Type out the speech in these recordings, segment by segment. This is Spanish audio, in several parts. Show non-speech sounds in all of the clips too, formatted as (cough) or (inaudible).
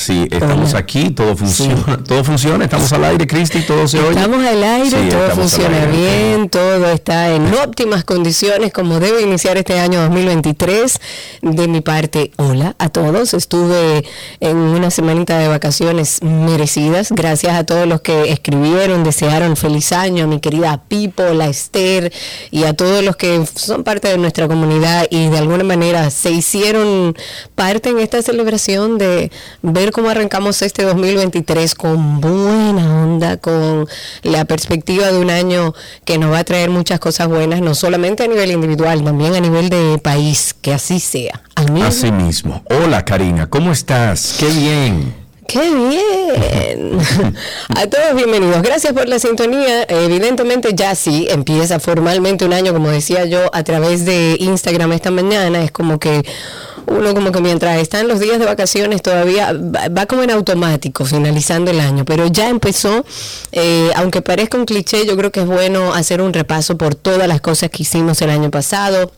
sí, estamos aquí, todo funciona, todo funciona, estamos al aire, Cristi, todo se oye. Estamos al aire, Sí, todo funciona aire. bien, todo está en óptimas condiciones como debe iniciar este año 2023. De mi parte, hola a todos. Estuve en una semanita de vacaciones merecidas. Gracias a todos los que escribieron, desearon feliz año, a mi querida Pipo, la Esther y a todos los que son parte de nuestra comunidad y de alguna manera se hicieron parte en esta celebración de ver cómo arrancamos este 2023 con buena onda, con la perspectiva de un año que nos va a traer muchas cosas buenas, no solamente a nivel individual, también a nivel de país, que así sea. Así mismo. Hola, Karina, ¿cómo estás? Qué bien. ¡Qué bien! (laughs) A todos bienvenidos. Gracias por la sintonía. Evidentemente ya sí, empieza formalmente un año, como decía yo, a través de Instagram esta mañana. Es como que uno como que mientras están los días de vacaciones todavía va, va como en automático finalizando el año, pero ya empezó, eh, aunque parezca un cliché, yo creo que es bueno hacer un repaso por todas las cosas que hicimos el año pasado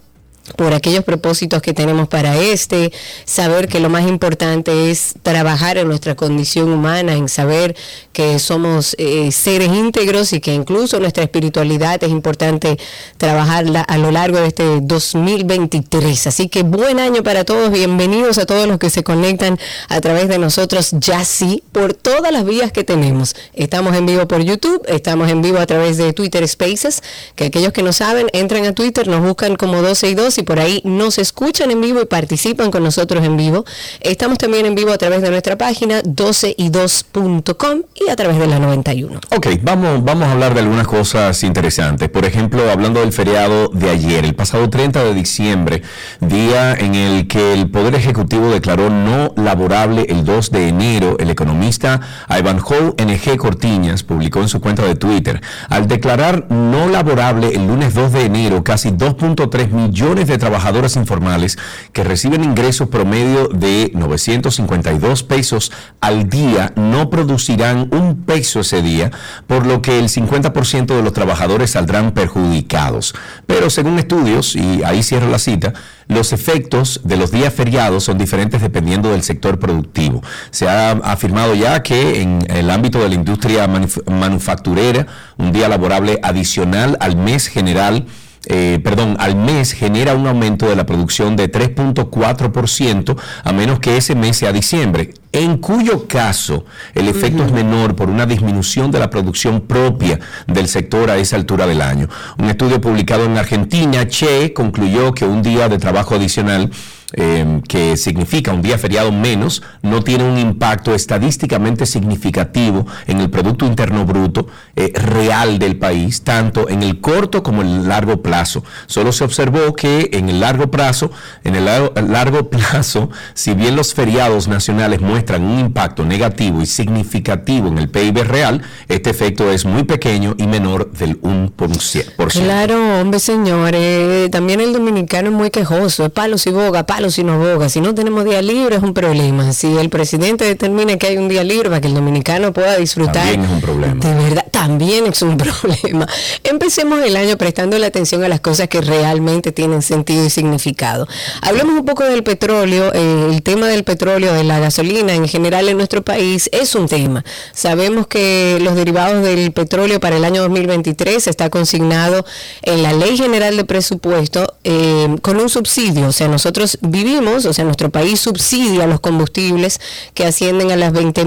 por aquellos propósitos que tenemos para este, saber que lo más importante es trabajar en nuestra condición humana, en saber que somos eh, seres íntegros y que incluso nuestra espiritualidad es importante trabajarla a lo largo de este 2023. Así que buen año para todos, bienvenidos a todos los que se conectan a través de nosotros, ya sí, por todas las vías que tenemos. Estamos en vivo por YouTube, estamos en vivo a través de Twitter Spaces, que aquellos que no saben, entran a Twitter, nos buscan como 12 y 2 y por ahí nos escuchan en vivo y participan con nosotros en vivo. Estamos también en vivo a través de nuestra página 12y2.com y a través de la 91. Ok, vamos, vamos a hablar de algunas cosas interesantes. Por ejemplo, hablando del feriado de ayer, el pasado 30 de diciembre, día en el que el Poder Ejecutivo declaró no laborable el 2 de enero, el economista Ivanhoe NG Cortiñas publicó en su cuenta de Twitter, al declarar no laborable el lunes 2 de enero casi 2.3 millones de trabajadores informales que reciben ingresos promedio de 952 pesos al día no producirán un peso ese día, por lo que el 50% de los trabajadores saldrán perjudicados. Pero según estudios, y ahí cierro la cita, los efectos de los días feriados son diferentes dependiendo del sector productivo. Se ha afirmado ya que en el ámbito de la industria manuf- manufacturera, un día laborable adicional al mes general eh, perdón, al mes genera un aumento de la producción de 3.4% a menos que ese mes sea diciembre, en cuyo caso el efecto es menor por una disminución de la producción propia del sector a esa altura del año. Un estudio publicado en Argentina, Che, concluyó que un día de trabajo adicional eh, que significa un día feriado menos, no tiene un impacto estadísticamente significativo en el Producto Interno Bruto eh, real del país, tanto en el corto como en el largo plazo. Solo se observó que en el largo plazo, en el largo, (laughs) plazo, si bien los feriados nacionales muestran un impacto negativo y significativo en el PIB real, este efecto es muy pequeño y menor del 1%. Claro, hombre, señores. También el dominicano es muy quejoso. Es palo si boga, palo si no boga. Si no tenemos día libre es un problema. Si el presidente determina que hay un día libre para que el dominicano pueda disfrutar. También es un problema. De verdad, también es un (laughs) problema. Empecemos el año prestando la atención a las cosas que realmente tienen sentido y significado. Hablemos un poco del petróleo. eh, el tema del petróleo, de la gasolina en general en nuestro país es un tema. Sabemos que los derivados del petróleo para el año 2023 está consignado en la Ley General de Presupuesto eh, con un subsidio. O sea, nosotros vivimos, o sea, nuestro país subsidia los combustibles que ascienden a las 20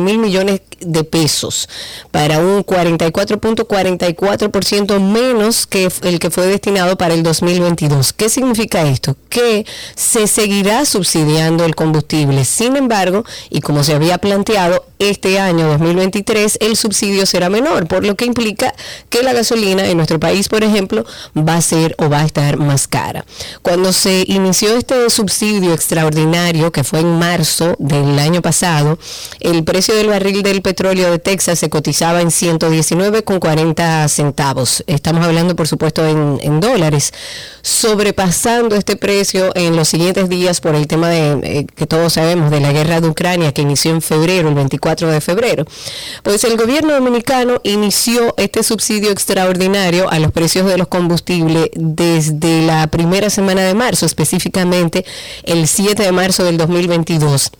mil millones de pesos para un 44.44% menos que el que fue destinado para el 2022. ¿Qué significa esto? Que se seguirá subsidiando el combustible. Sin embargo, y como se había planteado, este año 2023 el subsidio será menor, por lo que implica que la gasolina en nuestro país, por ejemplo, va a ser o va a estar más cara. Cuando se inició este subsidio extraordinario, que fue en marzo del año pasado, el precio del barril del petróleo de Texas se cotizaba en 119,40 centavos. Estamos hablando, por supuesto, en, dólares, sobrepasando este precio en los siguientes días por el tema de eh, que todos sabemos de la guerra de Ucrania que inició en febrero, el 24 de febrero. Pues el gobierno dominicano inició este subsidio extraordinario a los precios de los combustibles desde la primera semana de marzo, específicamente el 7 de marzo del 2022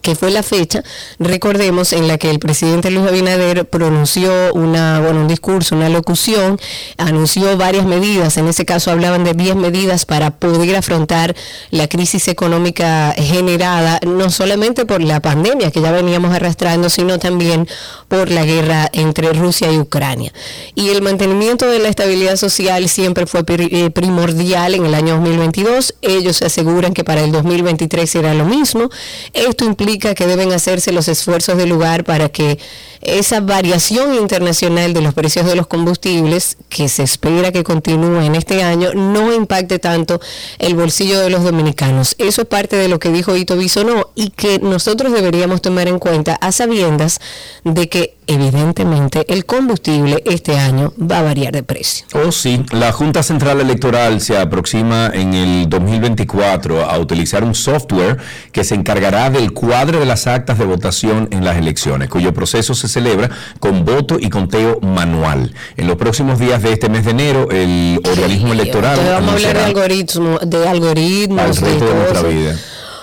que fue la fecha, recordemos, en la que el presidente Luis Abinader pronunció una, bueno, un discurso, una locución, anunció varias medidas, en ese caso hablaban de 10 medidas para poder afrontar la crisis económica generada, no solamente por la pandemia que ya veníamos arrastrando, sino también por la guerra entre Rusia y Ucrania. Y el mantenimiento de la estabilidad social siempre fue eh, primordial en el año 2022. Ellos se aseguran que para el 2023 será lo mismo. Esto implica que deben hacerse los esfuerzos del lugar para que esa variación internacional de los precios de los combustibles, que se espera que continúe en este año, no impacte tanto el bolsillo de los dominicanos. Eso es parte de lo que dijo Ito Bisonó y que nosotros deberíamos tomar en cuenta a sabiendas de que evidentemente el combustible este año va a variar de precio. Oh, sí. La Junta Central Electoral se aproxima en el 2024 a utilizar un software que se encargará del cuadro de las actas de votación en las elecciones, cuyo proceso se celebra con voto y conteo manual. En los próximos días de este mes de enero, el organismo electoral. vamos a hablar de algoritmos, de algoritmos, de,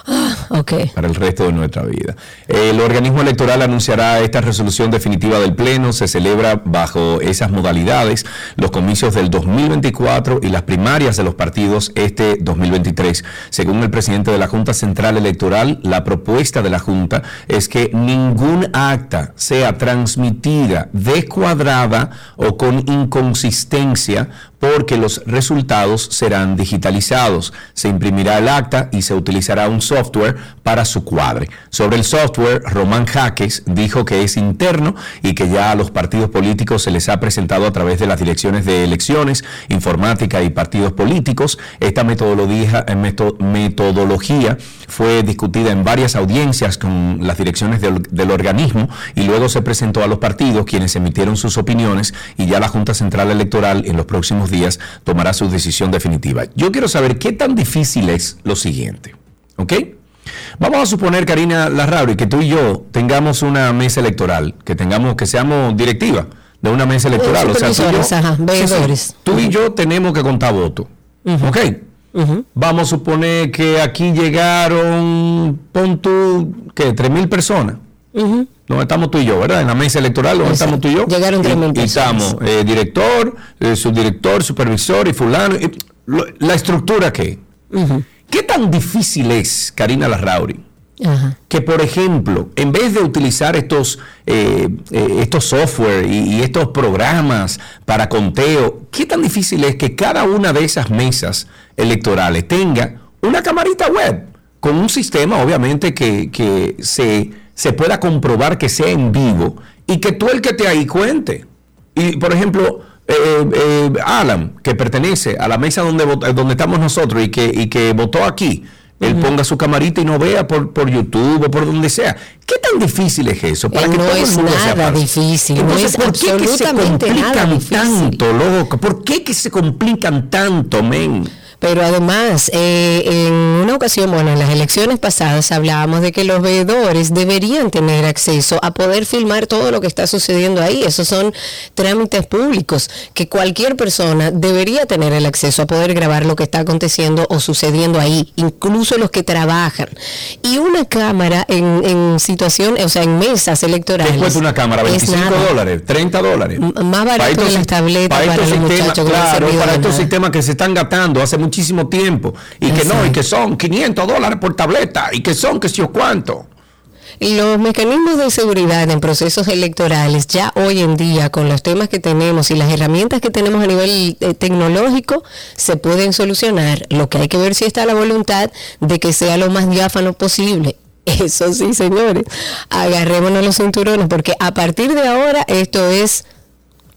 (gasps) okay. para el resto de nuestra vida. El organismo electoral anunciará esta resolución definitiva del Pleno. Se celebra bajo esas modalidades los comicios del 2024 y las primarias de los partidos este 2023. Según el presidente de la Junta Central Electoral, la propuesta de la Junta es que ningún acta sea transmitida descuadrada o con inconsistencia porque los resultados serán digitalizados. Se imprimirá el acta y se utilizará un software para su cuadre. Sobre el software, Román Jaques dijo que es interno y que ya a los partidos políticos se les ha presentado a través de las direcciones de elecciones, informática y partidos políticos. Esta metodología, eh, metodología fue discutida en varias audiencias con las direcciones del, del organismo y luego se presentó a los partidos quienes emitieron sus opiniones y ya la Junta Central Electoral en los próximos días tomará su decisión definitiva. Yo quiero saber qué tan difícil es lo siguiente. ¿Ok? Vamos a suponer, Karina Larrauri, que tú y yo tengamos una mesa electoral, que tengamos, que seamos directiva de una mesa electoral. O sea, tú y, yo, ajá, sí, sí, tú y yo tenemos que contar votos. ¿Ok? Vamos a suponer que aquí llegaron, pon tú, ¿qué? ¿Tres mil personas? ¿Dónde estamos tú y yo, verdad? En la mesa electoral, ¿dónde estamos tú y yo? Llegaron tres mil estamos eh, director, eh, subdirector, supervisor y fulano. Y, lo, ¿La estructura qué? ¿Qué tan difícil es, Karina Larrauri, Ajá. que por ejemplo, en vez de utilizar estos, eh, eh, estos software y, y, estos programas para conteo, qué tan difícil es que cada una de esas mesas electorales tenga una camarita web con un sistema, obviamente, que, que se, se pueda comprobar que sea en vivo y que tú el que te ahí cuente? Y, por ejemplo, eh, eh, Alan, que pertenece a la mesa donde, donde estamos nosotros y que, y que votó aquí, él uh -huh. ponga su camarita y no vea por, por YouTube o por donde sea. ¿Qué tan difícil es eso? Para eh, que no todo es el mundo nada difícil. Entonces, no es ¿por qué absolutamente que se complican tanto, loco? ¿Por qué que se complican tanto, men? Pero además, eh, en una ocasión, bueno, en las elecciones pasadas hablábamos de que los veedores deberían tener acceso a poder filmar todo lo que está sucediendo ahí. Esos son trámites públicos que cualquier persona debería tener el acceso a poder grabar lo que está aconteciendo o sucediendo ahí, incluso los que trabajan. Y una cámara en, en situación, o sea, en mesas electorales. ¿Qué cuesta una cámara? ¿25 dólares? ¿30 dólares? Más barato que las tabletas para, para, estos los sistemas, muchachos. claro, para estos sistemas que se están gastando hace muchísimo tiempo y que no, y que son 500 dólares por tableta y que son que si o cuánto. Los mecanismos de seguridad en procesos electorales ya hoy en día con los temas que tenemos y las herramientas que tenemos a nivel eh, tecnológico se pueden solucionar. Lo que hay que ver si está la voluntad de que sea lo más diáfano posible. (laughs) Eso sí, señores. Agarrémonos los cinturones porque a partir de ahora esto es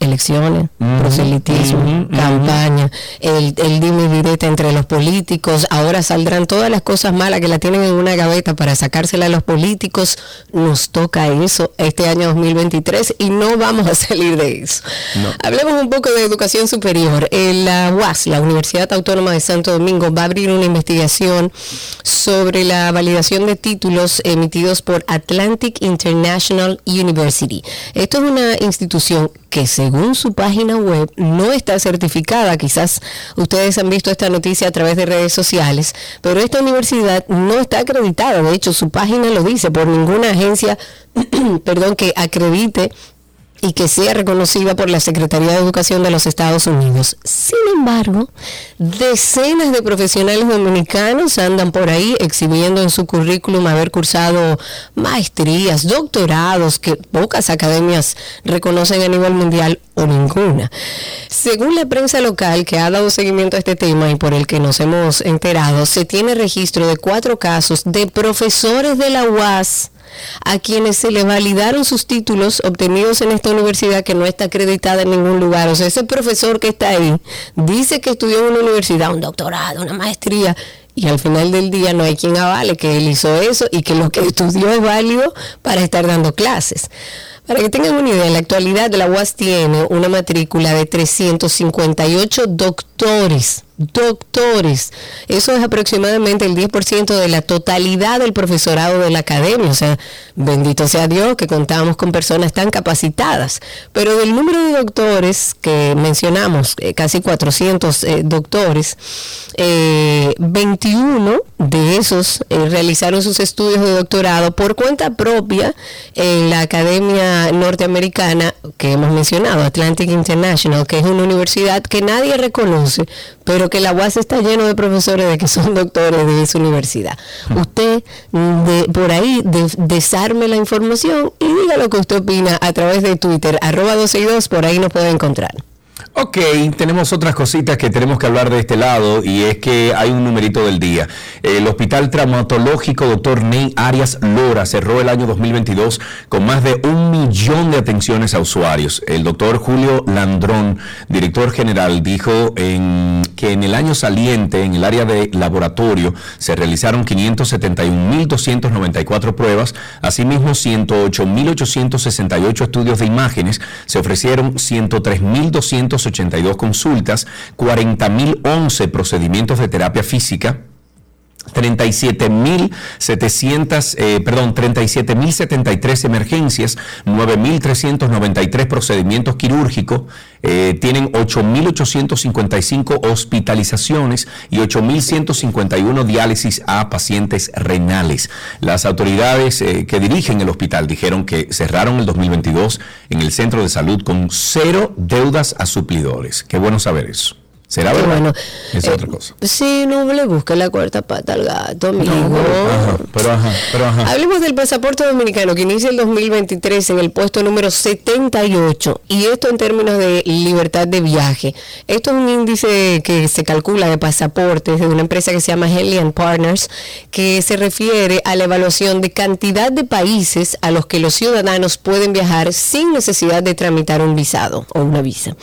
elecciones, proselitismo, campaña, el, el dime directa entre los políticos, ahora saldrán todas las cosas malas que la tienen en una gaveta para sacársela a los políticos, nos toca eso este año 2023 y no vamos a salir de eso. Hablemos un poco de educación superior. La UAS, la Universidad Autónoma de Santo Domingo, va a abrir una investigación sobre la validación de títulos emitidos por Atlantic International University. Esto es una institución que según su página web no está certificada. Quizás ustedes han visto esta noticia a través de redes sociales, pero esta universidad no está acreditada. De hecho, su página lo dice por ninguna agencia, (clears throat) perdón, que acredite y que sea reconocida por la Secretaría de Educación de los Estados Unidos. Sin embargo, decenas de profesionales dominicanos andan por ahí exhibiendo en su currículum haber cursado maestrías, doctorados que pocas academias reconocen a nivel mundial o ninguna. Según la prensa local que ha dado seguimiento a este tema y por el que nos hemos enterado, se tiene registro de cuatro casos de profesores de la UAS a quienes se les validaron sus títulos obtenidos en esta universidad que no está acreditada en ningún lugar. O sea, ese profesor que está ahí dice que estudió en una universidad, un doctorado, una maestría, y al final del día no hay quien avale que él hizo eso y que lo que estudió es válido para estar dando clases. Para que tengan una idea, en la actualidad la UAS tiene una matrícula de 358 doctores doctores. Eso es aproximadamente el 10% de la totalidad del profesorado de la academia. O sea, bendito sea Dios que contamos con personas tan capacitadas. Pero del número de doctores que mencionamos, eh, casi 400 eh, doctores, 21 eh, de esos realizaron sus estudios de doctorado por cuenta propia en la Academia Norteamericana que hemos mencionado, Atlantic International, que es una universidad que nadie reconoce, pero que la UAS está lleno de profesores de que son (laughs) doctores de esa universidad. Hmm. Usted de, por ahí desarme la información y diga lo que usted opina a través de Twitter, arroba 12 y 2, por ahí nos puede encontrar. Ok, tenemos otras cositas que tenemos que hablar de este lado y es que hay un numerito del día. El Hospital Traumatológico Dr. Ney Arias Lora cerró el año 2022 con más de un millón de atenciones a usuarios. El doctor Julio Landrón, director general, dijo en, que en el año saliente en el área de laboratorio se realizaron 571.294 pruebas, asimismo 108.868 estudios de imágenes, se ofrecieron 103.200 82 consultas, 40.011 procedimientos de terapia física, 37.700, eh, perdón, 37.073 emergencias, 9.393 procedimientos quirúrgicos, eh, tienen 8.855 hospitalizaciones y 8.151 diálisis a pacientes renales. Las autoridades eh, que dirigen el hospital dijeron que cerraron el 2022 en el centro de salud con cero deudas a suplidores. Qué bueno saber eso. ¿Será verdad? Bueno, es otra cosa. Sí, no le busque la cuarta pata al gato, amigo. pero ajá, pero ajá. Hablemos del pasaporte dominicano que inicia el 2023 en el puesto número 78 y esto en términos de libertad de viaje. Esto es un índice que se calcula de pasaportes de una empresa que se llama Helian Partners que se refiere a la evaluación de cantidad de países a los que los ciudadanos pueden viajar sin necesidad de tramitar un visado o una visa.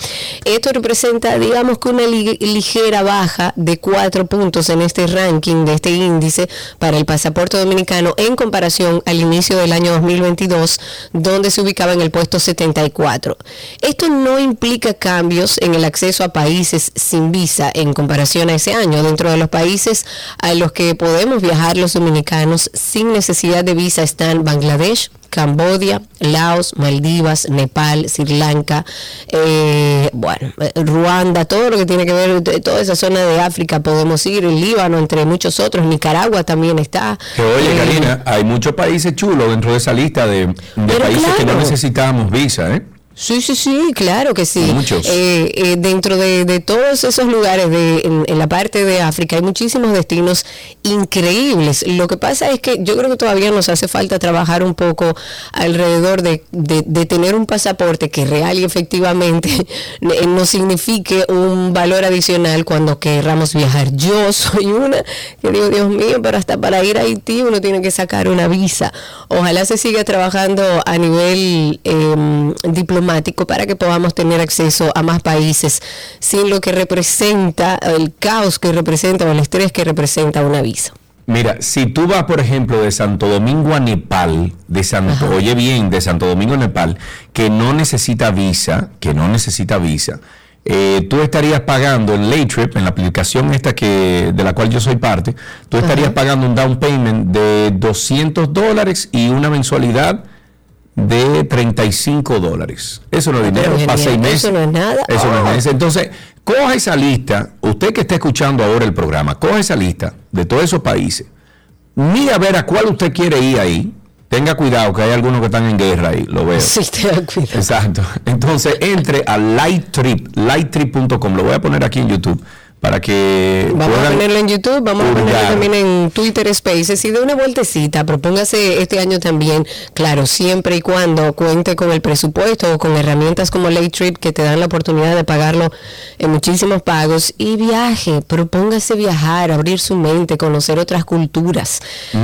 Esto representa, digamos que una ligera baja de cuatro puntos en este ranking de este índice para el pasaporte dominicano en comparación al inicio del año 2022, donde se ubicaba en el puesto 74. Esto no implica cambios en el acceso a países sin visa en comparación a ese año. Dentro de los países a los que podemos viajar los dominicanos sin necesidad de visa están Bangladesh, Cambodia, Laos, Maldivas, Nepal, Sri Lanka, eh, bueno, eh, Ruanda, todo lo que tiene que ver, toda esa zona de África podemos ir, el Líbano, entre muchos otros, Nicaragua también está. Que oye, eh, Karina, hay muchos países chulos dentro de esa lista de, países que no necesitamos visa, ¿eh? Sí, sí, sí, claro que sí. Muchos. Eh, eh, dentro de, de todos esos lugares de, en, en la parte de África hay muchísimos destinos increíbles. Lo que pasa es que yo creo que todavía nos hace falta trabajar un poco alrededor de, de- de tener un pasaporte que real y efectivamente (laughs) eh, nos signifique un valor adicional cuando querramos viajar. Yo soy una que digo, Dios mío, pero hasta para ir a Haití uno tiene que sacar una visa. Ojalá se siga trabajando a nivel eh, diplomático para que podamos tener acceso a más países sin lo que representa el caos que representa o el estrés que representa una visa. Mira, si tú vas, por ejemplo, de Santo Domingo a Nepal, de Santo, oye bien, de Santo Domingo a Nepal, que no necesita visa, que no necesita visa, eh, tú estarías pagando en Laytrip, en la aplicación esta que de la cual yo soy parte, tú estarías pagando un down payment de 200 dólares y una mensualidad de 35 dólares. Eso no es dinero, pero para seis meses. eso no es nada. Eso no es Oh. nada. Entonces, coja esa lista, usted que está escuchando ahora el programa, coja esa lista de todos esos países. Mira a ver a cuál usted quiere ir ahí. Tenga cuidado que hay algunos que están en guerra ahí, lo veo. Sí, te da cuidado. Exacto. Entonces, entre a Lighttrip, lighttrip.com, lo voy a poner aquí en YouTube para que Vamos a ponerlo en YouTube, vamos a ponerlo también en Twitter Spaces y de una vueltecita, propóngase este año también, claro, siempre y cuando cuente con el presupuesto o con herramientas como Late Trip que te dan la oportunidad de pagarlo en muchísimos pagos. Y viaje, propóngase viajar, abrir su mente, conocer otras culturas,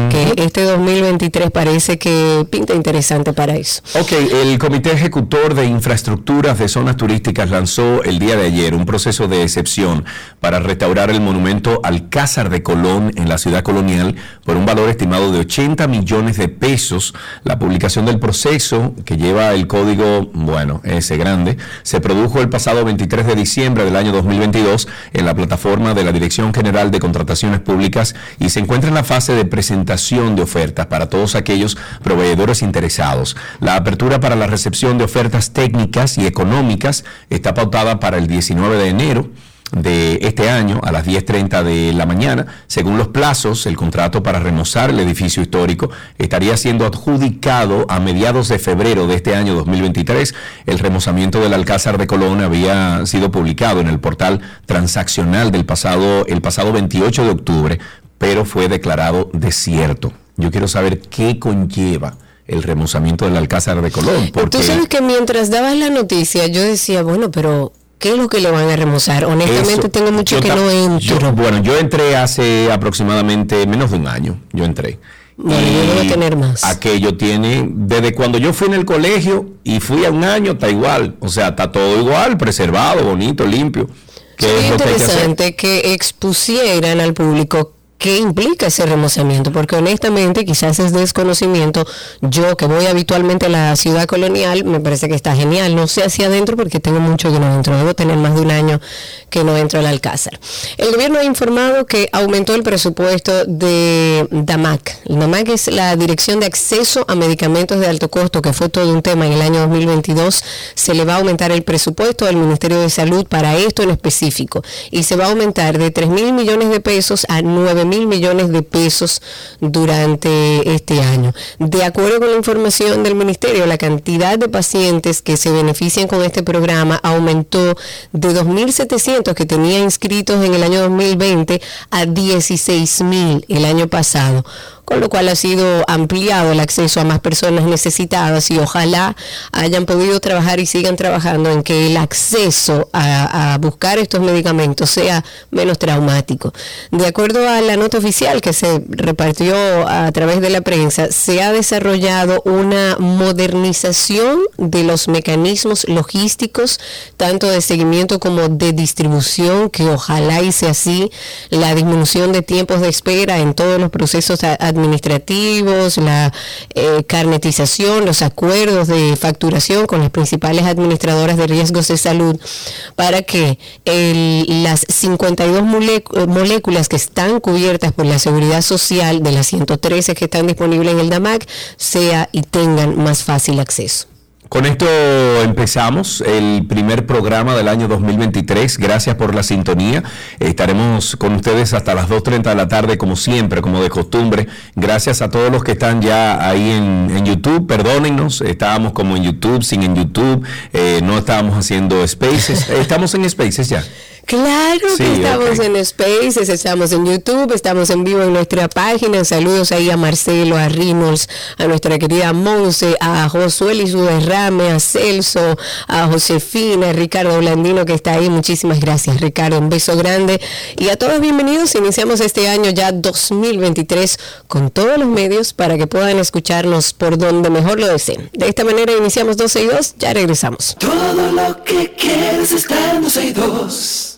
que este 2023 parece que pinta interesante para eso. Ok, el Comité Ejecutor de Infraestructuras de Zonas Turísticas lanzó el día de ayer un proceso de excepción para restaurar el monumento Alcázar de Colón en la ciudad colonial por un valor estimado de 80 millones de pesos. La publicación del proceso, que lleva el código, bueno, ese grande, se produjo el pasado 23 de diciembre del año 2022 en la plataforma de la Dirección General de Contrataciones Públicas y se encuentra en la fase de presentación de ofertas para todos aquellos proveedores interesados. La apertura para la recepción de ofertas técnicas y económicas está pautada para el 19 de enero de este año a las 10.30 de la mañana. Según los plazos, el contrato para remozar el edificio histórico estaría siendo adjudicado a mediados de febrero de este año 2023. El remozamiento del Alcázar de Colón había sido publicado en el portal transaccional del pasado, el pasado 28 de octubre, pero fue declarado desierto. Yo quiero saber qué conlleva el remozamiento del Alcázar de Colón. Porque Tú sabes que mientras dabas la noticia yo decía, bueno, pero ¿qué es lo que le van a remozar? Honestamente Eso, tengo mucho que no entro. yo- bueno, yo entré hace aproximadamente menos de un año. Yo entré. Bueno, yo debo tener más. Aquello tiene, desde cuando yo fui en el colegio y fui a un año, está igual. O sea, está todo igual, preservado, bonito, limpio. ¿Qué Sería es lo que hay que hacer? interesante que expusieran al público qué implica ese remozamiento, porque honestamente quizás es desconocimiento. Yo que voy habitualmente a la ciudad colonial, me parece que está genial. No sé hacia adentro porque tengo mucho que no entro. Debo tener más de un año que no entro al Alcázar. El gobierno ha informado que aumentó el presupuesto de DAMAC. El DAMAC es la Dirección de Acceso a Medicamentos de Alto Costo, que fue todo un tema en el año 2022. Se le va a aumentar el presupuesto al Ministerio de Salud para esto en específico. Y se va a aumentar de 3 mil millones de pesos a 9 mil millones de pesos durante este año. De acuerdo con la información del Ministerio, la cantidad de pacientes que se benefician con este programa aumentó de 2.700 que tenía inscritos en el año 2020 a 16.000 el año pasado con lo cual ha sido ampliado el acceso a más personas necesitadas y ojalá hayan podido trabajar y sigan trabajando en que el acceso a, buscar estos medicamentos sea menos traumático. De acuerdo a la nota oficial que se repartió a través de la prensa, se ha desarrollado una modernización de los mecanismos logísticos, tanto de seguimiento como de distribución, que ojalá hice así, la disminución de tiempos de espera en todos los procesos a- administrativos, la eh, carnetización, los acuerdos de facturación con las principales administradoras de riesgos de salud, para que el- las 52 mole- eh, moléculas que están cubiertas por la seguridad social de las 113 que están disponibles en el DAMAC sea y tengan más fácil acceso. Con esto empezamos el primer programa del año 2023. Gracias por la sintonía. Estaremos con ustedes hasta las 2.30 de la tarde, como siempre, como de costumbre. Gracias a todos los que están ya ahí en, YouTube. Perdónennos, estábamos como en YouTube, sin en YouTube. Eh, no estábamos haciendo spaces. Estamos en spaces ya. Claro que estamos en Spaces, estamos en YouTube, estamos en vivo en nuestra página. Saludos ahí a Marcelo, a Rinos, a nuestra querida Monse, a Josué y su derrame, a Celso, a Josefina, a Ricardo Blandino que está ahí. Muchísimas gracias, Ricardo. Un beso grande. Y a todos bienvenidos. Iniciamos este año ya 2023 con todos los medios para que puedan escucharnos por donde mejor lo deseen. De esta manera iniciamos 12 y 2. Ya regresamos. Todo lo que quieres está en 12 y 2.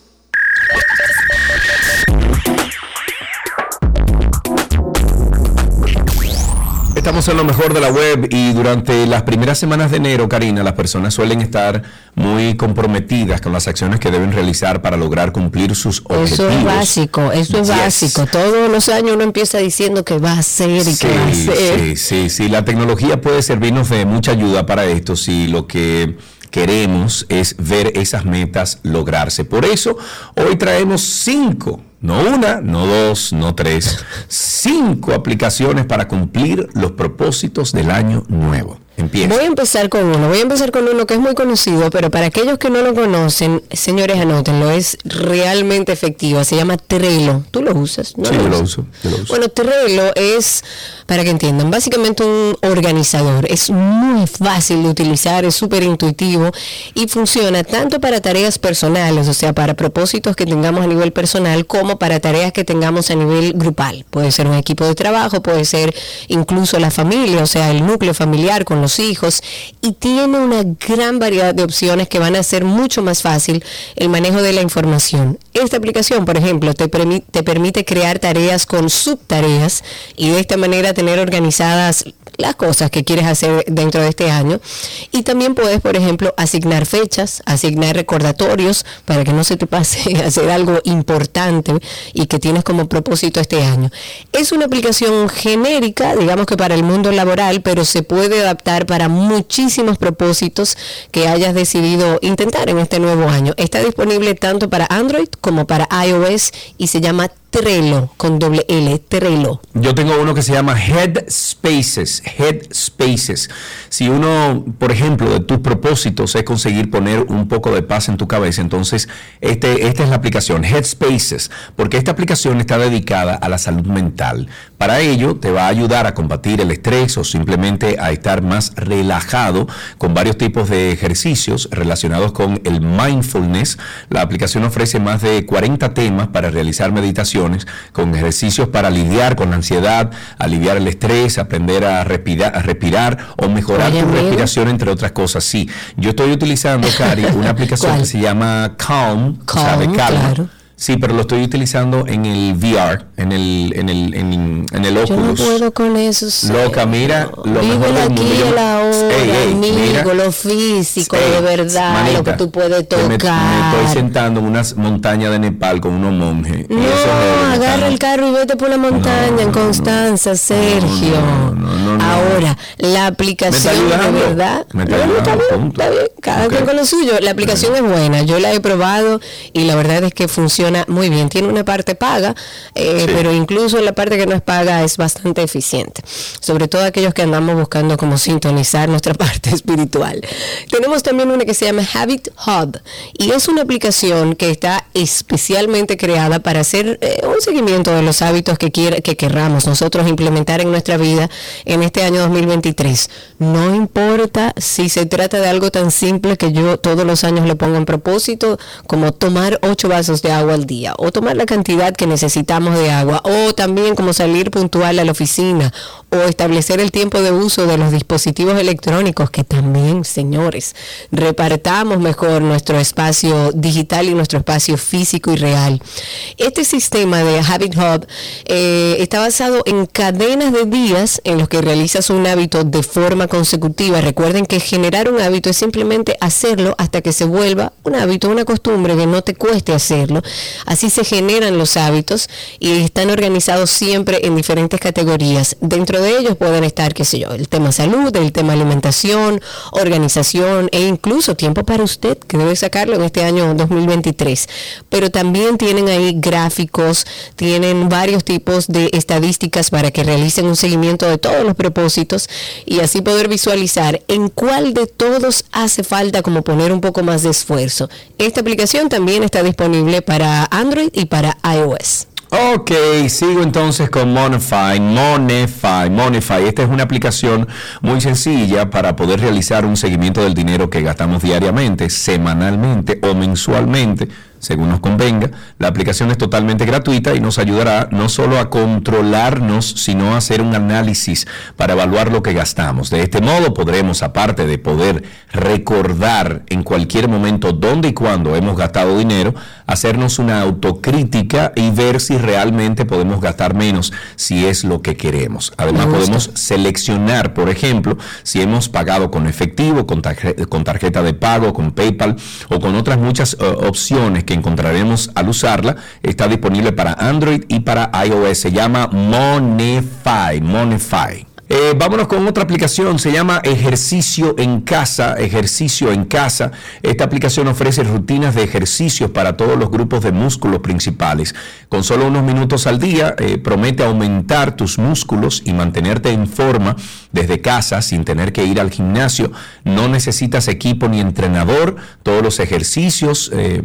Estamos en lo mejor de la web y durante las primeras semanas de enero, Karina, las personas suelen estar muy comprometidas con las acciones que deben realizar para lograr cumplir sus objetivos. Eso es básico, eso es básico. Todos los años uno empieza diciendo que va a hacer y que va a hacer. Sí, sí, sí. La tecnología puede servirnos de mucha ayuda para esto si lo que queremos es ver esas metas lograrse. Por eso, hoy traemos cinco, no una, no dos, no tres, cinco aplicaciones para cumplir los propósitos del año nuevo. Voy a empezar con uno, voy a empezar con uno que es muy conocido, pero para aquellos que no lo conocen, señores, anótenlo, es realmente efectivo, se llama Trello. ¿Tú lo usas? ¿No sí, lo, uso, Bueno, Trello es, para que entiendan, básicamente un organizador. Es muy fácil de utilizar, es súper intuitivo y funciona tanto para tareas personales, o sea, para propósitos que tengamos a nivel personal, como para tareas que tengamos a nivel grupal. Puede ser un equipo de trabajo, puede ser incluso la familia, o sea, el núcleo familiar con los hijos y tiene una gran variedad de opciones que van a hacer mucho más fácil el manejo de la información. Esta aplicación, por ejemplo, te, te permite crear tareas con subtareas y de esta manera tener organizadas las cosas que quieres hacer dentro de este año. Y también puedes, por ejemplo, asignar fechas, asignar recordatorios para que no se te pase (laughs) hacer algo importante y que tienes como propósito este año. Es una aplicación genérica, digamos que para el mundo laboral, pero se puede adaptar para muchísimos propósitos que hayas decidido intentar en este nuevo año. Está disponible tanto para Android como para iOS y se llama Trello, con doble L, Trello. Yo tengo uno que se llama Headspaces, Headspaces. Si uno, por ejemplo, de tus propósitos es conseguir poner un poco de paz en tu cabeza, entonces este, esta es la aplicación, Headspaces, porque esta aplicación está dedicada a la salud mental. Para ello, te va a ayudar a combatir el estrés o simplemente a estar más relajado con varios tipos de ejercicios relacionados con el mindfulness. La aplicación ofrece más de 40 temas para realizar meditación con ejercicios para lidiar con la ansiedad, aliviar el estrés, aprender a respirar, a respirar o mejorar tu respiración, entre otras cosas. Sí, yo estoy utilizando, Cari, una (laughs) aplicación que se llama Calm, Calm Claro Sí, pero lo estoy utilizando en el VR, en el, en el, en, en el Oculus. Yo no puedo con eso. Loca, mira, lo Vive mejor del mundo. Yo... la hora, lo físico, de verdad, lo que tú puedes tocar. Me, estoy sentando en una montaña de Nepal con unos monjes. No, agarra el carro y vete por la montaña en Constanza, Sergio. Ahora, la aplicación de verdad. Me está, está bien, está bien, cada quien con lo suyo. La aplicación es buena, yo la he probado y la verdad es que funciona muy bien. Tiene una parte paga, eh, pero incluso la parte que no es paga es bastante eficiente. Sobre todo aquellos que andamos buscando como sintonizar nuestra (laughs) parte espiritual. Tenemos también una que se llama Habit Hub y es una aplicación que está especialmente creada para hacer eh, un seguimiento de los hábitos que, quiera, que querramos nosotros implementar en nuestra vida en este año 2023. No importa si se trata de algo tan simple que yo todos los años le pongo en propósito como tomar ocho vasos de agua día o tomar la cantidad que necesitamos de agua o también como salir puntual a la oficina o establecer el tiempo de uso de los dispositivos electrónicos que también, señores, repartamos mejor nuestro espacio digital y nuestro espacio físico y real. Este sistema de Habit Hub eh, está basado en cadenas de días en los que realizas un un hábito de forma consecutiva, recuerden que generar un hábito es simplemente hacerlo hasta que se vuelva un hábito, una costumbre que no te cueste hacerlo. Así se generan los hábitos y están organizados siempre en diferentes categorías. Dentro de ellos pueden estar, qué sé yo, el tema salud, el tema alimentación, organización e incluso tiempo para usted, que debe sacarlo en este año 2023. Pero también tienen ahí gráficos, tienen varios tipos de estadísticas para que realicen un seguimiento de todos los propósitos y así poder visualizar en cuál de todos hace falta como poner un poco más de esfuerzo. Esta aplicación también está disponible para Android y para iOS. Ok, sigo entonces con Monify, Monify, Monify. Esta es una aplicación muy sencilla para poder realizar un seguimiento del dinero que gastamos diariamente, semanalmente o mensualmente según nos convenga. La aplicación es totalmente gratuita y nos ayudará no solo a controlarnos, sino a hacer un análisis para evaluar lo que gastamos. De este modo podremos, aparte de poder recordar en cualquier momento dónde y cuándo hemos gastado dinero, hacernos una autocrítica y ver si realmente podemos gastar menos, si es lo que queremos. Además podemos seleccionar, por ejemplo, si hemos pagado con efectivo, con, tarjeta de pago, con PayPal o con otras muchas eh, opciones que encontraremos al usarla. Está disponible para Android y para iOS. Se llama Monify. Monify. Eh, vámonos con otra aplicación, se llama Ejercicio en Casa, Ejercicio en Casa. Esta aplicación ofrece rutinas de ejercicios para todos los grupos de músculos principales. Con solo unos minutos al día, eh, promete aumentar tus músculos y mantenerte en forma desde casa sin tener que ir al gimnasio. No necesitas equipo ni entrenador, todos los ejercicios... Eh,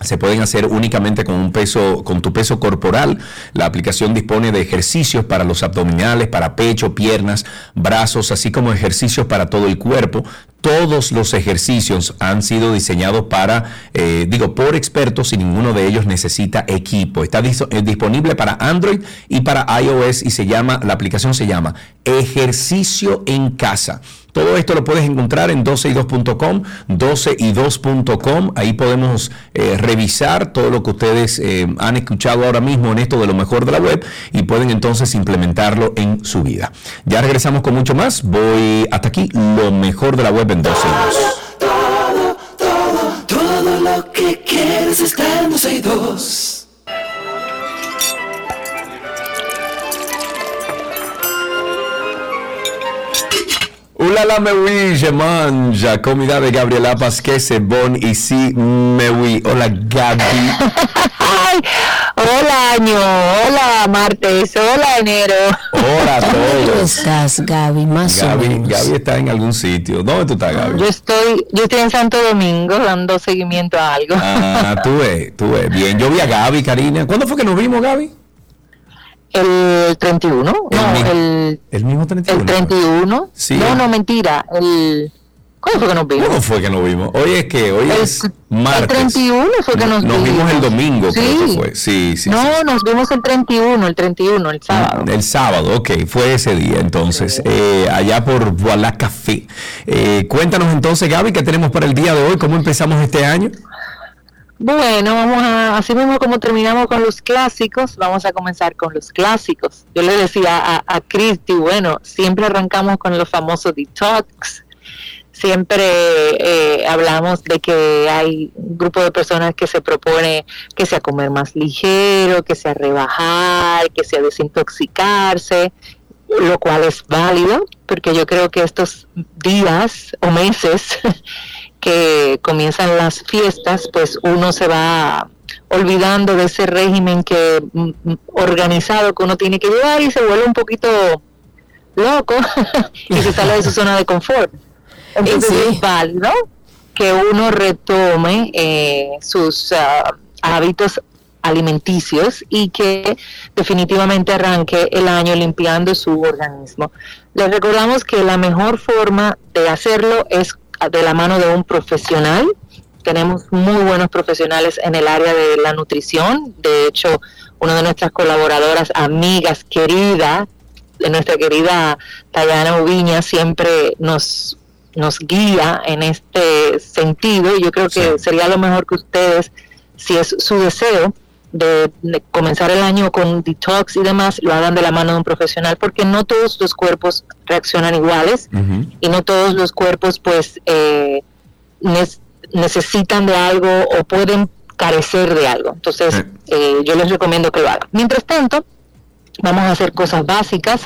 se pueden hacer únicamente con un peso, con tu peso corporal. La aplicación dispone de ejercicios para los abdominales, para pecho, piernas, brazos, así como ejercicios para todo el cuerpo. Todos los ejercicios han sido diseñados para, eh, digo, por expertos y ninguno de ellos necesita equipo. Está eh, disponible para Android y para iOS y se llama, la aplicación se llama Ejercicio en Casa. Todo esto lo puedes encontrar en 12y2.com, 12y2.com. Ahí podemos eh, revisar todo lo que ustedes han escuchado ahora mismo en esto de lo mejor de la web y pueden entonces implementarlo en su vida. Ya regresamos con mucho más. Voy hasta aquí, lo mejor de la web en 12 y 2. Todo, todo, todo lo que quieres está en 12 y 2. Ulala me oui, je mange. Comida de Gabriela c'est bon ici, me oui. Hola Gabi. (laughs) (laughs) Ay, hola año, hola martes, hola enero. Hola a todos. ¿Cómo estás, Gaby? Más o Gaby, menos. Gaby está en algún sitio. ¿Dónde tú estás, Gaby? Yo estoy, yo estoy en Santo Domingo dando seguimiento a algo. Ah, tú ves, tú ves. Bien, yo vi a Gaby, Karina. ¿Cuándo fue que nos vimos, Gaby? El 31, no, mi- el, el mismo 31. el 31. Sí. No, no, mentira. El, ¿Cuándo fue que nos vimos? ¿Cuándo fue que nos vimos? Hoy es que, hoy El- es el martes. 31 fue que nos vimos. vimos. el domingo, creo Sí. que fue. Sí, sí. no, sí. nos vimos el 31, el 31, el sábado. El sábado, ok, fue ese día entonces, eh, allá por Voilà Café. Eh, cuéntanos entonces, Gaby, ¿qué tenemos para el día de hoy? ¿Cómo empezamos este año? Bueno, vamos a, así mismo como terminamos con los clásicos, vamos a comenzar con los clásicos. Yo le decía a, a Cristi, bueno, siempre arrancamos con los famosos detox, siempre eh, hablamos de que hay un grupo de personas que se propone que sea comer más ligero, que sea rebajar, que sea desintoxicarse, lo cual es válido, porque yo creo que estos días o meses (laughs) que comienzan las fiestas, pues uno se va olvidando de ese régimen que mm, mm, organizado que uno tiene que llevar y se vuelve un poquito loco (laughs) y se sale de su zona de confort. Entonces Sí. es válido que uno retome eh, sus ah, hábitos alimenticios y que definitivamente arranque el año limpiando su organismo. Les recordamos que la mejor forma de hacerlo es de la mano de un profesional. Tenemos muy buenos profesionales en el área de la nutrición. De hecho, una de nuestras colaboradoras, amigas, querida, de nuestra querida Tayana Ubiña, siempre nos, nos guía en este sentido. Yo creo que Sí. sería lo mejor que ustedes, si es su deseo, de, de comenzar el año con detox y demás, lo hagan de la mano de un profesional, porque no todos los cuerpos reaccionan iguales y no todos los cuerpos pues eh, necesitan de algo o pueden carecer de algo. Entonces eh, yo les recomiendo que lo hagan. Mientras tanto, vamos a hacer cosas básicas.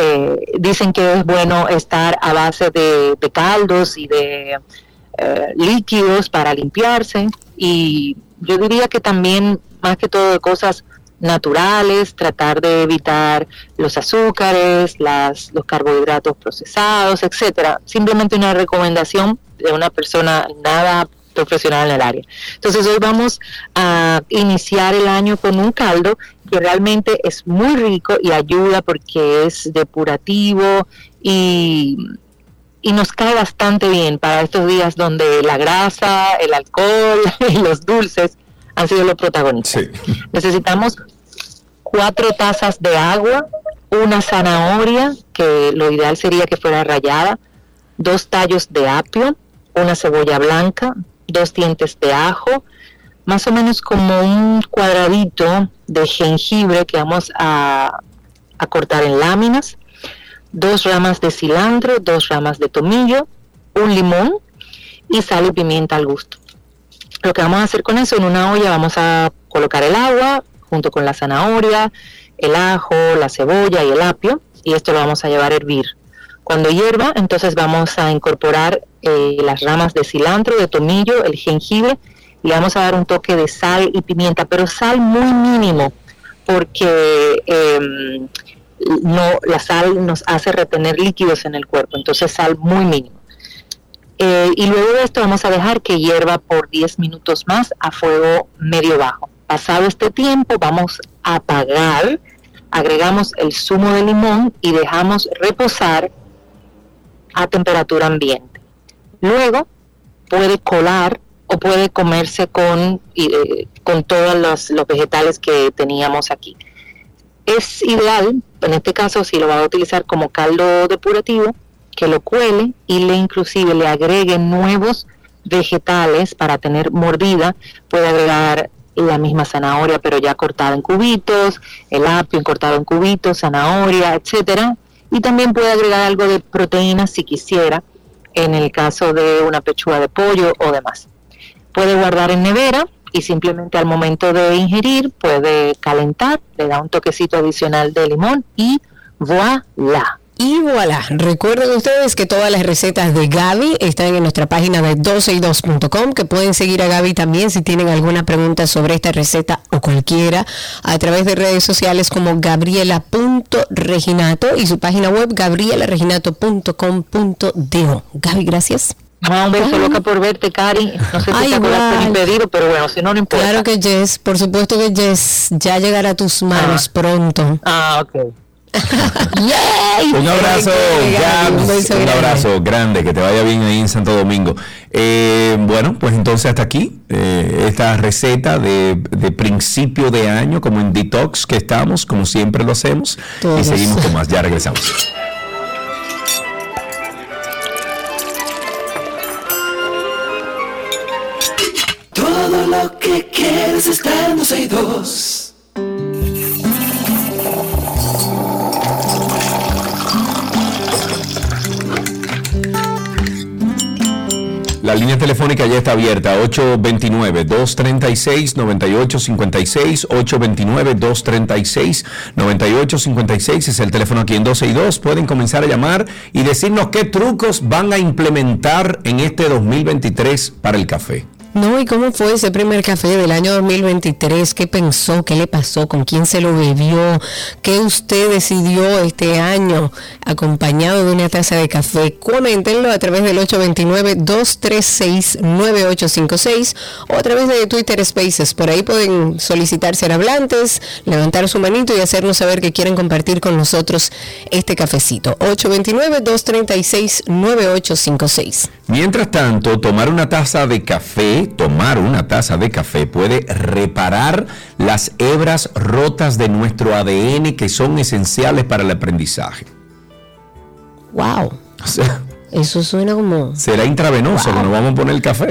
Eh, dicen que es bueno estar a base de, caldos y de eh, líquidos para limpiarse y yo diría que también más que todo de cosas naturales, tratar de evitar los azúcares, las, los carbohidratos procesados, etcétera. Simplemente una recomendación de una persona nada profesional en el área. Entonces hoy vamos a iniciar el año con un caldo que realmente es muy rico y ayuda porque es depurativo y, y nos cae bastante bien para estos días donde la grasa, el alcohol (laughs) y los dulces han sido los protagonistas. Sí. Necesitamos cuatro tazas de agua, una zanahoria, que lo ideal sería que fuera rallada, dos tallos de apio, una cebolla blanca, dos dientes de ajo, más o menos como un cuadradito de jengibre que vamos a, a cortar en láminas, dos ramas de cilantro, dos ramas de tomillo, un limón y sal y pimienta al gusto. Lo que vamos a hacer con eso, en una olla vamos a colocar el agua junto con la zanahoria, el ajo, la cebolla y el apio, y esto lo vamos a llevar a hervir. Cuando hierva, entonces vamos a incorporar eh, las ramas de cilantro, de tomillo, el jengibre, y vamos a dar un toque de sal y pimienta, pero sal muy mínimo, porque em, no, la sal nos hace retener líquidos en el cuerpo, entonces sal muy mínimo. Eh, y luego de esto vamos a dejar que hierva por 10 minutos más a fuego medio bajo. Pasado este tiempo vamos a apagar, agregamos el zumo de limón y dejamos reposar a temperatura ambiente. Luego puede colar o puede comerse con, eh, con todos los, los vegetales que teníamos aquí. Es ideal, en este caso, si lo va a utilizar como caldo depurativo, que lo cuele y le inclusive le agregue nuevos vegetales para tener mordida. Puede agregar la misma zanahoria, pero ya cortada en cubitos, el apio cortado en cubitos, zanahoria, etcétera. Y también puede agregar algo de proteína si quisiera, en el caso de una pechuga de pollo o demás. Puede guardar en nevera y simplemente al momento de ingerir puede calentar, le da un toquecito adicional de limón y voilà. Y voilà, recuerden ustedes que todas las recetas de Gaby están en nuestra página de 12y2.com, que pueden seguir a Gaby también si tienen alguna pregunta sobre esta receta o cualquiera, a través de redes sociales como gabriela.reginato y su página web gabrielareginato.com.do. Gaby, gracias. Ah, un beso loca por verte, Cari. No sé si Ay, te acordaste de mi pedido, pero bueno, si no, no importa. Claro que Jess, por supuesto que Jess, ya llegará a tus manos Ah. pronto. Ah, ok. ¡Yay! Un abrazo, Gabs, un abrazo grande, que te vaya bien ahí en Santo Domingo. Eh, bueno, pues entonces hasta aquí eh, esta receta de, de principio de año, como en Detox que estamos, como siempre lo hacemos. Todos. Y seguimos con más, ya regresamos. Todo lo que quieres está en 12 y 2. La línea telefónica ya está abierta, 829-236-9856, 829-236-9856 es el teléfono aquí en 12 y 2. Pueden comenzar a llamar y decirnos qué trucos van a implementar en este 2023 para el café. No, ¿y cómo fue ese primer café del año 2023? ¿Qué pensó? ¿Qué le pasó? ¿Con quién se lo bebió? ¿Qué usted decidió este año acompañado de una taza de café? Coméntenlo a través del 829-236-9856 o a través de Twitter Spaces. Por ahí pueden solicitar ser hablantes, levantar su manito y hacernos saber que quieren compartir con nosotros este cafecito. 829-236-9856. Mientras tanto, tomar una taza de café, tomar una taza de café puede reparar las hebras rotas de nuestro ADN que son esenciales para el aprendizaje. ¡Wow! O sea, Eso suena como... Será intravenoso que nos vamos a poner el café.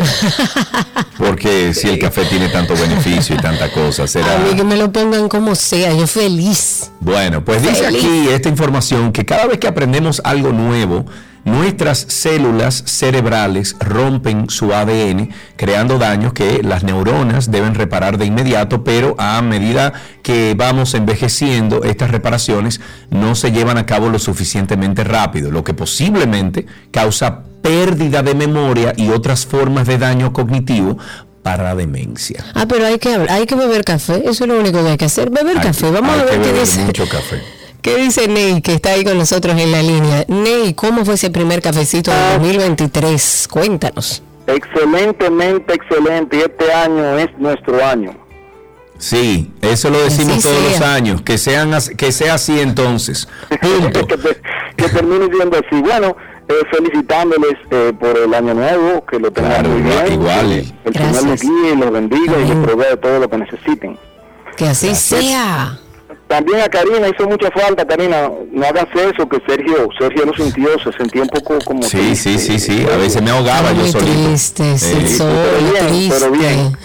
(laughs) Porque si el café tiene tanto beneficio y tanta cosa, será... A mí que me lo pongan como sea, yo feliz. Bueno, pues dice aquí esta información que cada vez que aprendemos algo nuevo, nuestras células cerebrales rompen su ADN, creando daños que las neuronas deben reparar de inmediato, pero a medida que vamos envejeciendo, estas reparaciones no se llevan a cabo lo suficientemente rápido, lo que posiblemente causa pérdida de memoria y otras formas de daño cognitivo para la demencia. Ah, pero hay que, hay que beber café, eso es lo único que hay que hacer, beber Hay- café. Vamos hay a ver que qué dice. mucho café. ¿Qué dice Ney, que está ahí con nosotros en la línea? Ney, ¿cómo fue ese primer cafecito de 2023? Cuéntanos. Excelentemente excelente y este año es nuestro año. Sí, eso lo decimos Así todos los sea. años, que sean que sea así entonces. (laughs) Punto. que, te- que termine siendo así. Bueno, eh, felicitándoles eh, por el año nuevo, que lo tengan Claro, muy bien. igual. que El Señor les Gracias. guíe, los bendiga y Amén. les provea de todo lo que necesiten. Que así sea. También a Karina hizo mucha falta, Karina, no hagas eso, que Sergio, Sergio lo sintió, se sentía un poco como... Sí, sí, sí, sí. A veces me ahogaba yo Muy solito. triste, sí, Eh, soy pero bien, triste. (laughs) pero bien.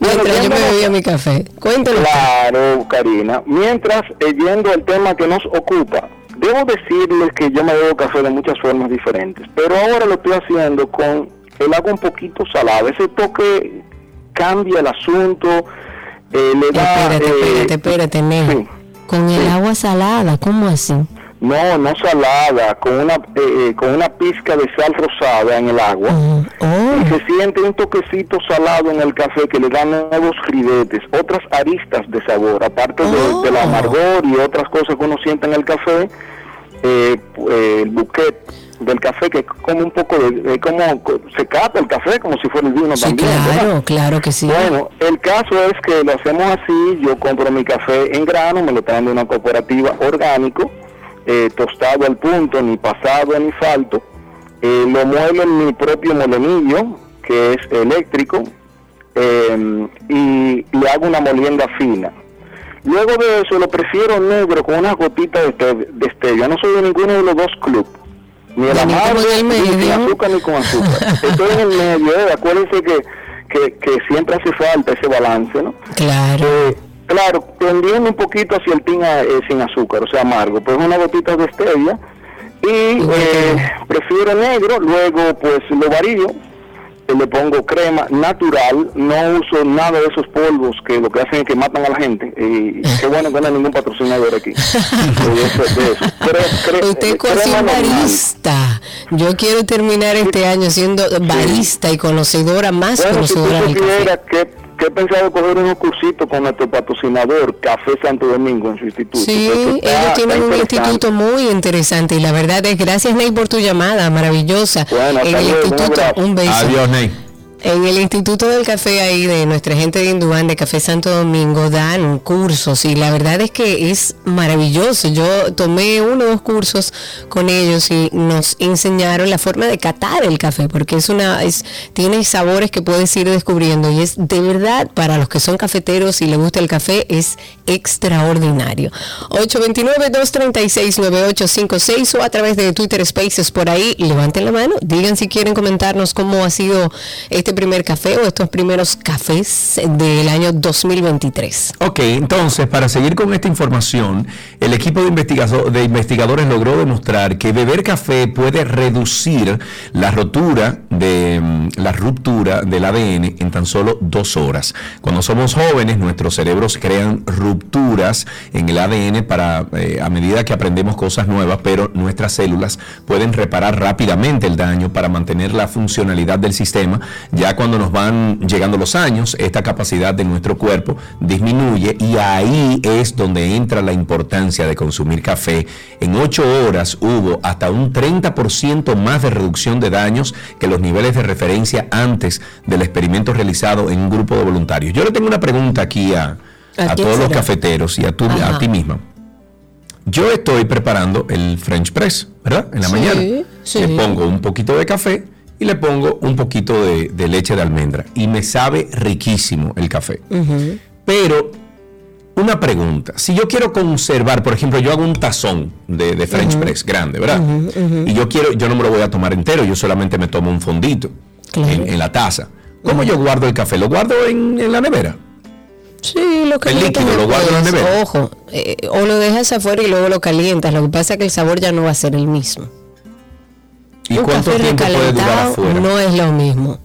Mientras Bueno, yo me bebía mi café. Cuéntanos. Claro, Karina. Mientras, eh, yendo al tema que nos ocupa, debo decirles que yo me bebo café de muchas formas diferentes, pero ahora lo estoy haciendo con el agua un poquito salada. Ese toque cambia el asunto, eh, le da... Espérate, eh, espérate, espérate, sí. Con el Sí. agua salada, ¿cómo así? No, no salada, con una, eh, eh, con una pizca de sal rosada en el agua. Y Oh, se siente un toquecito salado en el café que le da nuevos ribetes, otras aristas de sabor, aparte Oh. del amargor y otras cosas que uno siente en el café, eh, eh, el bouquet del café que como un poco de, como co- se cata el café como si fuera el vino sí, también. ¿verdad? claro, claro que sí. Bueno, el caso es que lo hacemos así, yo compro mi café en grano, me lo traen de una cooperativa orgánico, eh, tostado al punto, ni pasado ni falto, eh, lo muelo en mi propio molenillo, que es eléctrico, eh, y le hago una molienda fina. Luego de eso lo prefiero negro con unas gotitas de, este- de stevia. No soy de ninguno de los dos clubes. Ni el Ni el ni medio. azúcar, ni con azúcar. (laughs) Estoy en el medio, ¿eh? acuérdense que, que, que siempre hace falta ese balance, ¿no? Claro. Eh, claro, tendiendo un poquito hacia el tin eh, sin azúcar, o sea, amargo, pues una gotita de stevia y eh, prefiero negro, luego pues lo varío, le pongo crema natural, no uso nada de esos polvos que lo que hacen es que matan a la gente y qué bueno que no hay ningún patrocinador aquí. (laughs) de eso, de eso. Cre- cre- Usted es barista. Yo quiero terminar este año siendo barista y conocedora, más Bueno, si tú conocedora del café. supieras que, que he pensado coger unos cursitos con nuestro patrocinador, Café Santo Domingo, en su instituto. Sí, está- ellos tienen un instituto muy interesante y la verdad es gracias Ney por tu llamada maravillosa. Bueno, en hasta el luego, un instituto, abrazo. un beso. Adiós, Ney. En el Instituto del Café ahí de nuestra gente de Induán de Café Santo Domingo dan cursos y la verdad es que es maravilloso. Yo tomé uno o dos cursos con ellos y nos enseñaron la forma de catar el café porque es una es tiene sabores que puedes ir descubriendo y es de verdad para los que son cafeteros y les gusta el café es extraordinario. 829-236-9856 o a través de Twitter Spaces por ahí, levanten la mano, digan si quieren comentarnos cómo ha sido este primer café o estos primeros cafés del año 2023. Ok, entonces, para seguir con esta información, el equipo de, de investigadores logró demostrar que beber café puede reducir la rotura de mm, la ruptura del ADN en tan solo dos horas. Cuando somos jóvenes, nuestros cerebros crean rupturas en el ADN para eh, a medida que aprendemos cosas nuevas, pero nuestras células pueden reparar rápidamente el daño para mantener la funcionalidad del sistema. Ya cuando nos van llegando los años, esta capacidad de nuestro cuerpo disminuye y ahí es donde entra la importancia de consumir café. En 8 horas hubo hasta un 30% más de reducción de daños que los niveles de referencia antes del experimento realizado en un grupo de voluntarios. Yo le tengo una pregunta aquí a, ¿A todos los cafeteros y a, a ti misma. Yo estoy preparando el French Press, ¿verdad? En la Sí, mañana. sí. Le pongo un poquito de café y le pongo un poquito de, de leche de almendra. Y me sabe riquísimo el café. Pero una pregunta. Si yo quiero conservar, por ejemplo, yo hago un tazón de, de French press grande, ¿verdad? Y yo quiero, yo no me lo voy a tomar entero, yo solamente me tomo un fondito Claro. en, en la taza. ¿Cómo yo guardo el café? ¿Lo guardo en, en la nevera? Sí, lo que El líquido lo guardo en la nevera. Ojo, eh, o lo dejas afuera y luego lo calientas. Lo que pasa es que el sabor ya no va a ser el mismo. ¿Y un cuánto café tiempo puede durar afuera? no es lo mismo.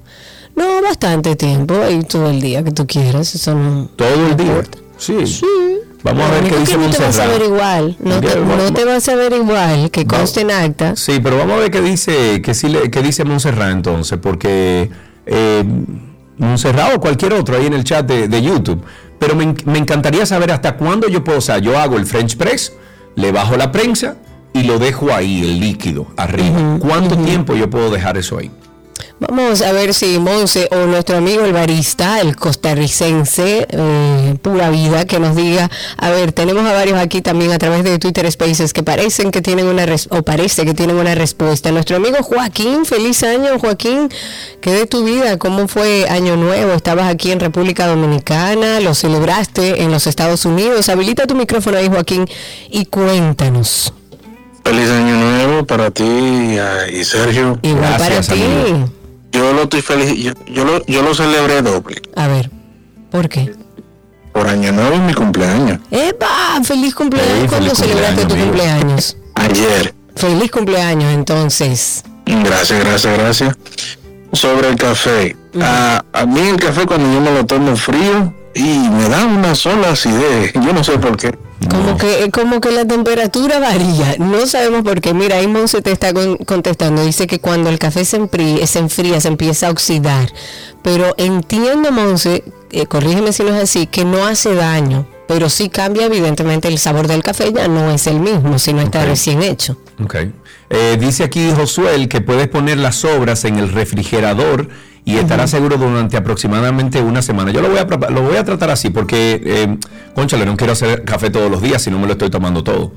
No, bastante tiempo, ahí todo el día que tú quieras. Eso no. Todo el día. Sí. Sí. Vamos a ver qué dice que no te vas a ver igual. No te, no vas a ver igual, que conste en acta. Sí, pero vamos a ver qué dice, qué, sí le- qué dice Montserrat entonces, porque eh, Montserrat o cualquier otro ahí en el chat de, de YouTube. Pero me, me encantaría saber hasta cuándo yo puedo, o sea, yo hago el French press, le bajo la prensa y lo dejo ahí, el líquido, arriba. ¿Cuánto tiempo yo puedo dejar eso ahí? Vamos a ver si Monse o nuestro amigo el barista, el costarricense, eh, pura vida, que nos diga, a ver, tenemos a varios aquí también a través de Twitter Spaces que parecen que tienen una res- o parece que tienen una respuesta. Nuestro amigo Joaquín, feliz año Joaquín, ¿qué de tu vida? ¿Cómo fue Año Nuevo? ¿Estabas aquí en República Dominicana? ¿Lo celebraste en los Estados Unidos? Habilita tu micrófono ahí Joaquín y cuéntanos. Feliz año nuevo para ti y Sergio. Igual Gracias, para ti. amigo. Yo lo estoy feliz, yo, yo lo, yo lo celebré doble. A ver, ¿por qué? Por año nuevo y mi cumpleaños. ¡Epa! ¡Feliz cumpleaños! ¿Cuándo feliz celebraste tu cumpleaños, cumpleaños? Ayer. Feliz cumpleaños, entonces. Gracias, gracias, gracias. Sobre el café. a, a mí el café cuando yo me lo tomo frío y me da una sola acidez. Yo no sé por qué. Como que, como que la temperatura varía. No sabemos por qué. Mira, ahí Monse te está con- contestando. Dice que cuando el café se enfría, se enfría, se empieza a oxidar. Pero entiendo, Monse, eh, corrígeme si no es así, que no hace daño. Pero sí cambia, evidentemente, el sabor del café ya no es el mismo si no está recién hecho. Ok. Eh, dice aquí Josuel que puedes poner las sobras en el refrigerador y estará seguro durante aproximadamente una semana. Yo lo voy a, lo voy a tratar así porque, eh, conchale, no quiero hacer café todos los días si no me lo estoy tomando todo.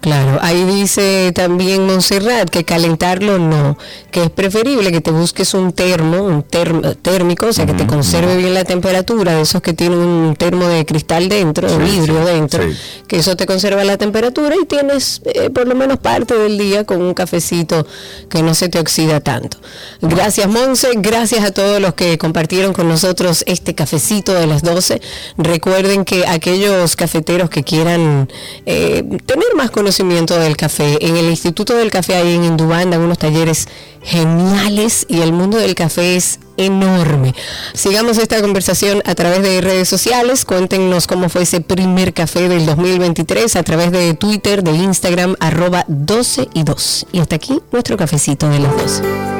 Claro, ahí dice también Montserrat que calentarlo no, que es preferible que te busques un termo, un term- térmico, o sea, que te conserve bien la temperatura, de esos que tienen un termo de cristal dentro, de Sí, vidrio sí, dentro, sí. que eso te conserva la temperatura y tienes eh, por lo menos parte del día con un cafecito que no se te oxida tanto. Gracias Monse, gracias a todos los que compartieron con nosotros este cafecito de las 12. Recuerden que aquellos cafeteros que quieran eh, tener más conocimiento del café, en el Instituto del Café ahí en Indubán dan unos talleres geniales y el mundo del café es enorme. Sigamos esta conversación a través de redes sociales. Cuéntenos cómo fue ese primer café del 2023 a través de Twitter, de Instagram, arroba 12 y 2. Y hasta aquí nuestro cafecito de las 12.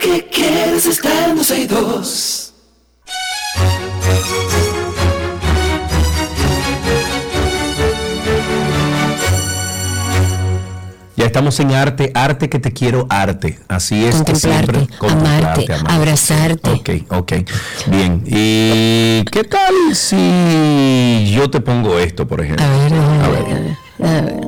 Que quieres está en 12 y 2. Ya estamos en arte, arte que te quiero, arte. Así es. que Contemplarte, siempre- amarte, abrazarte. Ok, ok. Bien. ¿Y qué tal si yo te pongo esto, por ejemplo? A ver, A a ver. ver, a ver.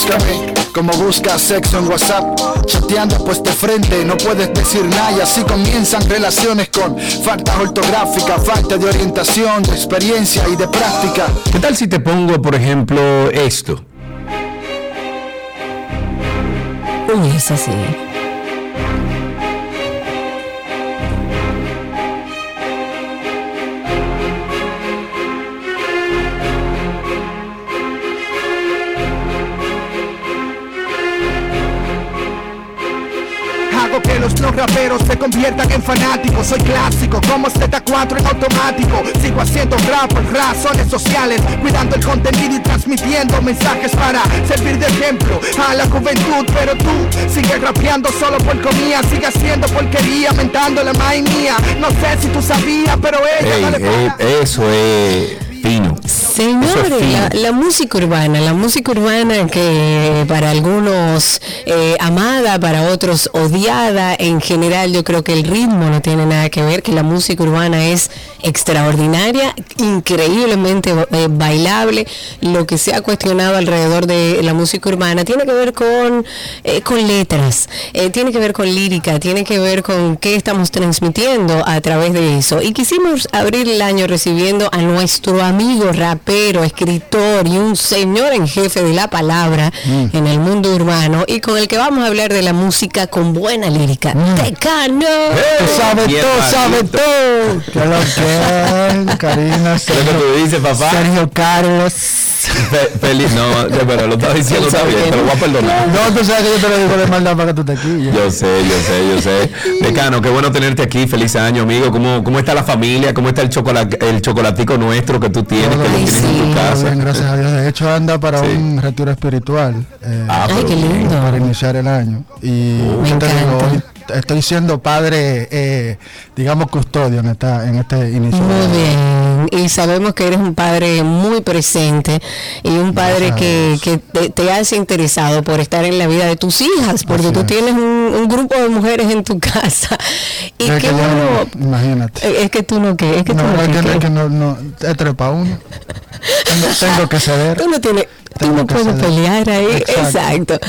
Búscame como buscas sexo en WhatsApp Chateando pues de frente no puedes decir nada Y así comienzan relaciones con faltas ortográficas Falta de orientación, de experiencia y de práctica ¿Qué tal si te pongo, por ejemplo, esto? Uy, es así. Que los no raperos se conviertan en fanáticos. Soy clásico como Z4 en automático. Sigo haciendo rap por razones sociales Cuidando el contenido y transmitiendo mensajes para servir de ejemplo a la juventud. Pero tú sigues rapeando solo por comida Sigue haciendo porquería, mentando la mía. No sé si tú sabías, pero ella no le ey, para. eso es Señores, es la, música urbana, la música urbana que para algunos eh, amada, para otros odiada, en general yo creo que el ritmo no tiene nada que ver, que la música urbana es extraordinaria, increíblemente eh, bailable, lo que se ha cuestionado alrededor de la música urbana tiene que ver con, eh, con letras, tiene que ver con lírica, tiene que ver con qué estamos transmitiendo a través de eso. Y quisimos abrir el año recibiendo a nuestro amigo rapero, escritor y un señor en jefe de la palabra en el mundo urbano y con el que vamos a hablar de la música con buena lírica. Tecano. ¡Eh! Sabes Bien todo, sabes maldito. todo. (laughs) Lo que Karina, ¿Qué es lo que Sergio, tú dices, papá? Sergio Carlos. (laughs) Fe- feliz, no, pero lo estaba diciendo, está bien, te lo voy a perdonar. No, tú sabes que yo te lo digo de maldad para que tú te quilles. Yo sé, yo sé, yo sé. (laughs) Decano, qué bueno tenerte aquí. Feliz año, amigo. ¿Cómo, cómo está la familia? ¿Cómo está el, chocolate, el chocolatico nuestro que tú tienes, que lo Todo tienes en sí. tu Todo casa? bien, gracias a Dios. De hecho, anda para Sí. un retiro espiritual. eh, Ah, Ay, qué bien. lindo. para iniciar el año. Y Me ¿qué te digo? encanta. Estoy siendo padre, eh, digamos, custodio en, esta, en este inicio. Muy de- y sabemos que eres un padre muy presente y un padre que, que te, te has interesado por estar en la vida de tus hijas, porque Así tú es. tienes un, un grupo de mujeres en tu (laughs) casa. Y Es qué que bueno, no- imagínate. eh, es que tú no qué, es que tú No, no, es qué, que, qué. es que no, no, es trepa uno. Tengo, tengo que ceder. (laughs) Tú no tienes, tú no ceder. pelear ahí. Exacto. Exacto.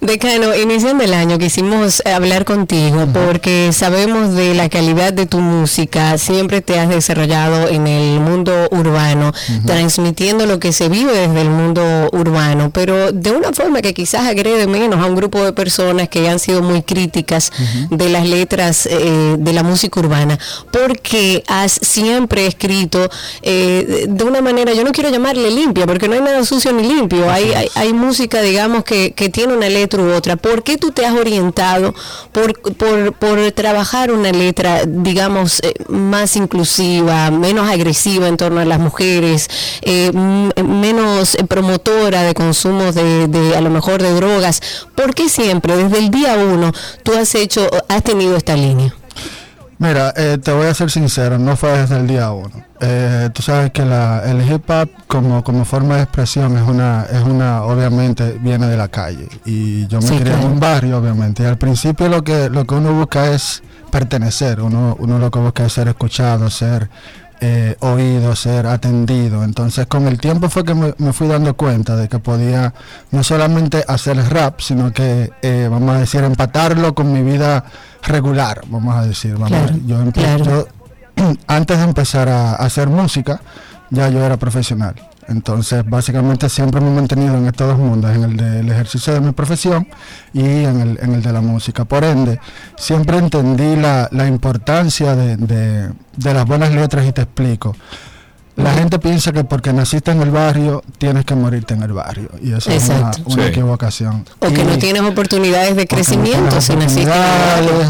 Decano, iniciando el año quisimos hablar contigo porque sabemos de la calidad de tu música. Siempre te has desarrollado en el mundo urbano, transmitiendo lo que se vive desde el mundo urbano, pero de una forma que quizás agrede menos a un grupo de personas que han sido muy críticas de las letras eh, de la música urbana, porque has siempre escrito eh, de una manera, yo no quiero llamarle limpia, porque no hay nada sucio ni limpio, hay, hay, hay música, digamos, que, que tiene una letra u otra. ¿Por qué tú te has orientado por, por, por trabajar una letra, digamos, eh, más inclusiva, menos agresiva en torno a las mujeres, eh, menos eh, promotora de consumo de, de, a lo mejor, de drogas? ¿Por qué siempre, desde el día uno, tú has hecho, has tenido esta línea? Mira, eh, te voy a ser sincero, no fue desde el día uno. Eh, tú sabes que la, el hip hop como, como forma de expresión es una, es una, obviamente viene de la calle. Y yo me Sí, crié claro. en un barrio, obviamente. Y al principio lo que, lo que uno busca es pertenecer, uno, uno lo que busca es ser escuchado, ser eh, oído, ser atendido. Entonces con el tiempo fue que me, me fui dando cuenta de que podía no solamente hacer rap, sino que, eh, vamos a decir, empatarlo con mi vida regular, vamos a decir. Vamos a- Claro, yo, empe- claro. yo, (clears throat) antes de empezar a, a hacer música, ya yo era profesional. Entonces, básicamente siempre me he mantenido en estos dos mundos, en el del ejercicio de mi profesión y en el, en el de la música. Por ende, siempre entendí la, la importancia de, de- de las buenas letras y te explico. La gente piensa que porque naciste en el barrio, tienes que morirte en el barrio. Y eso es una, Exacto. una Sí. equivocación. O que no tienes oportunidades de no crecimiento si naciste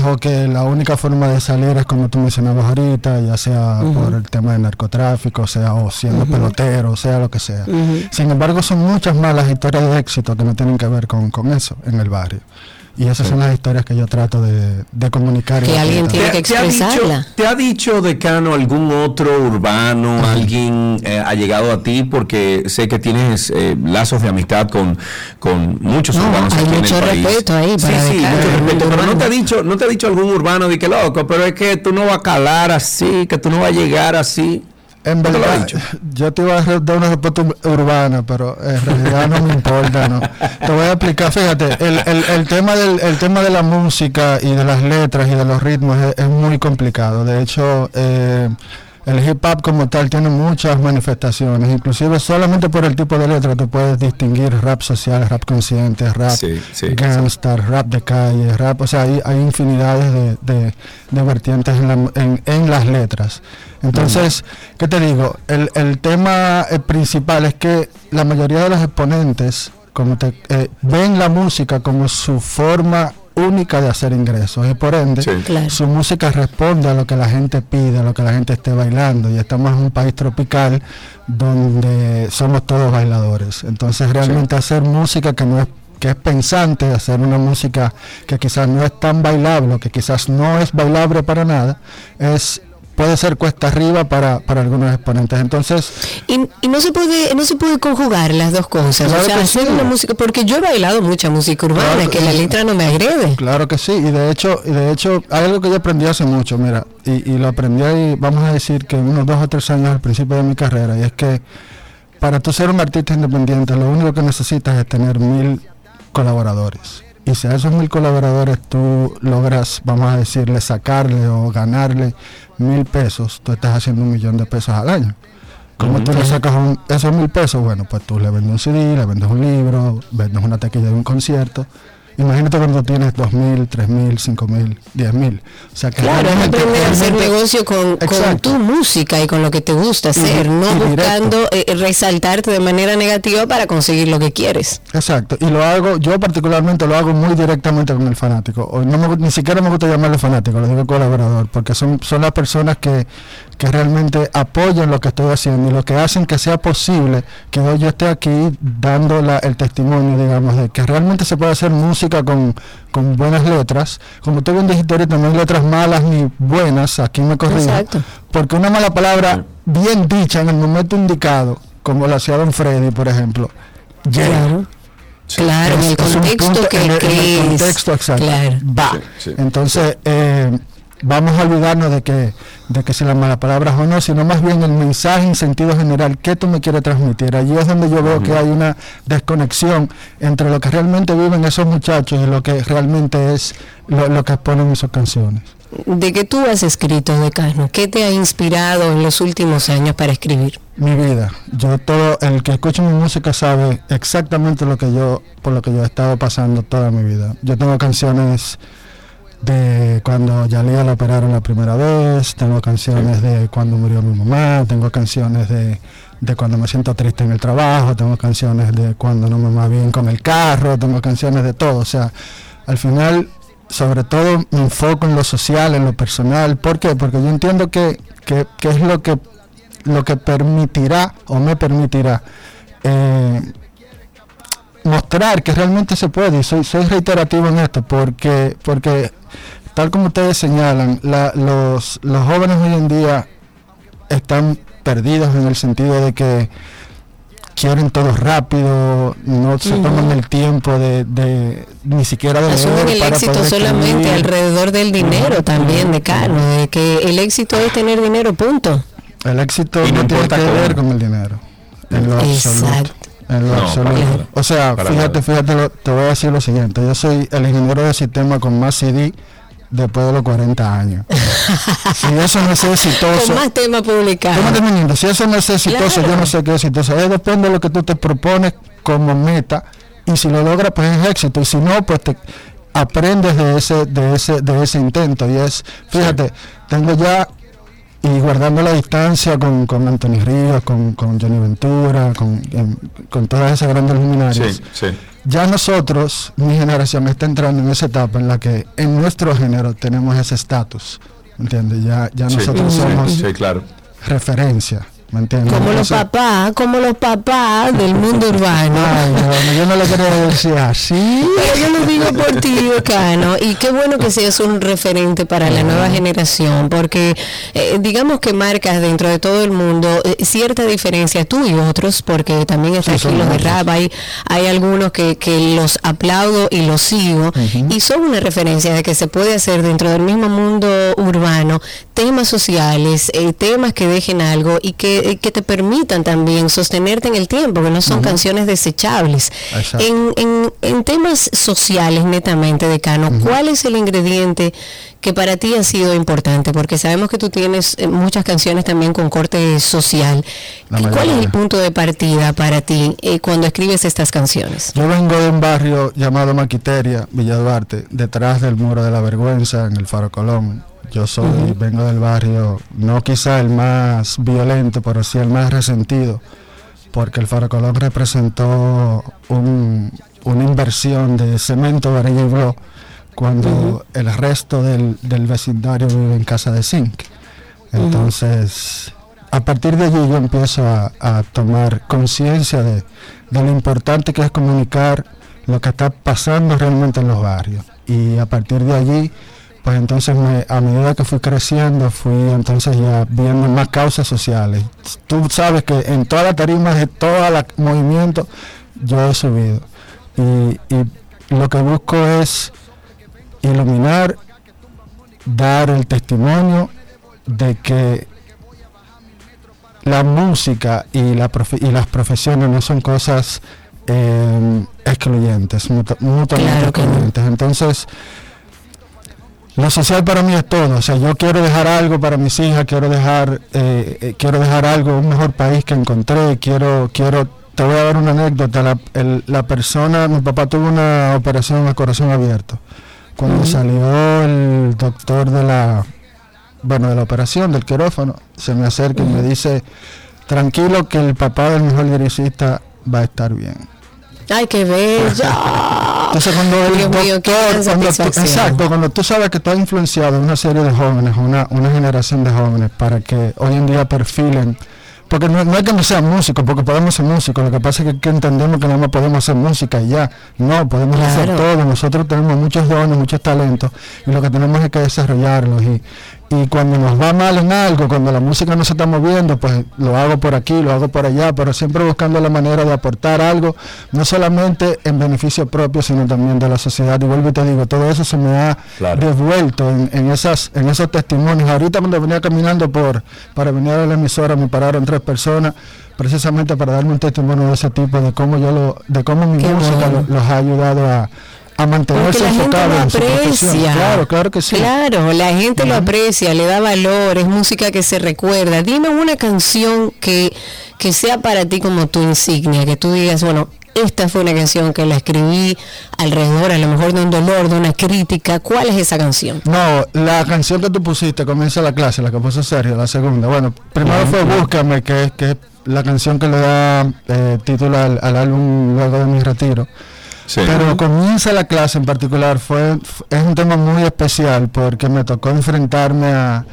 o que la única forma de salir es como tú mencionabas ahorita, ya sea por el tema de narcotráfico, sea o siendo pelotero, sea lo que sea. Sin embargo, son muchas malas historias de éxito que no tienen que ver con, con eso en el barrio. Y esas son las historias que yo trato de, de comunicar. Que alguien tiene que ha expresarla. dicho, ¿Te ha dicho, decano, algún otro urbano, alguien eh, ha llegado a ti? Porque sé que tienes eh, lazos de amistad con, con muchos No, urbanos hay aquí en mucho el país. respeto ahí Sí, para sí, Decano, mucho respeto. Pero no te, ha dicho, no te ha dicho algún urbano de que loco, pero es que tú no vas a calar así, que tú no vas a llegar así. En ¿No te verdad, (laughs) yo te iba a dar una respuesta ur- urbana, pero en realidad no me importa, ¿no? (laughs) Te voy a explicar, fíjate, el, el, el tema del el tema de la música y de las letras y de los ritmos es, es muy complicado. De hecho, eh, el hip hop como tal tiene muchas manifestaciones, inclusive solamente por el tipo de letra tú puedes distinguir rap social, rap consciente, rap Sí, sí, gangsta, rap de calle, rap, o sea, hay, hay infinidades de, de- de vertientes en, la- en- en las letras. Entonces, ¿qué te digo? El, el tema eh, principal es que la mayoría de los exponentes como te, eh, ven la música como su forma única de hacer ingresos y por ende Sí. Claro. su música responde a lo que la gente pide, a lo que la gente esté bailando y estamos en un país tropical donde somos todos bailadores. Entonces realmente hacer música que no es que es pensante, hacer una música que quizás no es tan bailable, que quizás no es bailable para nada, es puede ser cuesta arriba para, para algunos exponentes. Entonces, Y, y no se puede no se puede conjugar las dos cosas. Claro o sea, hacer sí. una música, porque yo he bailado mucha música urbana, Claro que la letra no me agrede. Claro que sí, y de hecho, y de hecho hay algo que yo aprendí hace mucho, mira, y, y lo aprendí ahí, vamos a decir que unos dos o tres años al principio de mi carrera, y es que para tú ser un artista independiente, lo único que necesitas es tener mil colaboradores. Y si a esos mil colaboradores tú logras, vamos a decirle, sacarle o ganarle mil pesos, tú estás haciendo un millón de pesos al año. ¿Cómo tú le sacas un- esos mil pesos? Bueno, pues tú le vendes un CD, le vendes un libro, vendes una taquilla de un concierto. Imagínate cuando tienes dos mil, tres mil, cinco mil, diez mil. O sea que Claro, es aprender a hacer negocio con, con tu música y con lo que te gusta hacer, no y buscando eh, resaltarte de manera negativa para conseguir lo que quieres. Exacto, y lo hago, yo particularmente lo hago muy directamente con el fanático. O no me- ni siquiera me gusta llamarlo fanático, lo digo colaborador, porque son, son las personas que, que realmente apoyan lo que estoy haciendo y lo que hacen que sea posible que hoy yo esté aquí dando la- el testimonio, digamos, de que realmente se puede hacer música con, con buenas letras. Como tú bien dijiste ahorita, no hay letras malas ni buenas, aquí me corrijo. Exacto. Porque una mala palabra bien dicha en el momento indicado, como lo hacía Don Freddy, por ejemplo, llega. Claro. Claro, en el Es- contexto punto- que, en el- es. exacto. Claro. Va. Sí, sí. Entonces, eh, vamos a olvidarnos de que, de que si las malas palabras o no, sino más bien el mensaje en sentido general, ¿qué tú me quieres transmitir? Allí es donde yo veo que hay una desconexión entre lo que realmente viven esos muchachos y lo que realmente es lo, lo que exponen en sus canciones. ¿De qué tú has escrito, Decano? ¿Qué te ha inspirado en los últimos años para escribir? mi vida. Yo todo, el que escucha mi música sabe exactamente lo que yo, por lo que yo he estado pasando toda mi vida. Yo tengo canciones de cuando Yalía la operaron la primera vez, tengo canciones de cuando murió mi mamá, tengo canciones de, de cuando me siento triste en el trabajo, tengo canciones de cuando no me va bien con el carro, tengo canciones de todo. O sea, al final, sobre todo me enfoco en lo social, en lo personal. ¿Por qué? Porque yo entiendo que, que, que es lo que lo que permitirá o me permitirá eh, mostrar que realmente se puede y soy, soy reiterativo en esto porque porque tal como ustedes señalan la- los, los jóvenes hoy en día están perdidos en el sentido de que quieren todo rápido no se toman el tiempo de, de ni siquiera de Asumen el para éxito poder solamente escribir. alrededor del dinero también, Decano, de que el éxito es tener dinero, punto. El éxito Y no no, tiene que cómo. ver con el dinero. En lo absoluto. Exacto. En lo No, absoluto. O sea, Para fíjate, fíjate, lo- te voy a decir lo siguiente. Yo soy el ingeniero de sistema con más CD después de los 40 años. si eso no es exitoso. Con más temas ¿Tú me publicados. Si eso no es exitoso, Claro. yo no sé qué es exitoso. Depende de lo que tú te propones como meta. Y si lo logras, pues es éxito. Y si no, pues te aprendes de ese, de ese, de ese intento. Y es, fíjate, tengo ya, y guardando la distancia con, con Anthony Ríos, con, con Johnny Ventura, con, em, con todas esas grandes luminarias Sí, sí. ya nosotros, mi generación, está entrando en esa etapa en la que en nuestro género tenemos ese estatus. ¿Me entiendes? Ya, ya nosotros sí, somos sí, claro. referencia. ¿Me entiendes? Como los papás, como los papás del mundo urbano. Ay, no, yo no le quería decir así. Pero yo lo digo por ti, Decano, y qué bueno que seas un referente para la nueva generación, porque eh, digamos que marcas dentro de todo el mundo eh, cierta diferencia tú y otros, porque también está Sí, aquí los de rap, hay, hay algunos que, que los aplaudo y los sigo, y son una referencia de que se puede hacer dentro del mismo mundo urbano temas sociales, eh, temas que dejen algo y que, eh, que te permitan también sostenerte en el tiempo, que no son canciones desechables. En, en, en temas sociales, netamente, Decano, ¿cuál es el ingrediente que para ti ha sido importante? Porque sabemos que tú tienes eh, muchas canciones también con corte social. La ¿Y ¿Cuál es el punto de partida para ti eh, cuando escribes estas canciones? Yo vengo de un barrio llamado Maquiteria, Villa Duarte, detrás del muro de la vergüenza en el Faro Colón. Yo soy, vengo del barrio, no quizá el más violento, pero sí el más resentido, porque el Faro Colón representó un- una inversión de cemento, varilla y blo, cuando el resto del, del vecindario vive en casa de zinc. Entonces, a partir de allí yo empiezo a, a tomar conciencia de, de lo importante que es comunicar lo que está pasando realmente en los barrios. Y a partir de allí pues entonces me- a medida que fui creciendo, fui entonces ya viendo más causas sociales. Tú sabes que en todas las tarimas de todo el movimiento yo he subido. Y, y lo que busco es iluminar, dar el testimonio de que la música y, la profe- y las profesiones no son cosas eh, excluyentes, mutu- mutuamente Claro que no. excluyentes. Entonces, lo social para mí es todo. O sea, yo quiero dejar algo para mis hijas, quiero dejar, eh, eh, quiero dejar algo, un mejor país que encontré, quiero, quiero, te voy a dar una anécdota. La, el- la persona, mi papá tuvo una operación a corazón abierto. Cuando salió el doctor de la, bueno, de la operación, del quirófano, se me acerca y me dice, tranquilo que el papá del mejor liricista va a estar bien. Ay, qué bella. Entonces cuando el mío, doctor, cuando tú- exacto, cuando tú sabes que tú has influenciado una serie de jóvenes, una, una generación de jóvenes para que hoy en día perfilen, porque no, no es que no sean músicos, porque podemos ser músicos, lo que pasa es que, que entendemos que no más podemos hacer música y ya, no, podemos hacer todo, nosotros tenemos muchos dones, muchos talentos y lo que tenemos es que desarrollarlos y, y cuando nos va mal en algo, cuando la música no se está moviendo, pues lo hago por aquí, lo hago por allá, pero siempre buscando la manera de aportar algo, no solamente en beneficio propio, sino también de la sociedad. Y vuelvo y te digo, todo eso se me ha Claro. devuelto en, en esas, en esos testimonios. Ahorita cuando venía caminando por, para venir a la emisora, me pararon tres personas precisamente para darme un testimonio de ese tipo, de cómo yo lo, de cómo mi Qué música bueno. lo- los ha ayudado a, a mantenerse lo en su profesión. Claro, claro que sí. Claro, la gente lo aprecia, le da valor, es música que se recuerda. Dime una canción que, que sea para ti como tu insignia, que tú digas, bueno, esta fue una canción que la escribí alrededor, a lo mejor de un dolor, de una crítica. ¿Cuál es esa canción? No, la canción que tú pusiste, comienza la clase, la que puso Sergio, la segunda. Bueno, primero fue Búscame, que es, que es la canción que le da eh, título al, al álbum luego de mi retiro. Sí. Pero comienza la clase en particular, fue, es un tema muy especial porque me tocó enfrentarme a...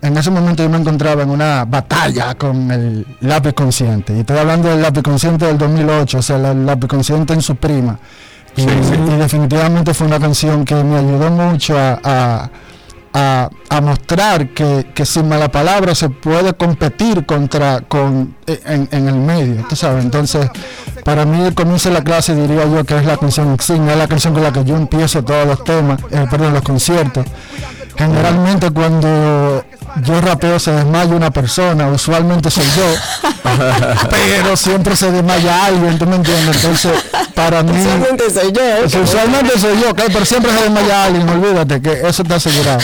En ese momento yo me encontraba en una batalla con el lápiz consciente. Y estoy hablando del lápiz consciente del 2008, o sea, el lápiz consciente en su prima. Y, Sí, sí. y definitivamente fue una canción que me ayudó mucho a, a- a- mostrar que, sin mala palabra se puede competir contra con eh, en, en el medio, tú sabes. Entonces, para mí el comienzo de la clase diría yo que es la canción insignia, es la canción con la que yo empiezo todos los temas, eh, perdón, los conciertos. Generalmente cuando yo rapeo se desmaya una persona, usualmente soy yo, (laughs) pero siempre se desmaya alguien, ¿tú me entiendes? Entonces, para mí... Solamente soy yo. Pues usualmente soy yo, ¿ok? pero siempre se desmaya alguien, olvídate que eso está asegurado.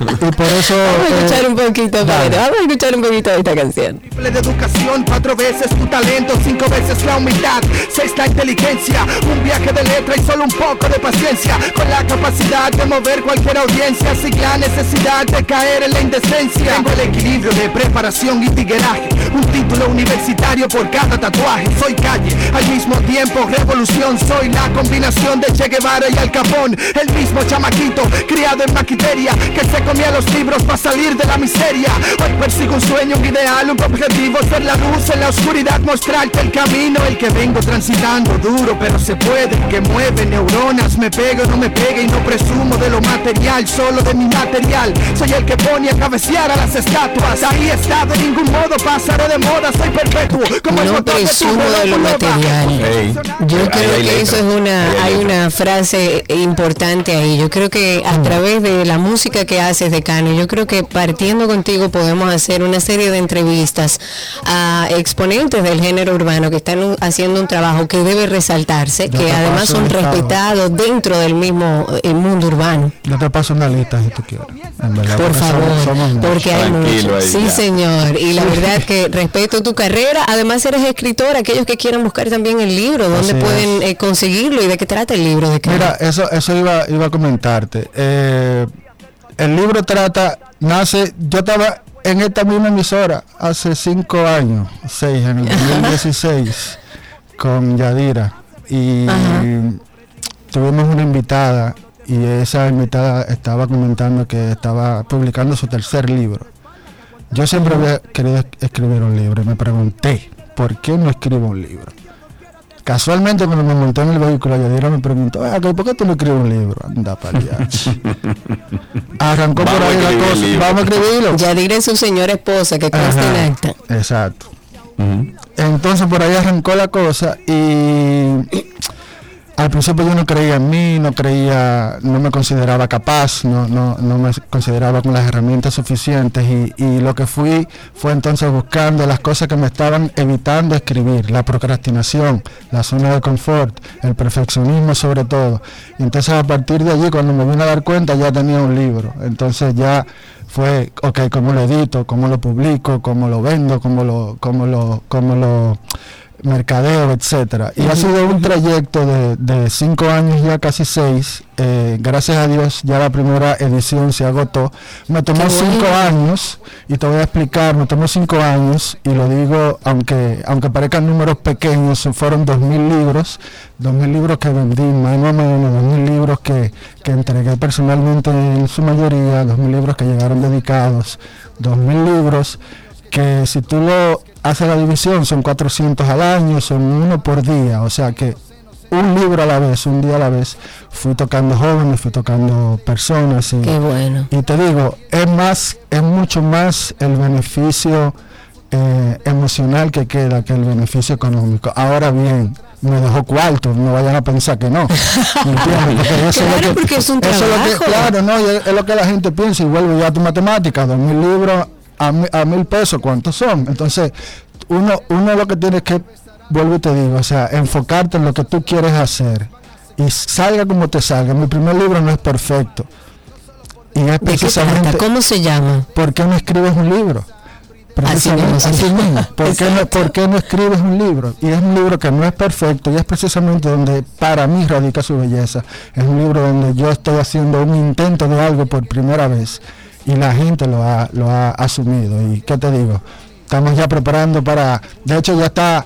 Y por eso... Vamos a eh, escuchar un poquito, vamos a escuchar un poquito de esta canción. Triple de educación, cuatro veces tu talento, cinco veces la humildad, seis la inteligencia, un viaje de letra y solo un poco de paciencia, con la capacidad de mover cualquier audiencia, sin la necesidad de caer en la indecencia. Tengo el equilibrio de preparación y tigueraje, un título universitario por cada tatuaje, soy calle, al mismo tiempo revolución, soy la combinación de Che Guevara y Al Capón, el mismo chamaquito, criado en maquiteria, que se comía los libros para salir de la miseria. Hoy persigo un sueño, un ideal, un objetivo, ser la luz en la oscuridad, mostrarte el camino, el que vengo transitando duro, pero se puede, que mueve neuronas, me pego, no me pegue y no presumo de lo material, solo de mi material. Soy el que pone a cabecear a las estatuas, ahí está, de ningún modo pasaré de moda, soy perpetuo, como el No presumo de lo material. Ey, Yo creo que letra, eso es una, hay una frase importante ahí. Yo creo que a través de la música que haces de Cano, yo creo que partiendo contigo podemos hacer una serie de entrevistas a exponentes del género urbano que están un- haciendo un trabajo que debe resaltarse, Yo que además son el respetados dentro del mismo eh, mundo urbano. Yo te paso una lista si tú quieres. En verdad, Por favor, somos porque hay mucho. ahí, Sí, ya. señor. Y la verdad que (laughs) respeto tu carrera. Además eres escritor. Aquellos que quieran buscar también el libro, ¿dónde Así pueden eh, conseguirlo y de qué trata el libro de Cano? Mira, eso, eso iba, iba a comentarte. Eh, el libro trata, nace, yo estaba en esta misma emisora hace cinco años, seis, en el (laughs) 2016, con Yadira. Y Ajá. tuvimos una invitada y esa invitada estaba comentando que estaba publicando su tercer libro. Yo siempre había querido es- escribir un libro y me pregunté, ¿por qué no escribo un libro? Casualmente cuando me monté en el vehículo, Yadira me preguntó, "Ven acá, ¿por qué tú no escribes un libro? Anda para allá. (laughs) Arrancó por Vamos ahí la cosa. libro. Vamos a escribirlo. Yadira es su señora esposa que consta en acta. Exacto. Entonces por ahí arrancó la cosa y al principio yo no creía en mí, no creía, no me consideraba capaz, no, no, no me consideraba con las herramientas suficientes y, lo que fui fue entonces buscando las cosas que me estaban evitando escribir, la procrastinación, la zona de confort, el perfeccionismo sobre todo. Y entonces a partir de allí cuando me vine a dar cuenta ya tenía un libro, entonces ya fue, ok, cómo lo edito, cómo lo publico, cómo lo vendo, cómo lo, cómo lo, cómo lo mercadeo, etcétera. Y ha sido un trayecto de, de cinco años, ya casi seis. Eh, gracias a Dios, ya la primera edición se agotó. Me tomó Qué cinco bueno. años, y te voy a explicar, me tomó cinco años, y lo digo, aunque, aunque parezcan números pequeños, fueron dos mil libros, dos mil libros que vendí mano a mano, dos mil libros que, que entregué personalmente en su mayoría, dos mil libros que llegaron dedicados, dos mil libros que si tú lo haces la división son 400 al año, son uno por día, o sea que un libro a la vez, un día a la vez, fui tocando jóvenes, fui tocando personas y, Qué bueno. y te digo, es más, es mucho más el beneficio eh, emocional que queda que el beneficio económico. Ahora bien, me dejó cuarto, no vayan a pensar que no. (laughs) Claro, es lo que- porque es un eso lo que- trabajo. claro, no, es lo que la gente piensa y vuelvo ya a tu matemática, dos mil libros a, a mil pesos, ¿cuántos son? Entonces, uno, uno lo que tiene que, vuelvo y te digo, o sea, enfocarte en lo que tú quieres hacer y salga como te salga. Mi primer libro no es perfecto. Y es ¿De qué precisamente? ¿Cómo se llama? ¿por qué no escribes un libro? Precisamente, mismo, así sí. mismo. ¿Por qué, no, por qué no escribes un libro? Y es un libro que no es perfecto y es precisamente donde para mí radica su belleza. Es un libro donde yo estoy haciendo un intento de algo por primera vez y la gente lo ha, lo ha asumido. ¿Y qué te digo? Estamos ya preparando para, de hecho ya está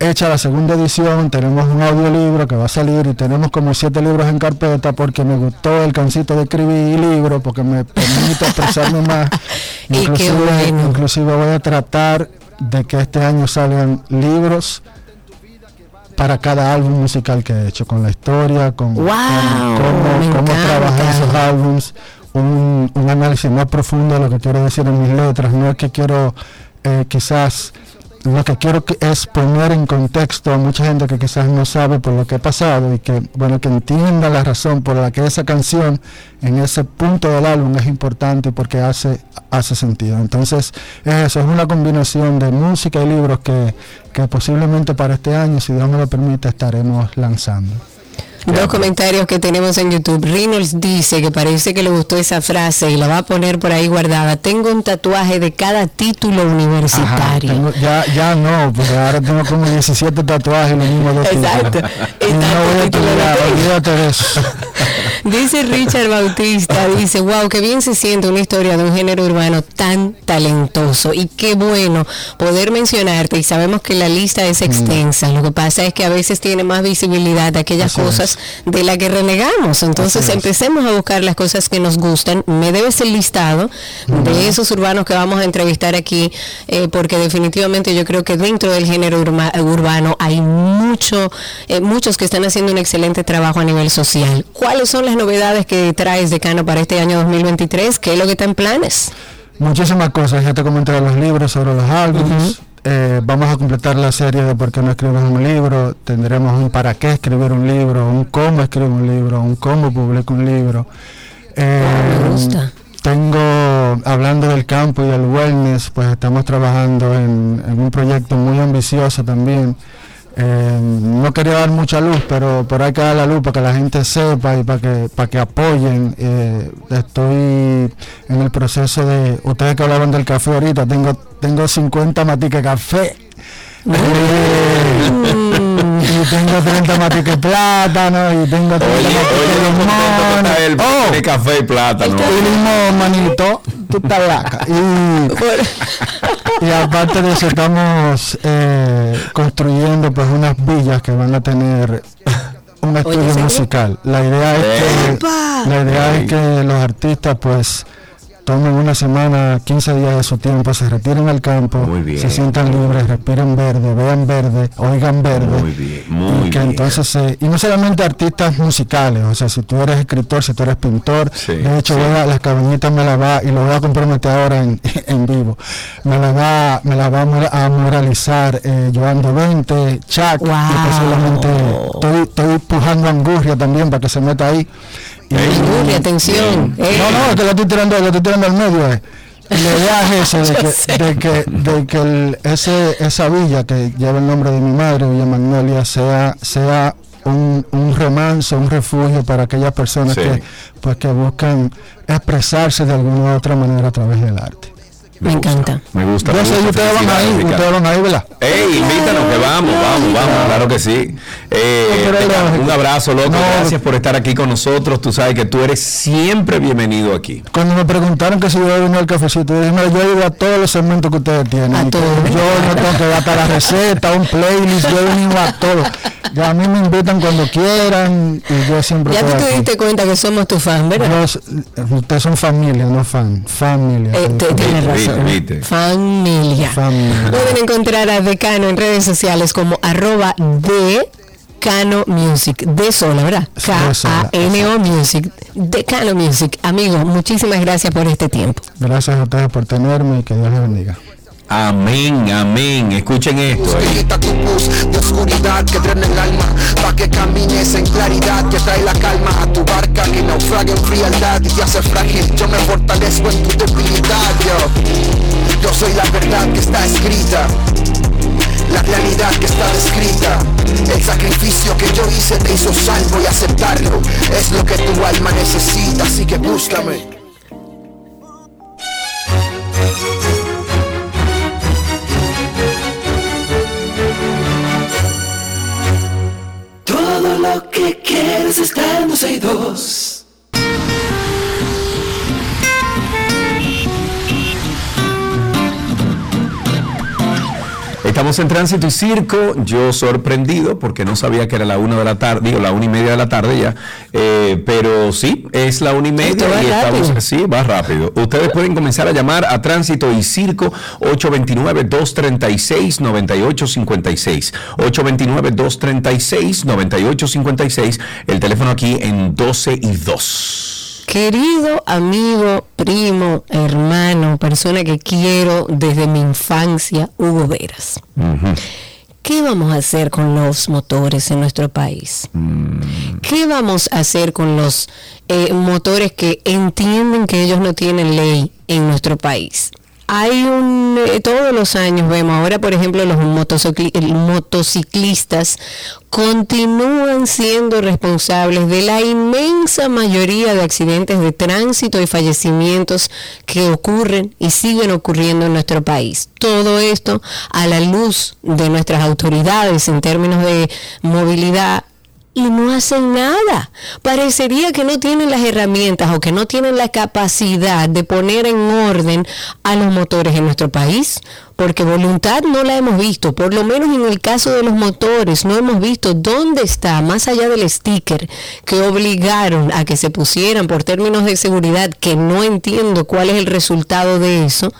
hecha la segunda edición, tenemos un audiolibro que va a salir y tenemos como siete libros en carpeta porque me gustó el cancito de escribir libros, porque me permite expresarme más. (laughs) Inclusive, bueno. inclusive voy a tratar de que este año salgan libros para cada álbum musical que he hecho, con la historia, con, cómo, cómo trabajé esos álbums, un, análisis más profundo de lo que quiero decir en mis letras, no es que quiero eh, quizás lo que quiero es poner en contexto a mucha gente que quizás no sabe por lo que he pasado y que bueno que entienda la razón por la que esa canción en ese punto del álbum es importante porque hace hace sentido. Entonces es eso es una combinación de música y libros que, que posiblemente para este año si Dios me lo permite estaremos lanzando Dos comentarios que tenemos en YouTube. Reynolds dice que parece que le gustó esa frase y la va a poner por ahí guardada. Tengo un tatuaje de cada título Ajá, universitario. tengo- ya, ya no, porque ahora tengo como 17 tatuajes y lo mismo dos (laughs) Exacto. Y no voy a olvídate de eso. (laughs) Dice Richard Bautista, dice, wow, qué bien se siente una historia de un género urbano tan talentoso y qué bueno poder mencionarte y sabemos que la lista es extensa, lo que pasa es que a veces tiene más visibilidad aquellas Mm. Así es. cosas de las que renegamos, entonces Así es. empecemos a buscar las cosas que nos gustan, me debes el listado de esos urbanos que vamos a entrevistar aquí, eh, porque definitivamente yo creo que dentro del género urma- urbano hay mucho, eh, muchos que están haciendo un excelente trabajo a nivel social. ¿Cuáles son las novedades que traes, decano, para este año 2023? ¿Qué es lo que está en planes? Muchísimas cosas, ya te comenté de los libros, sobre los álbumes. Eh, vamos a completar la serie de por qué no escribes un libro. Tendremos un para qué escribir un libro, un cómo escribir un libro, un cómo publico un libro. Eh, Me gusta. Tengo, hablando del campo y del wellness, pues estamos trabajando en, en un proyecto muy ambicioso también. Eh, no quería dar mucha luz, pero, pero hay que dar la luz para que la gente sepa y para que, para que apoyen. Eh, estoy en el proceso de, ustedes que hablaban del café ahorita, tengo, tengo 50 maticas de café. Tengo 30 maticas de plátano y tengo 30 Oye, oye, de limón. Oh, tiene café y plátano. y limón, manito, tú estás laca. Y, y aparte de eso, estamos eh, construyendo pues unas villas que van a tener un estudio musical. La idea es que, ¡Epa! la idea es que los artistas pues tomen una semana, 15 días de su tiempo, se retiren al campo, Muy bien. se sientan libres, respiren verde, vean verde, oigan verde. Muy bien, muy y que bien. entonces, eh, y no solamente artistas musicales, o sea, si tú eres escritor, si tú eres pintor, Sí, de hecho sí. voy a, las cabañitas me la va, y lo voy a comprometer ahora en, (laughs) en vivo, me la va, me la va a mora- a moralizar eh, Joan 20, Chuck, Wow. y posiblemente estoy, estoy pujando a Angurria también para que se meta ahí. Angurria, atención. Eh, no, no, es que lo estoy tirando, lo estoy tirando al medio. Eh. La idea es ese, de (laughs) que, de que, de que el- ese, esa villa que lleva el nombre de mi madre, Villa Magnolia, sea, sea un, un remanso, un refugio para aquellas personas Sí. que, pues, que buscan expresarse de alguna u otra manera a través del arte. Me encanta. Me gusta. Yo sé, gusta. ustedes van ahí, ustedes van ahí, ¿verdad? ¡Ey, invítanos que vamos, vamos, vamos! Claro que sí. Eh, un abrazo, loco. No. Gracias por estar aquí con nosotros. Tú sabes que tú eres siempre bienvenido aquí. Cuando me preguntaron que si yo iba a venir al cafecito, yo dije, "Mira, yo ido a todos los segmentos que ustedes tienen. A que. Yo no tengo que (laughs) dar para la receta, un playlist, yo he venido a todo. Ya a mí me invitan cuando quieran y yo siempre Ya tú te diste cuenta que somos tu fan, ¿verdad? Los- ustedes son familia, no fan. Familia. Eh, tienes razón. Viste. Familia. Familia. Pueden encontrar a Decano en redes sociales como arroba Decano Music. De sola, ¿verdad? De K-A-N-O Music. Decano Music. Amigos, muchísimas gracias por este tiempo. Gracias a ustedes por tenerme y que Dios les bendiga. Amén, amén. Escuchen esto. eh. Tu pus de oscuridad que drena el alma Pa' que camines en claridad que trae la calma A tu barca que naufraga en frialdad y te hace frágil Yo me fortalezco en tu debilidad yo Yo soy la verdad que está escrita la realidad que está descrita El sacrificio que yo hice te hizo salvo y aceptarlo Es lo que tu alma necesita, así que búscame lo que quieres está en 12 y 2. Estamos en tránsito y circo. Yo sorprendido porque no sabía que era la una de la tarde, digo la una y media de la tarde ya. Eh, pero sí, es la una y media y estamos. rápido. Sí, va rápido. Ustedes pueden comenzar a llamar a tránsito y circo 829-236-9856. 829-236-9856. El teléfono aquí en 12 y 2. Querido amigo, primo, hermano, persona que quiero desde mi infancia, Hugo Veras. ¿Qué vamos a hacer con los motores en nuestro país? ¿Qué vamos a hacer con los eh, motores que entienden que ellos no tienen ley en nuestro país? Hay un, eh, todos los años vemos, ahora por ejemplo los el- motociclistas continúan siendo responsables de la inmensa mayoría de accidentes de tránsito y fallecimientos que ocurren y siguen ocurriendo en nuestro país. Todo esto a la luz de nuestras autoridades en términos de movilidad y no hacen nada. Parecería que no tienen las herramientas o que no tienen la capacidad de poner en orden a los motores en nuestro país, porque voluntad no la hemos visto, por lo menos en el caso de los motores, no hemos visto dónde está, más allá del sticker que obligaron a que se pusieran por términos de seguridad, que no entiendo cuál es el resultado de eso,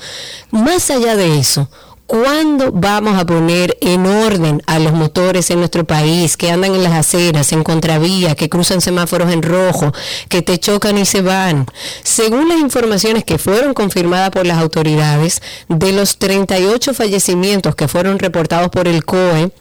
más allá de eso. ¿Cuándo vamos a poner en orden a los motores en nuestro país que andan en las aceras, en contravía, que cruzan semáforos en rojo, que te chocan y se van? Según las informaciones que fueron confirmadas por las autoridades, de los 38 fallecimientos que fueron reportados por el COE,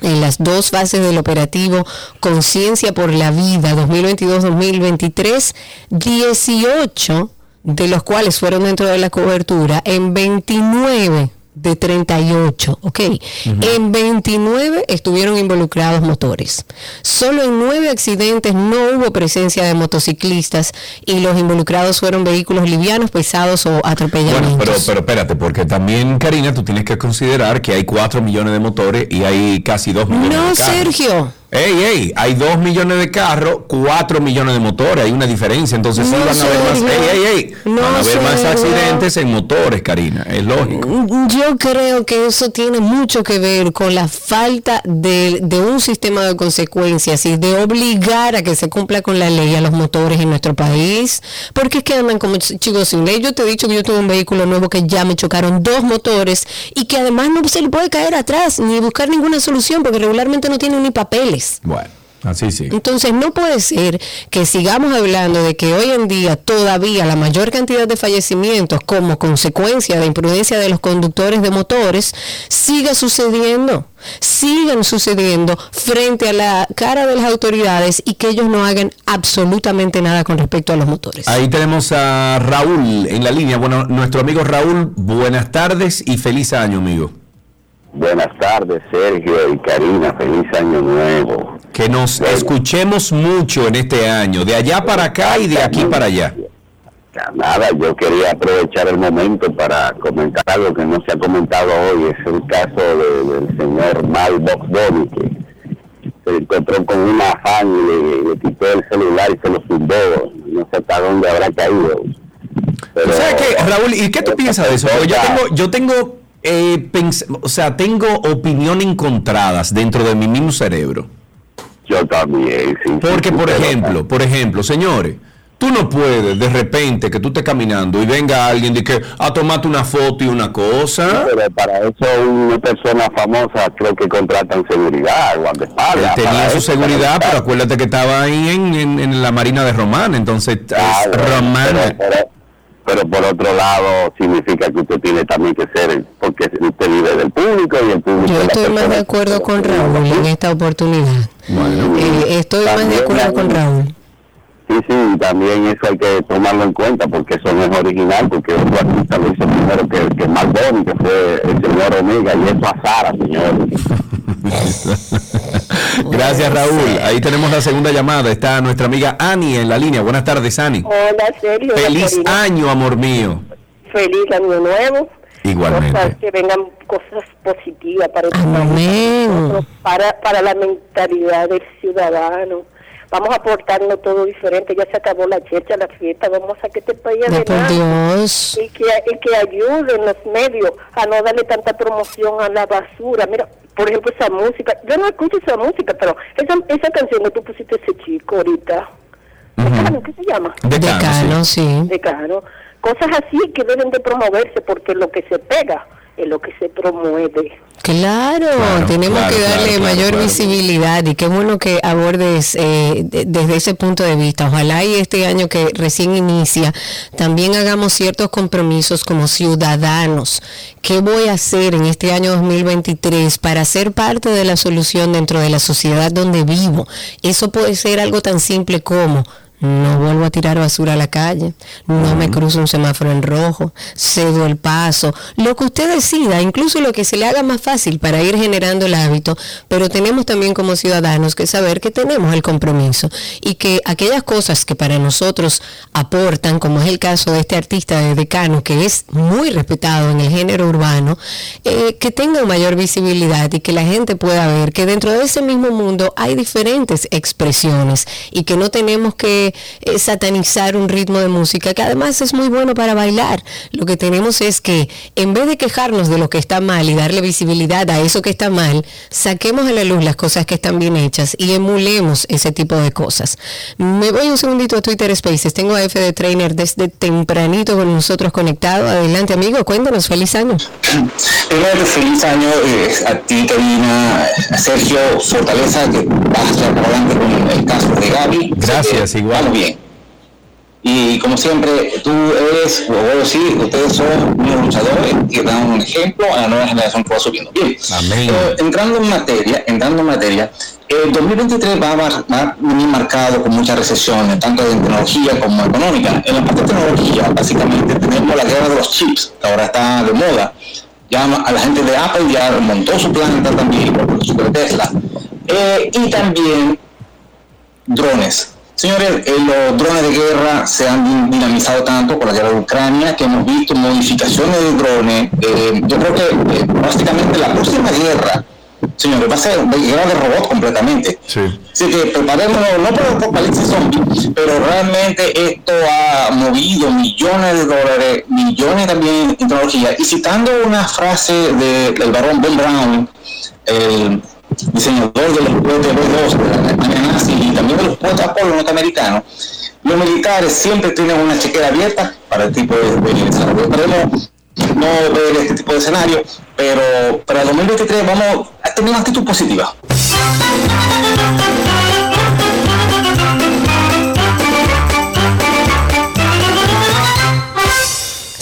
en las dos fases del operativo Conciencia por la Vida 2022-2023, 18 de los cuales fueron dentro de la cobertura, en 29 de 38, ¿ok? En 29 estuvieron involucrados motores. Solo en 9 accidentes no hubo presencia de motociclistas y los involucrados fueron vehículos livianos, pesados o atropellamientos. Bueno, pero, pero espérate, porque también, Karina, tú tienes que considerar que hay 4 millones de motores y hay casi 2 millones No, de carros. Sergio. Ey, ey, hay dos millones de carros, cuatro millones de motores, hay una diferencia, entonces sí No, van a haber más, ey, ey, ey, No, van a haber más accidentes en motores, Karina, es lógico. Yo creo que eso tiene mucho que ver con la falta de, de un sistema de consecuencias y de obligar a que se cumpla con la ley a los motores en nuestro país. Porque es que andan como ch- chicos sin ley. Yo te he dicho que yo tuve un vehículo nuevo que ya me chocaron dos motores y que además no se le puede caer atrás ni buscar ninguna solución porque regularmente no tienen ni papeles. Bueno, así sí. Entonces no puede ser que sigamos hablando de que hoy en día todavía la mayor cantidad de fallecimientos como consecuencia de imprudencia de los conductores de motores siga sucediendo, sigan sucediendo frente a la cara de las autoridades y que ellos no hagan absolutamente nada con respecto a los motores. Ahí tenemos a Raúl en la línea. Bueno, nuestro amigo Raúl, buenas tardes y feliz año, amigo. Buenas tardes, Sergio y Karina. Feliz año nuevo. Que nos escuchemos mucho en este año, de allá para acá y de aquí para allá. Nada, yo quería aprovechar el momento para comentar algo que no se ha comentado hoy. Es el caso de- del señor Mal Bunny, que se encontró con una fan y le, le quitó el celular y se lo zumbó. No sé hasta dónde habrá caído. Pero- ¿Sabes qué, Raúl? ¿Y qué tú piensas de eso? Porque yo tengo, yo tengo, eh, o sea, tengo opiniones encontradas dentro de mi mismo cerebro. Yo también, sí. Porque, por ejemplo, por ejemplo, señores, tú no puedes de repente que tú estés caminando y venga alguien de que a tomarte una foto y una cosa. Pero para eso una persona famosa creo que contratan seguridad, Él guardaespaldas. tenía para su seguridad, pero acuérdate que estaba ahí en, en- en la Marina de Román, entonces es Ah, bueno, Román. Pero, pero- pero por otro lado significa que usted tiene también que ser, porque usted vive del público y el público... Yo estoy más de acuerdo con Raúl en esta oportunidad. Bueno, Eh, estoy más de acuerdo con Raúl. Sí, sí, también eso hay que tomarlo en cuenta porque eso no es original, porque otro artista lo hizo primero que, que Malboni, que fue el señor Omega, y eso a Sara, señor. (laughs) Gracias, Raúl. Ahí tenemos la segunda llamada. Está nuestra amiga Ani en la línea. Buenas tardes, Ani. Hola, Sergio. Feliz año, amor mío. Feliz año nuevo. Igualmente. Cosas que vengan cosas positivas para el Amén. para, para la mentalidad del ciudadano. Vamos a aportarnos todo diferente. Ya se acabó la checha, la fiesta. Vamos a que este país adelante. Dios. y que, y que ayuden los medios a no darle tanta promoción a la basura. Mira, por ejemplo, esa música, yo no escucho esa música, pero esa, esa canción que tú pusiste ese chico ahorita, Decano, ¿qué se llama? Decano, sí. Decano. Cosas así que deben de promoverse porque lo que se pega es lo que se promueve. Claro, Claro, tenemos claro, que darle claro, mayor claro. visibilidad y qué bueno que abordes eh, de- desde ese punto de vista. Ojalá y este año que recién inicia también hagamos ciertos compromisos como ciudadanos. ¿Qué voy a hacer en este año 2023 para ser parte de la solución dentro de la sociedad donde vivo? Eso puede ser algo tan simple como no vuelvo a tirar basura a la calle, no me cruzo un semáforo en rojo, cedo el paso, lo que usted decida, incluso lo que se le haga más fácil para ir generando el hábito, pero tenemos también como ciudadanos que saber que tenemos el compromiso y que aquellas cosas que para nosotros aportan, como es el caso de este artista de Decano, que es muy respetado en el género urbano, eh, que tenga mayor visibilidad y que la gente pueda ver que dentro de ese mismo mundo hay diferentes expresiones y que no tenemos que eh, satanizar un ritmo de música que además es muy bueno para bailar. Lo que tenemos es que en vez de quejarnos de lo que está mal y darle visibilidad a eso que está mal, saquemos a la luz las cosas que están bien hechas y emulemos ese tipo de cosas. Me voy un segundito a Twitter Spaces. Tengo a F de Trainer desde tempranito con nosotros conectado. Adelante amigo, cuéntanos, feliz año. (laughs) Primero, feliz año eh, a ti, Karina, a Sergio, Fortaleza, que vas a estar adelante con el caso de Gaby. Gracias, igual. Vamos bien. Y como siempre, tú eres, voy a decir, ustedes son unos luchadores que dan un ejemplo a la nueva generación que va subiendo. Bien, Amén. Eh, entrando en materia, entrando en materia, el 2023 va a, va a venir marcado con muchas recesiones, tanto de tecnología como económica. En la parte de tecnología, básicamente, tenemos la guerra de los chips, que ahora está de moda. Ya a la gente de Apple ya montó su planta también, por su Tesla. Eh, y también drones. Señores, eh, los drones de guerra se han din- dinamizado tanto con la guerra de Ucrania que hemos visto modificaciones de drones. Eh, yo creo que eh, prácticamente la próxima guerra señores, va a ser de guerra de robot completamente. Sí. Así que preparémonos, no por el apocalipsis zombie, pero realmente esto ha movido millones de dólares, millones también en tecnología. Y citando una frase del del barón Ben Brown, el diseñador de los cohetes B-2 de la Alemania nazi y también de los cohetes Apolo norteamericanos, los militares siempre tienen una chequera abierta para el tipo de, no ver este tipo de escenario, pero para el 2023 vamos a tener una actitud positiva.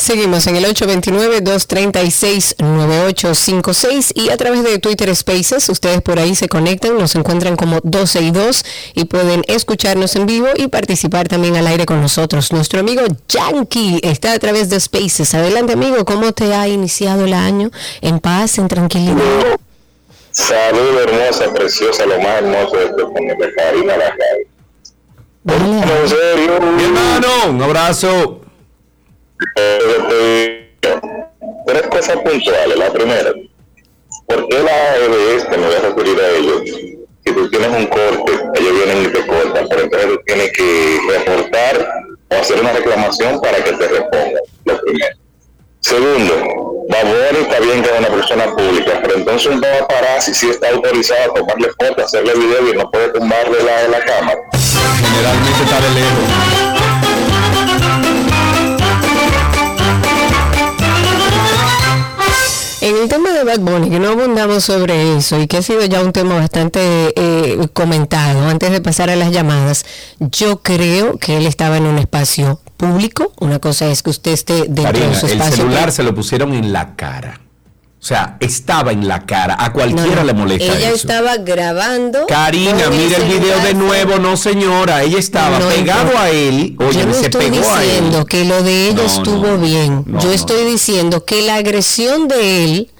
Seguimos en el 829-236-9856 y a través de Twitter Spaces, ustedes por ahí se conectan, nos encuentran como 12 y 2 y pueden escucharnos en vivo y participar también al aire con nosotros. Nuestro amigo Yankee está a través de Spaces. Adelante amigo, ¿cómo te ha iniciado el año? ¿En paz, en tranquilidad? Salud hermosa, preciosa, lo más hermoso de este mundo, de Karina la radio. Dale. En serio, Mi hermano, un abrazo. Eh, tres cosas puntuales. La primera, ¿por qué la AEDS, me voy a referir a ellos, si tú tienes un corte, ellos vienen y te cortan, pero entonces tú tienes que reportar o hacer una reclamación para que te respondan? Lo primero. Segundo, Baboni está bien que es una persona pública, pero entonces un paparazzi sí está autorizado a tomarle foto, hacerle video y no puede tumbarle la de la cámara. Generalmente está de lejos. En el tema de Bad Bunny, que no abundamos sobre eso y que ha sido ya un tema bastante eh, comentado antes de pasar a las llamadas, yo creo que él estaba en un espacio público. Una cosa es que usted esté dentro Karina, de su el espacio. celular se lo pusieron en la cara. O sea, estaba en la cara. A cualquiera no, le molesta Ella eso. estaba grabando. Karina, mira el video de nuevo, no señora, ella estaba No pegado a él, oye, yo no se estoy pegó a él. diciendo que lo de ella estuvo bien. yo estoy diciendo que la agresión de él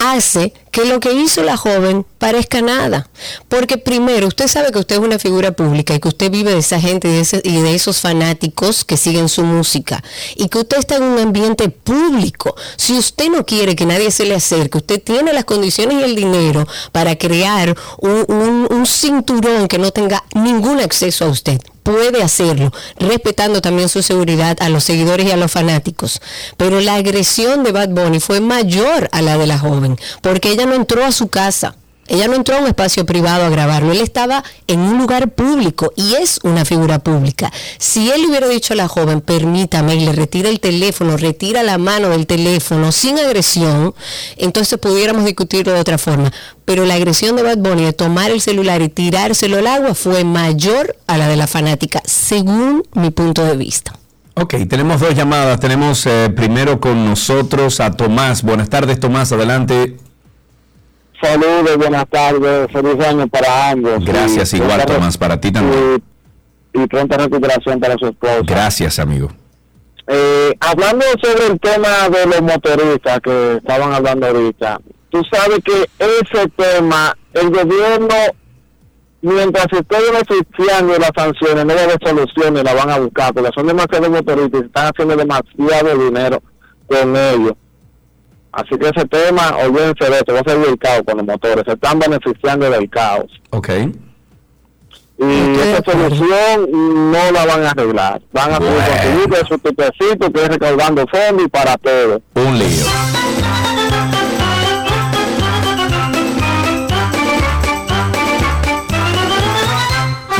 hace que lo que hizo la joven parezca nada. Porque primero, usted sabe que usted es una figura pública y que usted vive de esa gente y de, y de esos fanáticos que siguen su música y que usted está en un ambiente público. Si usted no quiere que nadie se le acerque, usted tiene las condiciones y el dinero para crear un, un- un cinturón que no tenga ningún acceso a usted puede hacerlo, respetando también su seguridad a los seguidores y a los fanáticos. Pero la agresión de Bad Bunny fue mayor a la de la joven, porque ella no entró a su casa. Ella no entró a un espacio privado a grabarlo, él estaba en un lugar público y es una figura pública. Si él hubiera dicho a la joven, permítame, y le retira el teléfono, retira la mano del teléfono sin agresión, entonces pudiéramos discutirlo de otra forma. Pero la agresión de Bad Bunny de tomar el celular y tirárselo al agua fue mayor a la de la fanática, según mi punto de vista. Ok, tenemos dos llamadas. Tenemos eh, primero con nosotros a Tomás. Buenas tardes, Tomás, adelante. Saludos, buenas tardes, feliz año para ambos. Gracias, Y igual, Tomás, para ti también. Y, y pronta recuperación para su esposa. Gracias, amigo. Eh, hablando sobre el tema de los motoristas que estaban hablando ahorita, tú sabes que ese tema, el gobierno, mientras esté beneficiando las sanciones, no haber soluciones, la van a buscar, porque son demasiados motoristas y están haciendo demasiado dinero con ellos. Así que ese tema, olvídense de esto, va a ser el caos con los motores, se están beneficiando del caos. Ok. Y esa solución no la van a arreglar. Van a Bueno. seguir con su tipecito que es recaudando fondos y para todo. Un lío.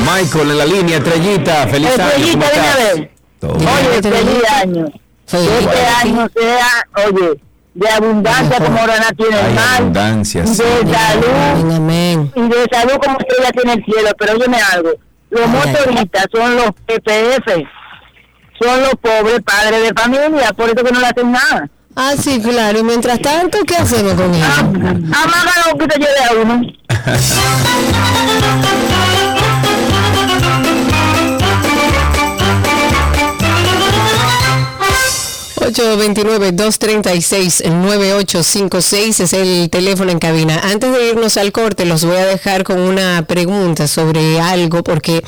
Michael en la línea, estrellita, feliz año. ¿cómo Estrellita, dime a ver. Oye, Estrellita. feliz año. Feliz Este año. año sea, oye, de abundancia como Rana tiene el mar, abundancia, de sí. salud, Amén, amén. y de salud como ella tiene el cielo. Pero óyeme algo, los ay. motoristas son los PPF, son los pobres padres de familia, por eso que no le hacen nada. Ah, sí, claro. Y mientras tanto, ¿qué hacemos con Ah, él? Amaga lo que te lleve a uno. (laughs) 829-236-9856 es el teléfono en cabina. Antes de irnos al corte, los voy a dejar con una pregunta sobre algo, porque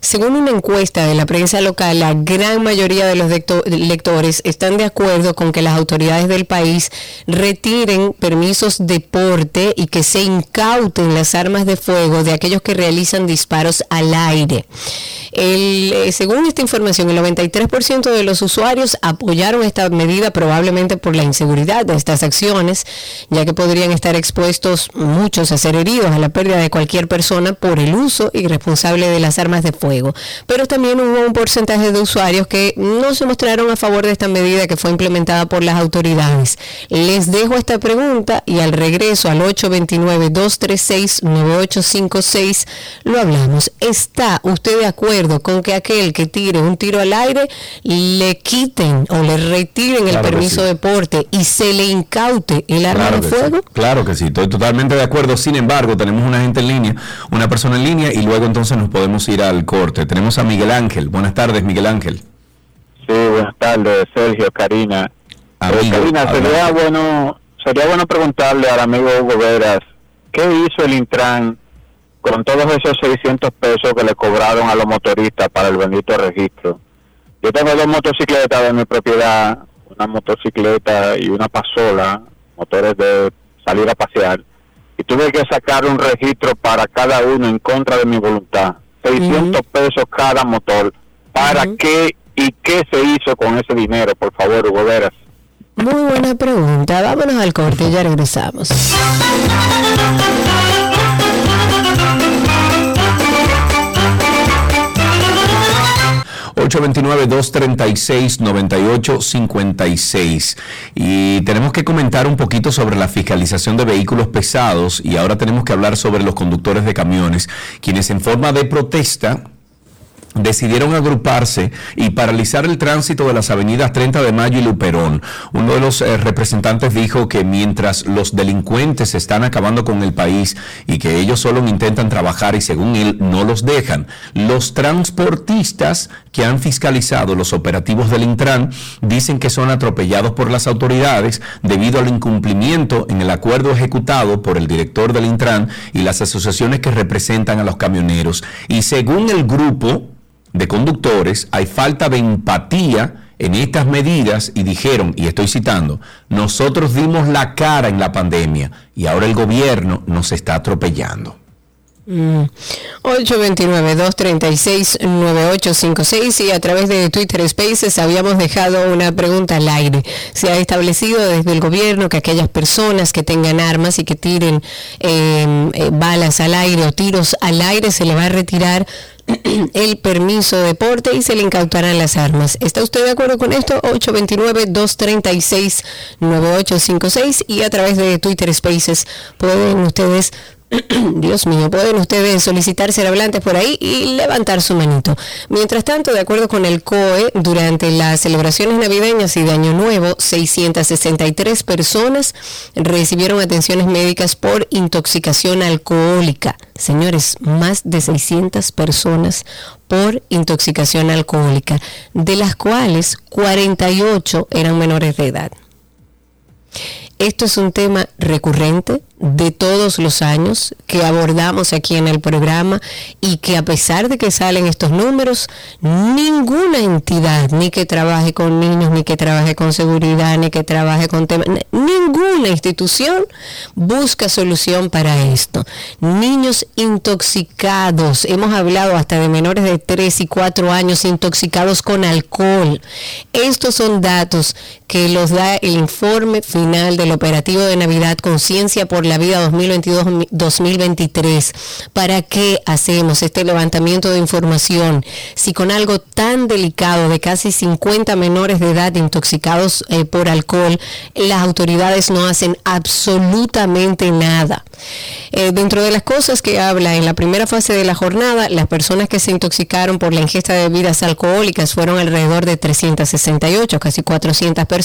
según una encuesta de la prensa local, la gran mayoría de los lecto- lectores están de acuerdo con que las autoridades del país retiren permisos de porte y que se incauten las armas de fuego de aquellos que realizan disparos al aire. El, eh, según esta información, el 93% de los usuarios apoyaron esta medida probablemente por la inseguridad de estas acciones, ya que podrían estar expuestos muchos a ser heridos a la pérdida de cualquier persona por el uso irresponsable de las armas de fuego. Pero también hubo un porcentaje de usuarios que no se mostraron a favor de esta medida que fue implementada por las autoridades. Les dejo esta pregunta y al regreso al 829-236-9856 lo hablamos. ¿Está usted de acuerdo con que aquel que tire un tiro al aire le quiten o le retiren el Claro que permiso sí. de porte y se le incaute el arma Claro de fuego? sí, claro que sí, estoy totalmente de acuerdo. Sin embargo, tenemos una gente en línea, una persona en línea y luego entonces nos podemos ir al corte. Tenemos a Miguel Ángel. Buenas tardes, Miguel Ángel. Sí, buenas tardes, Sergio, Karina. Eh, Amigo, Karina, sería bueno, sería bueno preguntarle al amigo Hugo Veras, ¿qué hizo el Intran con todos esos 600 pesos que le cobraron a los motoristas para el bendito registro? Yo tengo dos motocicletas de mi propiedad, una motocicleta y una pasola, motores de salir a pasear, y tuve que sacar un registro para cada uno en contra de mi voluntad. 600 pesos cada motor. ¿Para qué y qué se hizo con ese dinero? Por favor, Hugo Veras. Muy buena pregunta. Vámonos al corte, ya regresamos. 829-236-9856. Y tenemos que comentar un poquito sobre la fiscalización de vehículos pesados y ahora tenemos que hablar sobre los conductores de camiones, quienes en forma de protesta decidieron agruparse y paralizar el tránsito de las avenidas 30 de Mayo y Luperón. Uno de los eh, representantes dijo que mientras los delincuentes están acabando con el país y que ellos solo intentan trabajar y según él no los dejan, los transportistas que han fiscalizado los operativos del Intran dicen que son atropellados por las autoridades debido al incumplimiento en el acuerdo ejecutado por el director del Intran y las asociaciones que representan a los camioneros. Y según el grupo, de conductores, hay falta de empatía en estas medidas y dijeron, y estoy citando, nosotros dimos la cara en la pandemia y ahora el gobierno nos está atropellando. Mm. 829-236-9856 y a través de Twitter Spaces habíamos dejado una pregunta al aire. Se ha establecido desde el gobierno que aquellas personas que tengan armas y que tiren eh, eh, balas al aire o tiros al aire se le va a retirar (clears throat) el permiso de porte y se le incautarán las armas. ¿Está usted de acuerdo con esto? 829-236-9856 y a través de Twitter Spaces pueden ustedes (clears throat) Dios mío, pueden ustedes solicitar ser hablantes por ahí y levantar su manito. Mientras tanto, de acuerdo con el COE, durante las celebraciones navideñas y de Año Nuevo, 663 personas recibieron atenciones médicas por intoxicación alcohólica. Señores, más de 600 personas por intoxicación alcohólica, de las cuales 48 eran menores de edad. Esto es un tema recurrente de todos los años que abordamos aquí en el programa y que a pesar de que salen estos números, ninguna entidad, ni que trabaje con niños, ni que trabaje con seguridad, ni que trabaje con temas, ninguna institución busca solución para esto. Niños intoxicados, hemos hablado hasta de menores de 3 y 4 años intoxicados con alcohol. Estos son datos que los da el informe final del operativo de Navidad Conciencia por la Vida 2022-2023. ¿Para qué hacemos este levantamiento de información si con algo tan delicado de casi 50 menores de edad intoxicados eh, por alcohol, las autoridades no hacen absolutamente nada? Eh, dentro de las cosas que habla en la primera fase de la jornada, las personas que se intoxicaron por la ingesta de bebidas alcohólicas fueron alrededor de 368, casi 400 personas,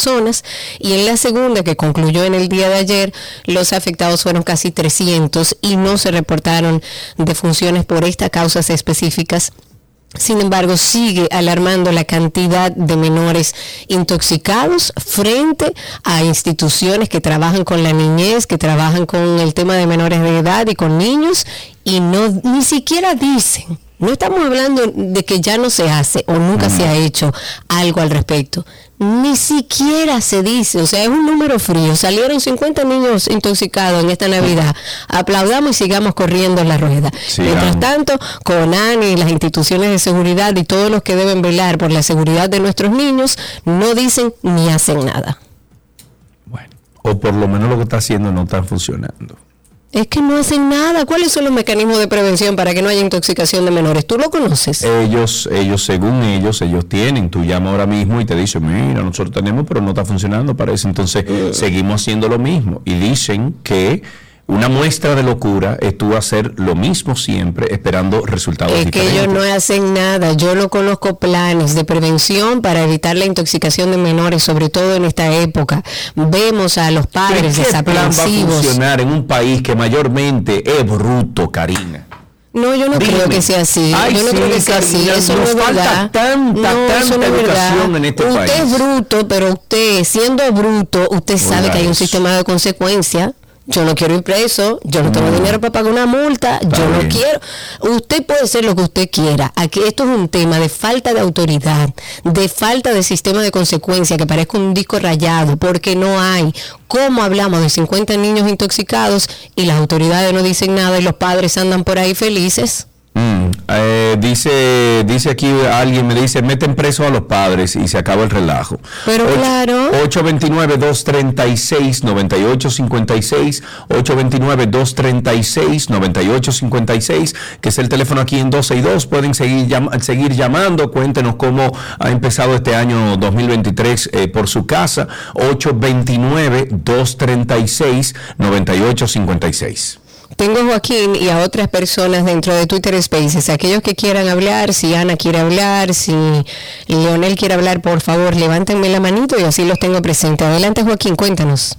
y en la segunda, que concluyó en el día de ayer, los afectados fueron casi 300 y no se reportaron defunciones por estas causas específicas. Sin embargo, sigue alarmando la cantidad de menores intoxicados frente a instituciones que trabajan con la niñez, que trabajan con el tema de menores de edad y con niños y no ni siquiera dicen no estamos hablando de que ya no se hace o nunca se ha hecho algo al respecto. Ni siquiera se dice, o sea, es un número frío. Salieron 50 niños intoxicados en esta Navidad. Aplaudamos y sigamos corriendo la rueda. Mientras tanto, CONAN y las instituciones de seguridad y todos los que deben velar por la seguridad de nuestros niños no dicen ni hacen nada. O por lo menos lo que está haciendo no está funcionando. Es que no hacen nada. ¿Cuáles son los mecanismos de prevención para que no haya intoxicación de menores? ¿Tú lo conoces? Ellos, ellos, según ellos, ellos tienen. Tú llamas ahora mismo y te dicen, mira, nosotros tenemos, pero no está funcionando, parece. Entonces, seguimos haciendo lo mismo. Y dicen que una muestra de locura es tú hacer lo mismo siempre esperando resultados es que ellos no hacen nada. Yo no conozco planes de prevención para evitar la intoxicación de menores, sobre todo en esta época. Vemos a los padres ¿Qué plan va a funcionar en un país que mayormente es bruto, Karina? No, yo no Dime. creo que sea así. Ay, yo no sí, creo que sea así. Eso no es verdad. tanta, no, eso tanta no es verdad. educación en este usted país. es bruto, pero usted, siendo bruto, usted sabe que hay un eso. sistema de consecuencia. Yo no quiero ir preso, yo no tengo dinero para pagar una multa, yo no quiero. Usted puede ser lo que usted quiera. Aquí esto es un tema de falta de autoridad, de falta de sistema de consecuencia que parezca un disco rayado, porque no hay. ¿Cómo hablamos de 50 niños intoxicados y las autoridades no dicen nada y los padres andan por ahí felices? Mm, eh, dice, dice aquí alguien, me dice, meten preso a los padres y se acaba el relajo. Pero Ocho- claro. 829-236-9856, 829-236-9856, que es el teléfono aquí en 12 y 2. Pueden seguir, llam- seguir llamando, cuéntenos cómo ha empezado este año 2023 eh, por su casa, 829-236-9856. Tengo a Joaquín y a otras personas dentro de Twitter Spaces. Aquellos que quieran hablar, si Ana quiere hablar, si Leonel quiere hablar, por favor, levántenme la manito y así los tengo presentes. Adelante, Joaquín, cuéntanos.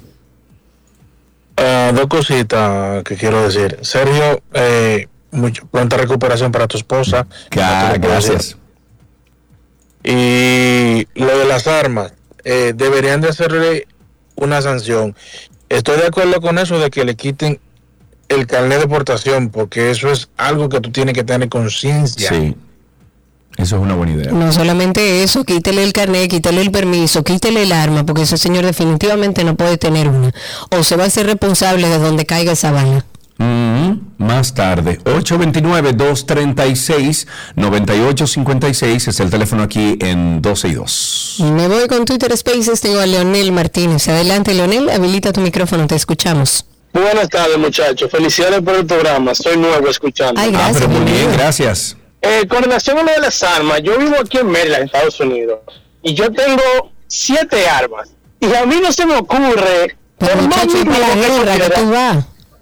Ah, dos cositas que quiero decir. Sergio, eh, mucho, pronta recuperación para tu esposa. Puedo gracias. Y lo de las armas, eh, deberían de hacerle una sanción. Estoy de acuerdo con eso de que le quiten el carnet de portación, porque eso es algo que tú tienes que tener conciencia. Sí, eso es una buena idea. No solamente eso, quítele el carnet, quítele el permiso, quítele el arma, porque ese señor definitivamente no puede tener una. O se va a ser responsable de donde caiga esa bala. Mm, más tarde, 829-236-9856 es el teléfono aquí en 12 y 2. Me voy con Twitter Spaces, tengo a Leonel Martínez. Adelante, Leonel, habilita tu micrófono, te escuchamos. Buenas tardes, muchachos. Felicidades por el programa. Soy nuevo escuchando. Ay, Ah, pero muy bien, gracias. Eh, con relación a lo de las armas, yo vivo aquí en Maryland, Estados Unidos, y yo tengo siete armas. Y a mí no se me ocurre. Pero por más muchacho, ¿y para la que guerra que quiera- tú vas?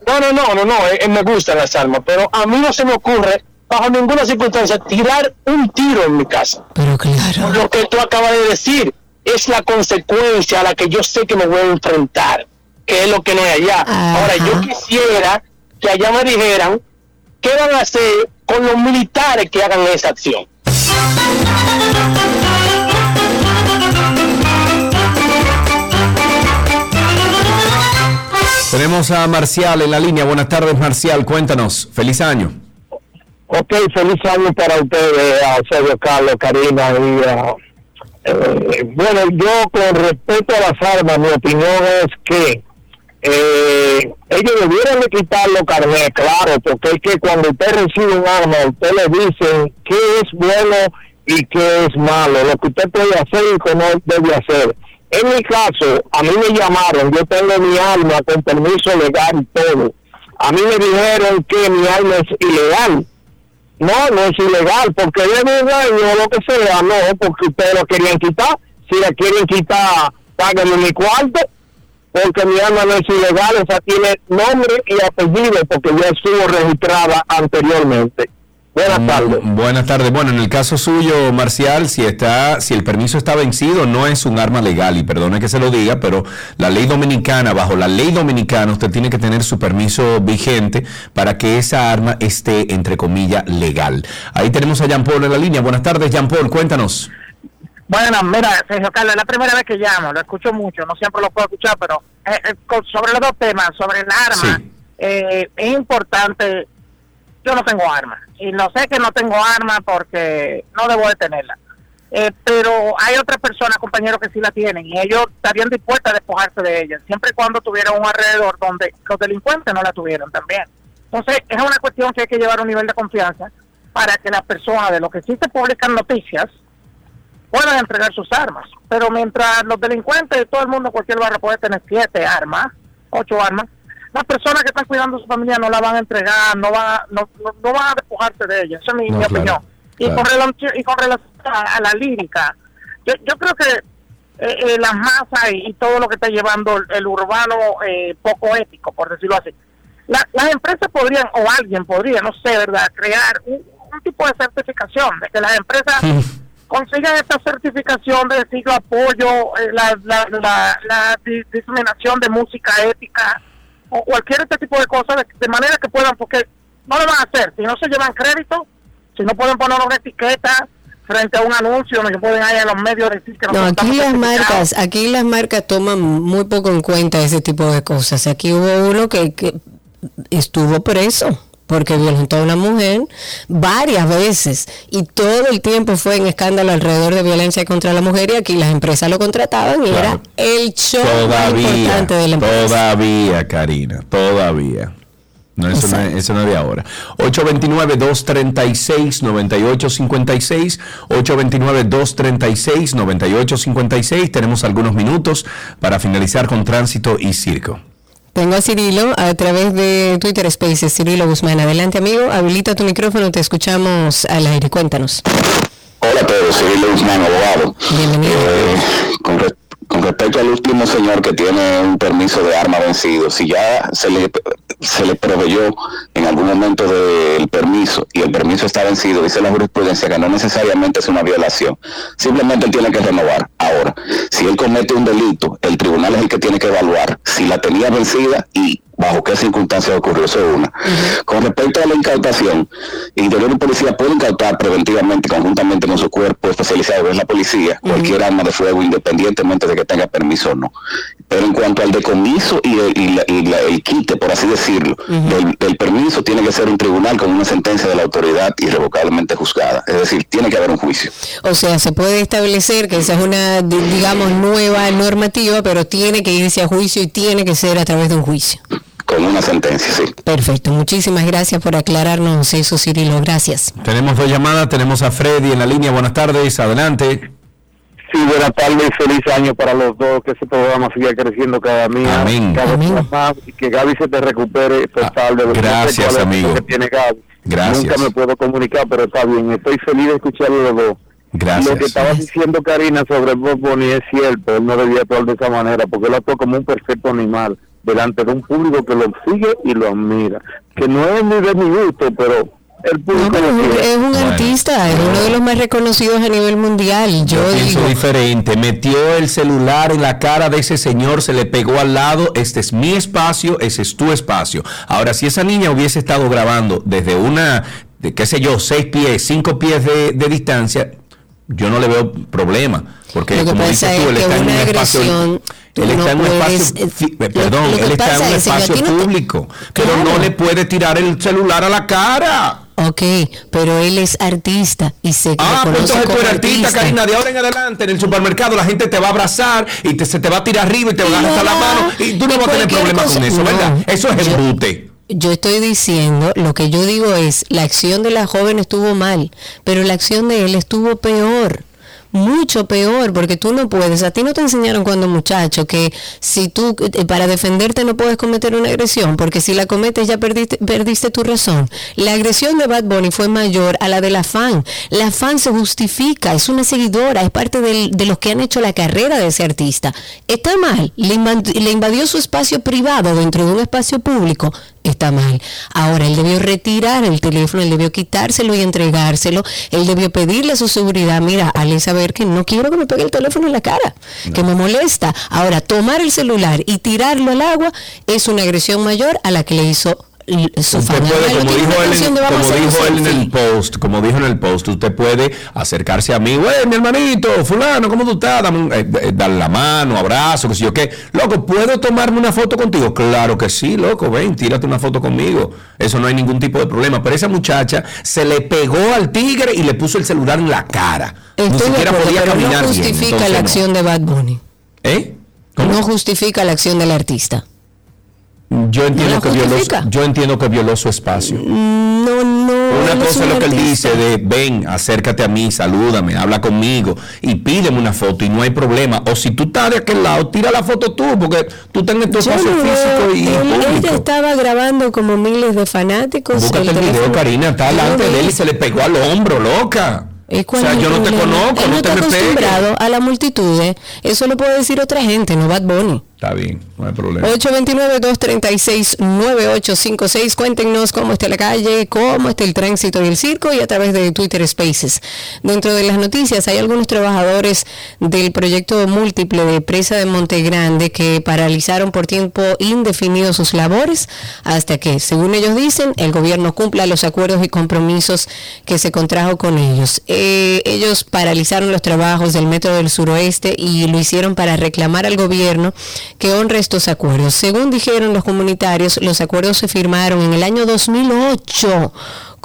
No, no, no, no, no, eh, me gustan las armas, pero a mí no se me ocurre, bajo ninguna circunstancia, tirar un tiro en mi casa. Pero claro. Lo que tú acabas de decir es la consecuencia a la que yo sé que me voy a enfrentar, que es lo que no hay allá. Ahora, yo quisiera que allá me dijeran qué van a hacer con los militares que hagan esa acción. Tenemos a Marcial en la línea. Buenas tardes, Marcial. Cuéntanos. Feliz año. Ok, feliz año para ustedes, a Sergio Carlos, Karina y a- eh, bueno, yo con respecto a las armas, mi opinión es que eh, ellos debieran de quitar los carnet, claro, porque es que cuando usted recibe un arma, usted le dicen qué es bueno y qué es malo, lo que usted puede hacer y que no debe hacer. En mi caso, a mí me llamaron, yo tengo mi arma con permiso legal y todo. A mí me dijeron que mi arma es ilegal. No, no es ilegal, porque es un daño lo que sea, no, porque ustedes lo querían quitar. Si la quieren quitar, páguenme mi cuarto, porque mi arma no es ilegal, esa tiene nombre y apellido, porque ya estuvo registrada anteriormente. Buenas Mm, tardes. Buenas tardes. Bueno, en el caso suyo, Marcial, si está, si el permiso está vencido, no es un arma legal, y perdone que se lo diga, pero la ley dominicana, bajo la ley dominicana, usted tiene que tener su permiso vigente para que esa arma esté, entre comillas, legal. Ahí tenemos a Jean Paul en la línea. Buenas tardes, Jean Paul, cuéntanos. Bueno, mira, Sergio Carlos, es la primera vez que llamo, lo escucho mucho, no siempre lo puedo escuchar, pero eh, eh, sobre los dos temas, sobre el arma, eh, es importante, yo no tengo arma, y no sé que no tengo arma porque no debo de tenerla, Eh, pero hay otras personas, compañeros, que sí la tienen, y ellos estarían dispuestos a despojarse de ella, siempre y cuando tuvieran un alrededor donde los delincuentes no la tuvieron también. Entonces, es una cuestión que hay que llevar a un nivel de confianza para que las personas de lo que sí se publican noticias, puedan entregar sus armas. Pero mientras los delincuentes, todo el mundo, cualquier barrio puede tener siete armas, ocho armas, las personas que están cuidando a su familia no la van a entregar, no van a, no, no, no van a despojarse de ella. Esa es mi, No, mi claro, opinión. Y, claro. con relación, y con relación a, a la lírica, yo, yo creo que eh, eh, las masas y, y todo lo que está llevando el, el urbano eh, poco ético, por decirlo así. La- las empresas podrían, o alguien podría, no sé, ¿verdad?, crear un, un tipo de certificación, de que las empresas (laughs) consigan esta certificación de yo apoyo eh, la, la, la, la di- diseminación de música ética o cualquier este tipo de cosas de, de manera que puedan porque no lo van a hacer. Si no se llevan crédito si no pueden poner una etiqueta frente a un anuncio no pueden ir a los medios decir que No, aquí las marcas, aquí las marcas toman muy poco en cuenta ese tipo de cosas. Aquí hubo uno que, que estuvo preso porque violentó a una mujer varias veces y todo el tiempo fue en escándalo alrededor de violencia contra la mujer y aquí las empresas lo contrataban y Claro. era el show más Todavía, importante de la empresa. todavía, Karina, todavía. No, eso, no es, eso no es de ahora. 829-236-9856. 829-236-9856. Tenemos algunos minutos para finalizar con tránsito y circo. Tengo a Cirilo a través de Twitter Spaces. Cirilo Guzmán, adelante amigo, habilita tu micrófono, te escuchamos al aire, cuéntanos. Hola a todos, Luis Guzmán, abogado. Bienvenido. Eh, con, con respecto al último señor que tiene un permiso de arma vencido, si ya se le, se le proveyó en algún momento del permiso y el permiso está vencido, dice la jurisprudencia que no necesariamente es una violación, simplemente tiene que renovar. Ahora, si él comete un delito, el tribunal es el que tiene que evaluar si la tenía vencida y bajo qué circunstancias ocurrió, eso es una. Con respecto a la incautación, Interior y Policía pueden incautar preventivamente, conjuntamente con su cuerpo especializado, es la policía, cualquier arma de fuego, independientemente de que tenga permiso o no. Pero en cuanto al decomiso y el, y la- y la- el quite, por así decirlo, del, del permiso, tiene que ser un tribunal con una sentencia de la autoridad irrevocablemente juzgada. Es decir, tiene que haber un juicio. O sea, se puede establecer que esa es una, di- digamos, nueva normativa, pero tiene que irse a juicio y tiene que ser a través de un juicio. Con una sentencia, sí. Perfecto, muchísimas gracias por aclararnos eso, Cirilo, gracias. Tenemos dos llamadas. Tenemos a Freddy en la línea. Buenas tardes. Adelante. Sí, buenas tardes, feliz año para los dos, que ese programa siga creciendo cada día, Amén. cada día más, y que Gaby se te recupere total de los gracias, no sé amigo. que tiene Gaby. Gracias. Nunca me puedo comunicar, pero está bien, estoy feliz de escucharlo los dos. Gracias. Lo que estaba diciendo Karina sobre Bob Bunny es cierto, él no debía actuar de esa manera, porque él actuó como un perfecto animal delante de un público que lo sigue y lo admira, que no es ni de mi gusto, pero el público Pero es un artista, es uno de los más reconocidos a nivel mundial. Yo, Yo pienso digo, diferente. Metió el celular en la cara de ese señor, se le pegó al lado. Este es mi espacio, ese es tu espacio. Ahora, si esa niña hubiese estado grabando desde una, de, qué sé yo, seis pies, cinco pies de, de distancia, yo no le veo problema. Porque como dices tú, él está en un espacio. tú Él está en un espacio, eh, perdón, él está en un espacio ti no te- público, pero Claro. no le puede tirar el celular a la cara. ok, pero él es artista y se Ah, pues entonces tú eres artista, Karina. De ahora en adelante, en el supermercado, la gente te va a abrazar y te, se te va a tirar arriba y te va a agarrar la mano y tú no vas a tener problemas con eso, No. ¿verdad? Eso es embute. Yo estoy diciendo, lo que yo digo es, la acción de la joven estuvo mal, pero la acción de él estuvo peor. Mucho peor, porque tú no puedes, a ti no te enseñaron cuando muchacho que si tú eh, para defenderte no puedes cometer una agresión, porque si la cometes ya perdiste, perdiste tu razón. La agresión de Bad Bunny fue mayor a la de la fan. La fan se justifica, es una seguidora, es parte de los que han hecho la carrera de ese artista. Está mal, le invadió su espacio privado dentro de un espacio público. Está mal. Ahora, él debió retirar el teléfono, él debió quitárselo y entregárselo, él debió pedirle a su seguridad, mira, hazle saber que no quiero que me pegue el teléfono en la cara, que me molesta. Ahora, tomar el celular y tirarlo al agua es una agresión mayor a la que le hizo Usted puede, como dijo él, como dijo él en el post, como dijo en el post, usted puede acercarse a mí, güey, mi hermanito, fulano, ¿cómo tú estás? Dame un- eh, eh, darle la mano, abrazo, qué sé yo qué. Loco, ¿puedo tomarme una foto contigo? Claro que sí, loco, ven, tírate una foto conmigo. Eso no hay ningún tipo de problema. Pero esa muchacha se le pegó al tigre y le puso el celular en la cara. Ni Estoy de siquiera acuerdo, podía caminar no bien, justifica entonces la no. acción de Bad Bunny. ¿Eh? No justifica la acción del artista. Yo entiendo, que violó, yo entiendo que violó su espacio. No, no. Una cosa es lo que él dice de ven, acércate a mí, salúdame, habla conmigo y pídeme una foto y no hay problema. O si tú estás de aquel lado, tira la foto tú, porque tú tienes tu espacio no físico y él- público. estaba grabando como miles de fanáticos. Búscate el video, Karina, está no delante de él y se le pegó al hombro, loca. ¿Y O sea, yo no te conozco, Él no te está acostumbrado a la multitud. ¿eh? Eso lo puede decir otra gente, no Bad Bunny. Está bien, no hay problema. 829-236-9856. Cuéntenos cómo está la calle, cómo está el tránsito y el circo y a través de Twitter Spaces. Dentro de las noticias hay algunos trabajadores del proyecto múltiple de presa de Monte Grande que paralizaron por tiempo indefinido sus labores hasta que, según ellos dicen, el gobierno cumpla los acuerdos y compromisos que se contrajo con ellos. Eh, ellos paralizaron los trabajos del Metro del Suroeste y lo hicieron para reclamar al gobierno que honre estos acuerdos. Según dijeron los comunitarios, los acuerdos se firmaron en el año 2008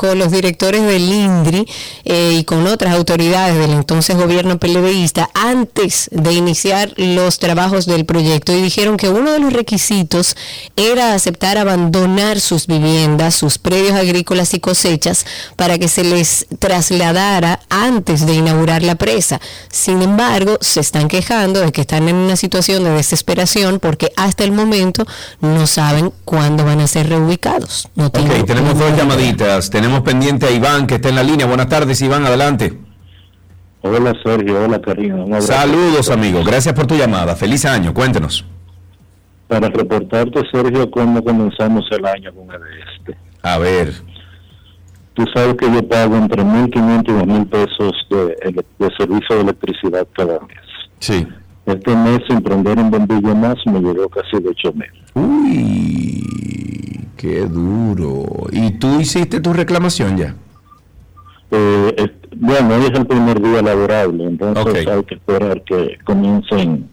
con los directores del INDRI eh, y con otras autoridades del entonces gobierno PLDista antes de iniciar los trabajos del proyecto y dijeron que uno de los requisitos era aceptar abandonar sus viviendas, sus predios agrícolas y cosechas para que se les trasladara antes de inaugurar la presa. Sin embargo, se están quejando de que están en una situación de desesperación porque hasta el momento no saben cuándo van a ser reubicados. No Ok, tienen tenemos dos llamaditas. Tenemos pendiente a Iván que está en la línea. Buenas tardes, Iván, adelante. Hola Sergio, hola Karina. Saludos, amigo. Gracias por tu llamada. Feliz año. Cuéntenos. Para reportarte Sergio cómo comenzamos el año con el este. A ver. Tú sabes que yo pago entre 1.500 y 2.000 pesos de servicio de electricidad cada mes. Sí. Este mes sin prender un bombillo más me llegó casi de 8.000. Uy, qué duro. ¿Y tú hiciste tu reclamación ya? Eh, bueno, hoy es el primer día laborable, entonces hay que esperar que comiencen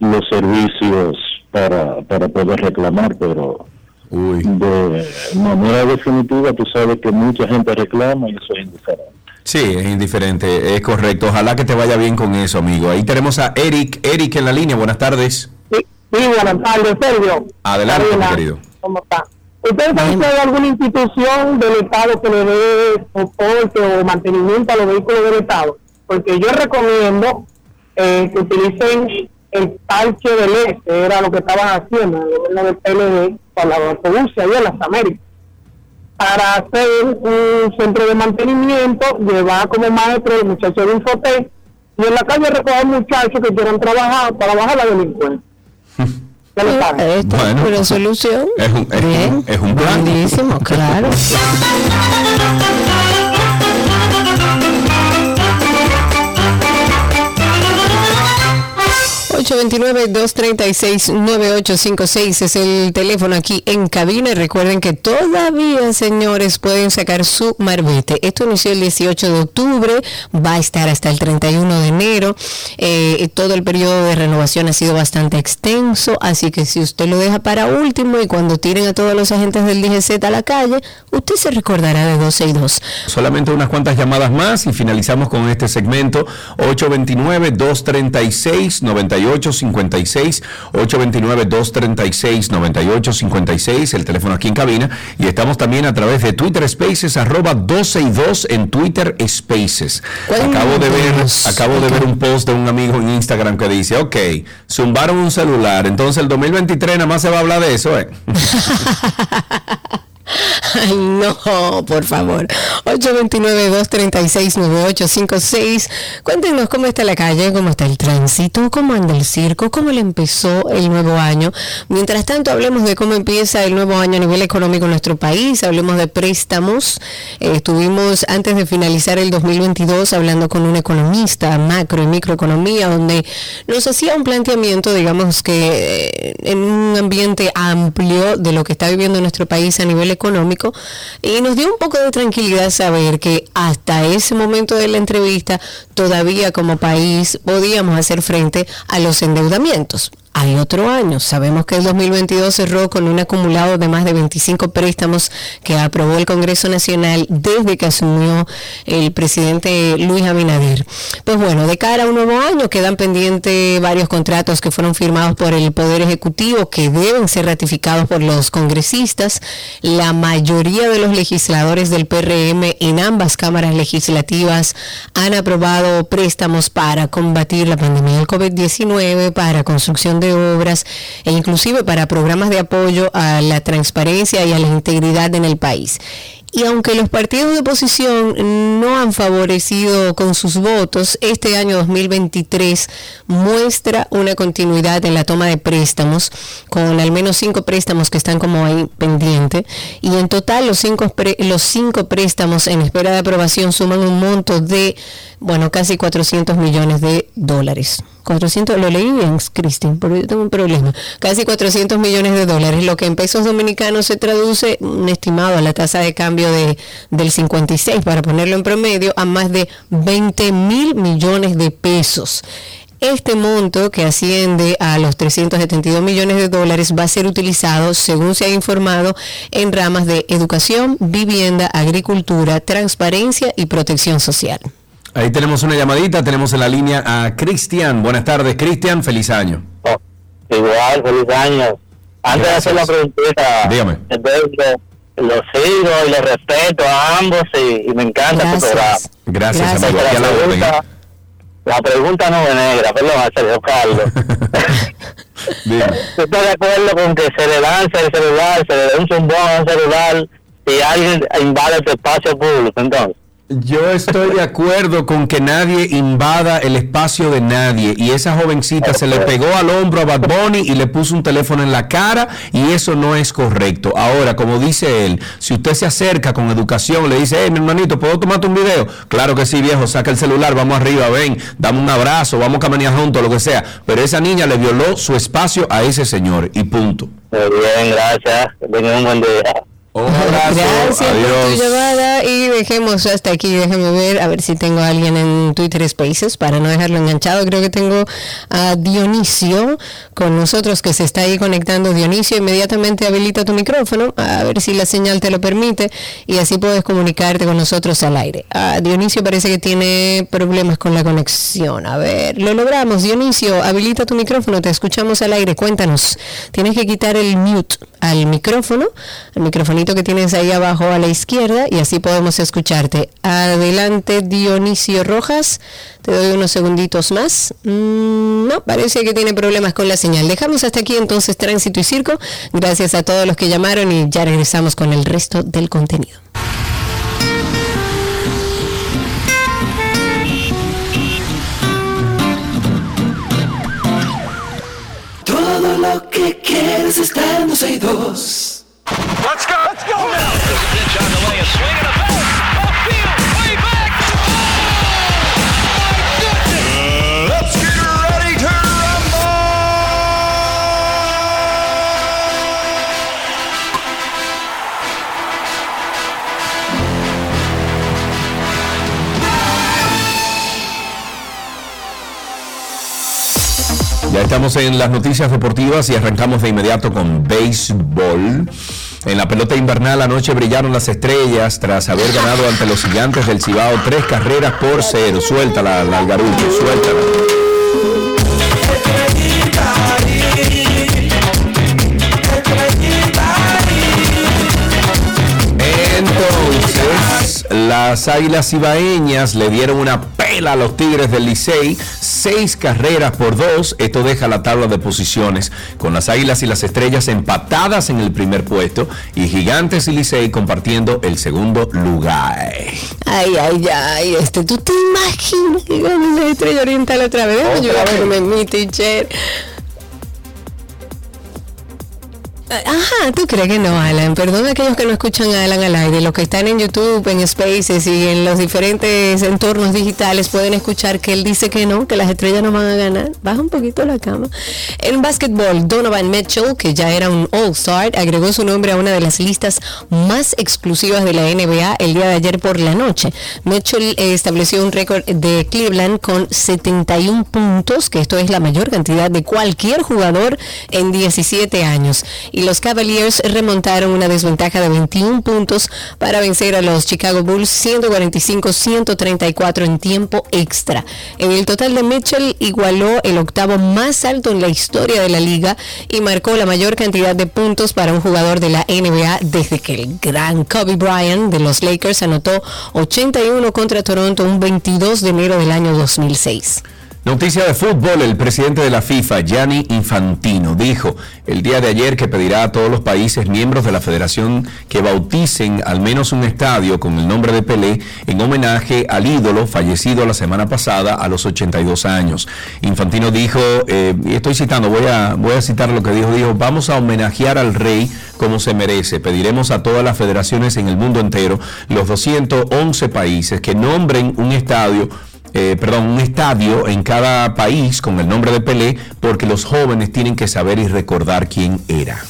los servicios para, para poder reclamar, pero de manera definitiva tú sabes que mucha gente reclama y eso es indiferente. Sí, es indiferente, es correcto. Ojalá que te vaya bien con eso, amigo. Ahí tenemos a Eric. Eric en la línea. Buenas tardes. Sí, buenas tardes, Sergio. Adelante, mi querido. ¿Cómo está? ¿Ustedes saben si hay alguna institución del Estado que le dé soporte o mantenimiento a los vehículos del Estado? Porque yo recomiendo eh, que utilicen el parche del este, era lo que estaban haciendo en el gobierno del PLD para los autobuses allá en las Américas, para hacer un centro de mantenimiento, llevar como maestro el muchacho de Infotec y en la calle recoger muchachos que quieran trabajar para bajar la delincuencia. (laughs) Esta Bueno. pero (laughs) solución. Es un, es Bien. un, es un plan. Claro. 829-236-9856 es el teléfono aquí en cabina. Recuerden que todavía, señores, pueden sacar su marbete. Esto inició el 18 de octubre, va a estar hasta el 31 de enero. Eh, todo el periodo de renovación ha sido bastante extenso, así que si usted lo deja para último y cuando tiren a todos los agentes del DGZ a la calle, usted se recordará de 12 y 2. Solamente unas cuantas llamadas más y finalizamos con este segmento. 829-236-9856. 829-236-9856. El teléfono aquí en cabina. Y estamos también a través de Twitter Spaces, arroba 12 y 2 en Twitter Spaces. Acabo de ver, acabo de ver un post de un amigo en Instagram que dice, ok, zumbaron un celular, entonces el 2023 nada más se va a hablar de eso, ¿eh? (laughs) Ay, no, por favor. 829-236-9856. Cuéntenos cómo está la calle, cómo está el tránsito, cómo anda el circo, cómo le empezó el nuevo año. Mientras tanto, hablemos de cómo empieza el nuevo año a nivel económico en nuestro país. Hablemos de préstamos. Eh, estuvimos antes de finalizar el 2022 hablando con un economista, macro y microeconomía, donde nos hacía un planteamiento, digamos que eh, en un ambiente amplio de lo que está viviendo nuestro país a nivel económico y nos dio un poco de tranquilidad saber que hasta ese momento de la entrevista todavía como país podíamos hacer frente a los endeudamientos hay otro año. Sabemos que el 2022 cerró con un acumulado de más de 25 préstamos que aprobó el Congreso Nacional desde que asumió el presidente Luis Abinader. Pues bueno, de cara a un nuevo año quedan pendientes varios contratos que fueron firmados por el Poder Ejecutivo que deben ser ratificados por los congresistas. La mayoría de los legisladores del PRM en ambas cámaras legislativas han aprobado préstamos para combatir la pandemia del COVID-19, para construcción de obras e inclusive para programas de apoyo a la transparencia y a la integridad en el país. Y aunque los partidos de oposición no han favorecido con sus votos, este año 2023 muestra una continuidad en la toma de préstamos, con al menos cinco préstamos que están como ahí pendientes. Y en total los cinco, los cinco préstamos en espera de aprobación suman un monto de, bueno, casi 400 millones de dólares. 400, lo leí bien, Cristian, pero yo tengo un problema. Casi 400 millones de dólares, lo que en pesos dominicanos se traduce, un estimado a la tasa de cambio de, del 56, para ponerlo en promedio, a más de 20 mil millones de pesos. Este monto, que asciende a los 372 millones de dólares, va a ser utilizado, según se ha informado, en ramas de educación, vivienda, agricultura, transparencia y protección social. Ahí tenemos una llamadita, tenemos en la línea a Cristian. Buenas tardes, Cristian, feliz año. Oh, igual, feliz año. Antes de hacer la preguntita, Dígame. los sigo y los respeto a ambos y, me encanta tu programa. Gracias, amigo. La pregunta, la pregunta no es negra, perdón, Sergio Carlos. ¿Tú estás de acuerdo con que se le lanza el celular, se le da un zumbón a un celular y alguien invade tu espacio público entonces? Yo estoy de acuerdo con que nadie invada el espacio de nadie y esa jovencita se le pegó al hombro a Bad Bunny y le puso un teléfono en la cara y eso no es correcto. Ahora, como dice él, si usted se acerca con educación, le dice, hey, mi hermanito, ¿puedo tomarte un video? Claro que sí, viejo, saca el celular, vamos arriba, ven, dame un abrazo, vamos a caminar juntos, lo que sea. Pero esa niña le violó su espacio a ese señor y punto. Muy bien, gracias. Tenga un buen día. Gracias por tu llamada y dejemos hasta aquí. Déjame ver, a ver si tengo a alguien en Twitter Spaces para no dejarlo enganchado. Creo que tengo a Dionisio con nosotros que se está ahí conectando. Dionisio, inmediatamente habilita tu micrófono, a ver si la señal te lo permite y así puedes comunicarte con nosotros al aire. Ah, Dionisio parece que tiene problemas con la conexión. A ver, lo logramos. Dionisio, habilita tu micrófono, te escuchamos al aire. Cuéntanos, tienes que quitar el mute al micrófono, al microfonito que tienes ahí abajo a la izquierda y así podemos escucharte. Adelante Dionisio Rojas, te doy unos segunditos más. Mm, no, parece que tiene problemas con la señal. Dejamos hasta aquí entonces Tránsito y Circo. Gracias a todos los que llamaron y ya regresamos con el resto del contenido. Que quieres está en 12 y 2. Let's go. Let's go. There's Ya estamos en las noticias deportivas y arrancamos de inmediato con béisbol. En la pelota invernal anoche brillaron las estrellas tras haber ganado ante los gigantes del Cibao tres carreras por cero. Suéltala, la Algarucho, suéltala. Entonces, las Águilas Ibaeñas le dieron una pela a los Tigres del Licey seis carreras por dos. Esto deja la tabla de posiciones con las Águilas y las Estrellas empatadas en el primer puesto y Gigantes y Licey compartiendo el segundo lugar. Ay, ay, ay, este, ¿tú te imaginas que la estrella oriental otra vez? Yo a mi teacher. Ajá, ¿tú crees que no, Alan? Perdón a aquellos que no escuchan a Alan al aire. Los que están en YouTube, en Spaces y en los diferentes entornos digitales pueden escuchar que él dice que no, que las estrellas no van a ganar. Baja un poquito la cama. En básquetbol, Donovan Mitchell, que ya era un All-Star, agregó su nombre a una de las listas más exclusivas de la NBA el día de ayer por la noche. Mitchell eh, estableció un récord de Cleveland con 71 puntos, que esto es la mayor cantidad de cualquier jugador en 17 años y los Cavaliers remontaron una desventaja de 21 puntos para vencer a los Chicago Bulls 145-134 en tiempo extra. En el total de Mitchell igualó el octavo más alto en la historia de la liga y marcó la mayor cantidad de puntos para un jugador de la NBA desde que el gran Kobe Bryant de los Lakers anotó 81 contra Toronto un 22 de enero del año 2006. Noticia de fútbol, el presidente de la FIFA, Gianni Infantino, dijo el día de ayer que pedirá a todos los países miembros de la federación que bauticen al menos un estadio con el nombre de Pelé en homenaje al ídolo fallecido la semana pasada a los 82 años. Infantino dijo, eh, y estoy citando, voy a, voy a citar lo que dijo, dijo, vamos a homenajear al rey como se merece. Pediremos a todas las federaciones en el mundo entero, los 211 países, que nombren un estadio eh, perdón, un estadio en cada país con el nombre de Pelé, porque los jóvenes tienen que saber y recordar quién era.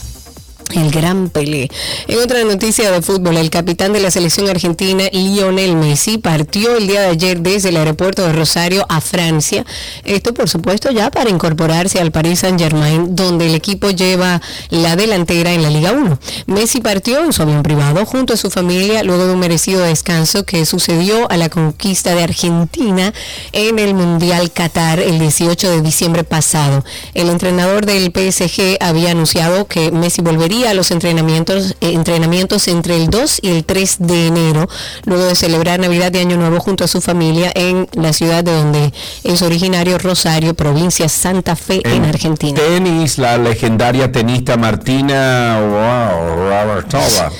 El gran Pelé. En otra noticia de fútbol, el capitán de la selección argentina, Lionel Messi, partió el día de ayer desde el aeropuerto de Rosario a Francia. Esto, por supuesto, ya para incorporarse al Paris Saint-Germain, donde el equipo lleva la delantera en la Liga 1. Messi partió en su avión privado junto a su familia luego de un merecido descanso que sucedió a la conquista de Argentina en el Mundial Qatar el 18 de diciembre pasado. El entrenador del PSG había anunciado que Messi volvería a los entrenamientos, eh, entrenamientos entre el 2 y el 3 de enero, luego de celebrar Navidad y Año Nuevo junto a su familia en la ciudad de donde es originario Rosario, provincia Santa Fe, en, Argentina. Tenis, la legendaria tenista Martina wow, Navratilova.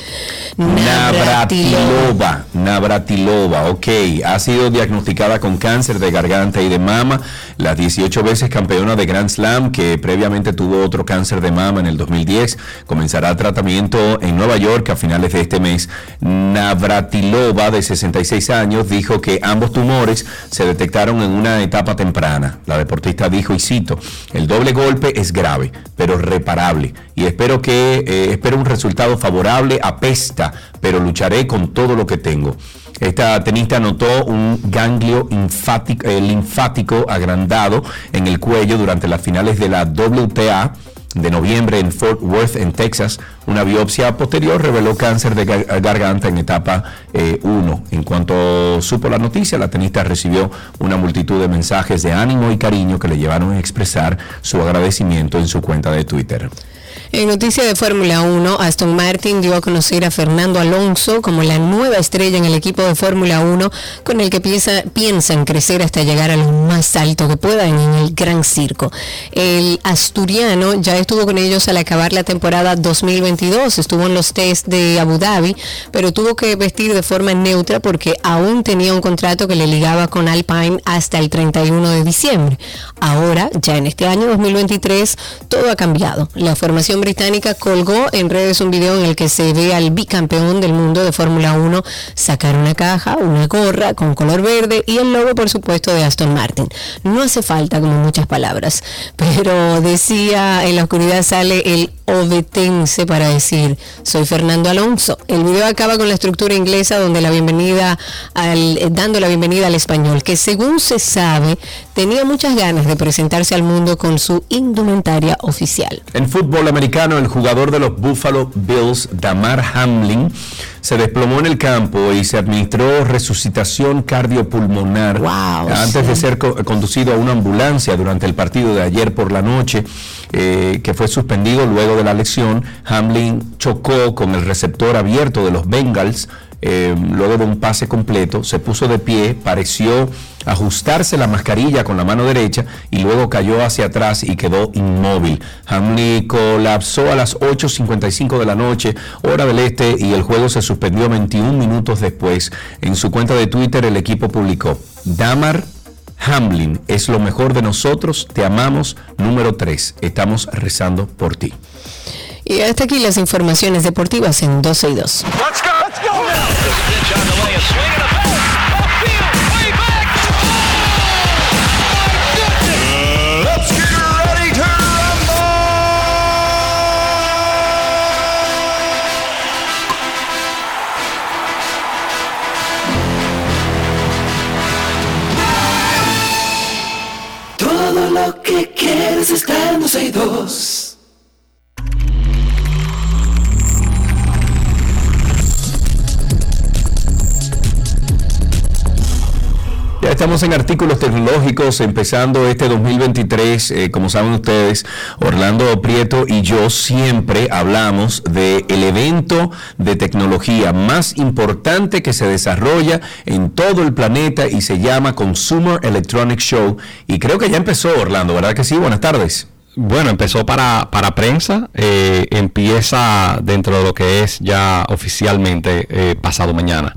Navratilova, Navratilova, ok, ha sido diagnosticada con cáncer de garganta y de mama, las 18 veces campeona de Grand Slam, que previamente tuvo otro cáncer de mama en el 2010, comenzará tratamiento en Nueva York a finales de este mes. Navratilova, de 66 años, dijo que ambos tumores se detectaron en una etapa temprana. La deportista dijo, y cito, el doble golpe es grave, pero reparable, y espero que, eh, espero un resultado favorable, pero lucharé con todo lo que tengo. Esta tenista notó un ganglio linfático, eh, linfático agrandado en el cuello durante las finales de la WTA de noviembre en Fort Worth, en Texas. Una biopsia posterior reveló cáncer de gar- garganta en etapa 1. en cuanto supo la noticia, la tenista recibió una multitud de mensajes de ánimo y cariño que le llevaron a expresar su agradecimiento en su cuenta de Twitter. En noticia de Fórmula 1, Aston Martin dio a conocer a Fernando Alonso como la nueva estrella en el equipo de Fórmula 1 con el que piensa, piensan crecer hasta llegar a lo más alto que puedan en el Gran Circo. El asturiano ya estuvo con ellos al acabar la temporada 2022, estuvo en los test de Abu Dhabi, pero tuvo que vestir de forma neutra porque aún tenía un contrato que le ligaba con Alpine hasta el 31 de diciembre. Ahora, ya en este año 2023, todo ha cambiado. La formación británica colgó en redes un video en el que se ve al bicampeón del mundo de Fórmula 1 sacar una caja, una gorra con color verde y el logo, por supuesto, de Aston Martin. No hace falta como muchas palabras, (laughs) pero decía en la oscuridad sale el obetense para decir soy Fernando Alonso. El video acaba con la estructura inglesa donde la bienvenida al, dando la bienvenida al español, que según se sabe tenía muchas ganas de presentarse al mundo con su indumentaria oficial. En fútbol americano, el jugador de los Buffalo Bills, Damar Hamlin, se desplomó en el campo y se administró resucitación cardiopulmonar antes de ser co- conducido a una ambulancia durante el partido de ayer por la noche, eh, que fue suspendido luego de la lesión. Hamlin chocó con el receptor abierto de los Bengals eh, luego de un pase completo, se puso de pie, pareció ajustarse la mascarilla con la mano derecha y luego cayó hacia atrás y quedó inmóvil. Hamlin colapsó a las 8.55 de la noche, hora del este, y el juego se suspendió 21 minutos después. En su cuenta de Twitter el equipo publicó, Damar Hamlin es lo mejor de nosotros, te amamos, número 3, estamos rezando por ti. Y hasta aquí las informaciones deportivas en 12 y 2. Let's go. Que quieres está en 12 y 2. Estamos en artículos tecnológicos empezando este 2023. eh, como saben ustedes, Orlando Prieto y yo siempre hablamos del el evento de tecnología más importante que se desarrolla en todo el planeta y se llama Consumer Electronics Show. Y creo que ya empezó Orlando, ¿verdad que sí? Buenas tardes. Bueno, empezó para, para prensa, eh, empieza dentro de lo que es ya oficialmente eh, pasado mañana.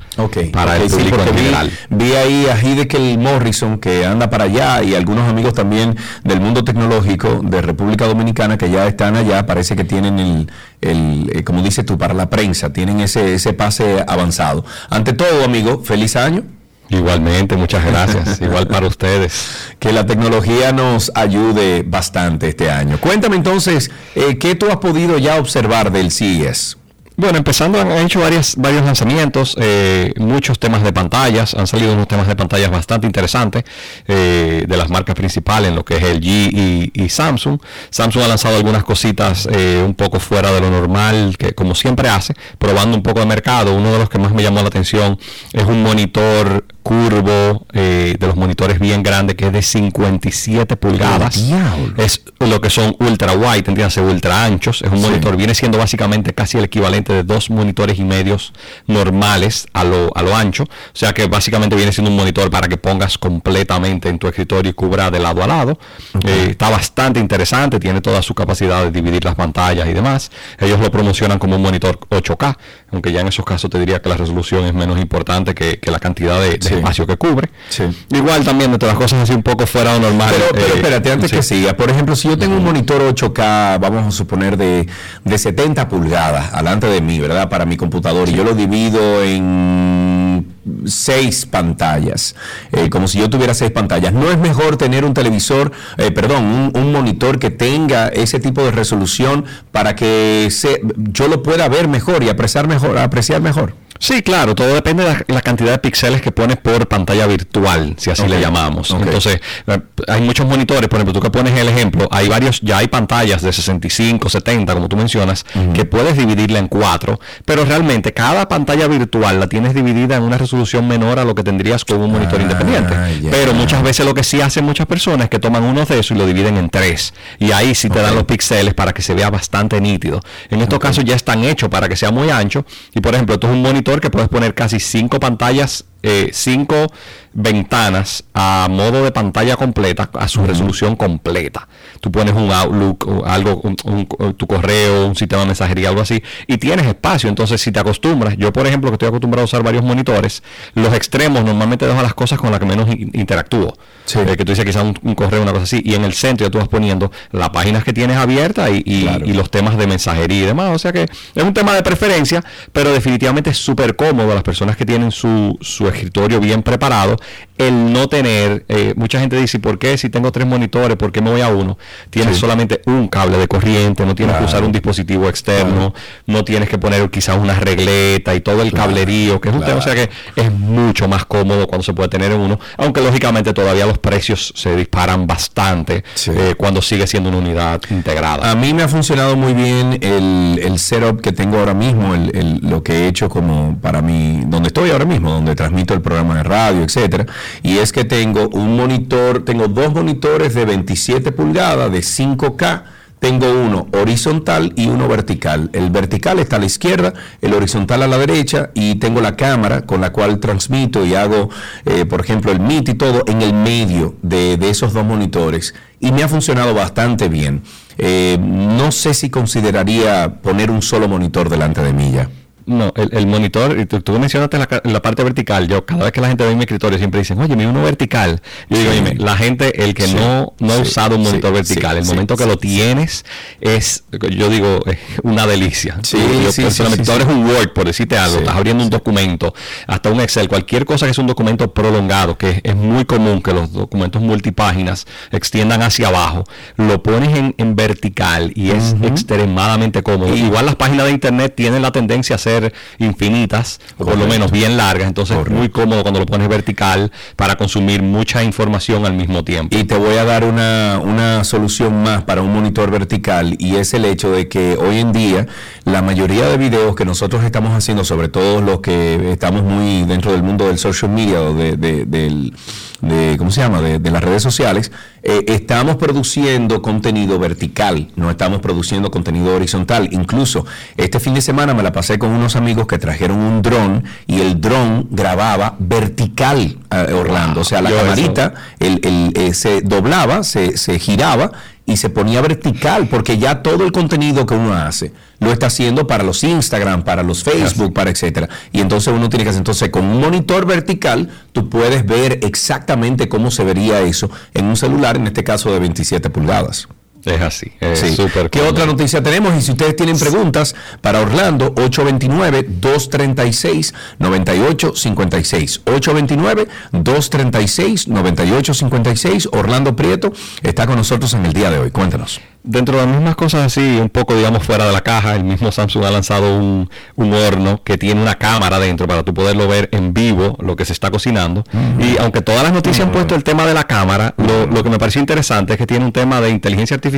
Para Ok, el sí, público en porque vi- general. Vi, ahí a Hideki Morrison que anda para allá y algunos amigos también del mundo tecnológico de República Dominicana que ya están allá, parece que tienen el, el eh, como dices tú, para la prensa, tienen ese, ese pase avanzado. Ante todo, amigo, feliz año. Igualmente, muchas gracias. (laughs) Igual para ustedes. Que la tecnología nos ayude bastante este año. Cuéntame entonces, eh, ¿qué tú has podido ya observar del CES? Bueno, empezando, han hecho varias, varios lanzamientos, eh, muchos temas de pantallas, han salido unos temas de pantallas bastante interesantes eh, de las marcas principales, en lo que es LG y, y Samsung. Samsung ha lanzado algunas cositas eh, un poco fuera de lo normal, que como siempre hace, probando un poco de mercado. Uno de los que más me llamó la atención es un monitor curvo, eh, de los monitores bien grandes, que es de 57 pulgadas. Es lo que son ultra wide, entiéndase, ultra anchos. Es un Sí. monitor, viene siendo básicamente casi el equivalente de dos monitores y medios normales a lo, a lo ancho. O sea que básicamente viene siendo un monitor para que pongas completamente en tu escritorio y cubra de lado a lado. Eh, está bastante interesante, tiene toda su capacidad de dividir las pantallas y demás. Ellos lo promocionan como un monitor 8K, aunque ya en esos casos te diría que la resolución es menos importante que, que la cantidad de, de espacio que cubre. Igual también de todas las cosas así un poco fuera de lo normal. Pero, pero eh, espérate, antes que siga, por ejemplo, si yo tengo un monitor 8K, vamos a suponer de, de 70 pulgadas, alante de mí, ¿verdad? Para mi computador, y yo lo divido en seis pantallas, eh, como si yo tuviera seis pantallas. ¿No es mejor tener un televisor, eh, perdón, un, un monitor que tenga ese tipo de resolución para que se, yo lo pueda ver mejor y apreciar mejor, apreciar mejor? Sí, claro, todo depende de la, cantidad de píxeles que pones por pantalla virtual, si así le llamamos. Entonces, eh, hay muchos monitores, por ejemplo, tú que pones el ejemplo, hay varios, ya hay pantallas de 65, 70, como tú mencionas, que puedes dividirla en cuatro, pero realmente cada pantalla virtual la tienes dividida en una resolución menor a lo que tendrías con un monitor independiente. Ah, ya. Pero muchas veces lo que sí hacen muchas personas es que toman uno de esos y lo dividen en tres. Y ahí sí te dan los píxeles para que se vea bastante nítido. En estos casos ya están hechos para que sea muy ancho. Y por ejemplo, esto es un monitor que puedes poner casi cinco pantallas, eh, cinco ventanas a modo de pantalla completa, a su resolución completa. Tú pones un Outlook, o algo, un- un- tu correo, un sistema de mensajería, algo así, y tienes espacio. Entonces, si te acostumbras, yo por ejemplo, que estoy acostumbrado a usar varios monitores, los extremos normalmente dejo las cosas con las que menos in- interactúo. Eh, que tú dices quizás un, un correo, una cosa así, y en el centro ya tú vas poniendo las páginas que tienes abiertas y, y- y los temas de mensajería y demás. O sea que es un tema de preferencia, pero definitivamente es súper cómodo a las personas que tienen su, su escritorio bien preparado. El no tener, eh, mucha gente dice, ¿por qué si tengo tres monitores, por qué me voy a uno? Tienes Sí. solamente un cable de corriente, no tienes Claro. que usar un dispositivo externo, no tienes que poner quizás una regleta y todo el cablerío, que es un tema, o sea que es mucho más cómodo cuando se puede tener en uno, aunque lógicamente todavía los precios se disparan bastante eh, cuando sigue siendo una unidad integrada. A mí me ha funcionado muy bien el, el setup que tengo ahora mismo, el, el- lo que he hecho como para mí, donde estoy ahora mismo, donde transmito el programa de radio, etcétera. Y es que tengo un monitor, tengo dos monitores de 27 pulgadas, de 5K. tengo uno horizontal y uno vertical. El vertical está a la izquierda, el horizontal a la derecha y tengo la cámara con la cual transmito y hago, eh, por ejemplo, el Meet y todo en el medio de, de esos dos monitores y me ha funcionado bastante bien. Eh, no sé si consideraría poner un solo monitor delante de mí ya. No, el, el monitor, tú, tú mencionaste la, la parte vertical. Yo, cada vez que la gente ve mi escritorio, siempre dicen, oye, mi uno vertical. Yo digo, oye, la gente, el que Sí, no, no ha usado un monitor vertical, el momento que lo tienes es, yo digo, es una delicia. Sí, yo sí, tú abres un Word, por decirte algo, estás abriendo un documento, hasta un Excel, cualquier cosa que es un documento prolongado, que es, muy común que los documentos multipáginas extiendan hacia abajo, lo pones en, en vertical y es extremadamente cómodo. Igual las páginas de internet tienen la tendencia a ser infinitas, o por lo menos bien largas, entonces es muy cómodo cuando lo pones vertical para consumir mucha información al mismo tiempo. Y te voy a dar una, una solución más para un monitor vertical y es el hecho de que hoy en día la mayoría de videos que nosotros estamos haciendo, sobre todo los que estamos muy dentro del mundo del social media o de, de- del, de- ¿cómo se llama? De, de las redes sociales, eh, estamos produciendo contenido vertical, no estamos produciendo contenido horizontal. Incluso este fin de semana me la pasé con unos amigos que trajeron un dron y el dron grababa vertical, eh, Orlando. O sea, la Yo camarita el, el, eh, se doblaba, se, se giraba y se ponía vertical, porque ya todo el contenido que uno hace lo está haciendo para los Instagram, para los Facebook, para etcétera. Y entonces uno tiene que hacer, entonces con un monitor vertical, tú puedes ver exactamente cómo se vería eso en un celular, en este caso de 27 pulgadas. Es así, es Sí. súper ¿Qué otra noticia tenemos? Y si ustedes tienen preguntas para Orlando, 829-236-9856. 829-236-9856. Orlando Prieto está con nosotros en el día de hoy. Cuéntanos. Dentro de las mismas cosas así, un poco digamos fuera de la caja, el mismo Samsung ha lanzado un, un horno que tiene una cámara dentro para tú poderlo ver en vivo lo que se está cocinando. Y aunque todas las noticias han puesto el tema de la cámara, lo, lo que me pareció interesante es que tiene un tema de inteligencia artificial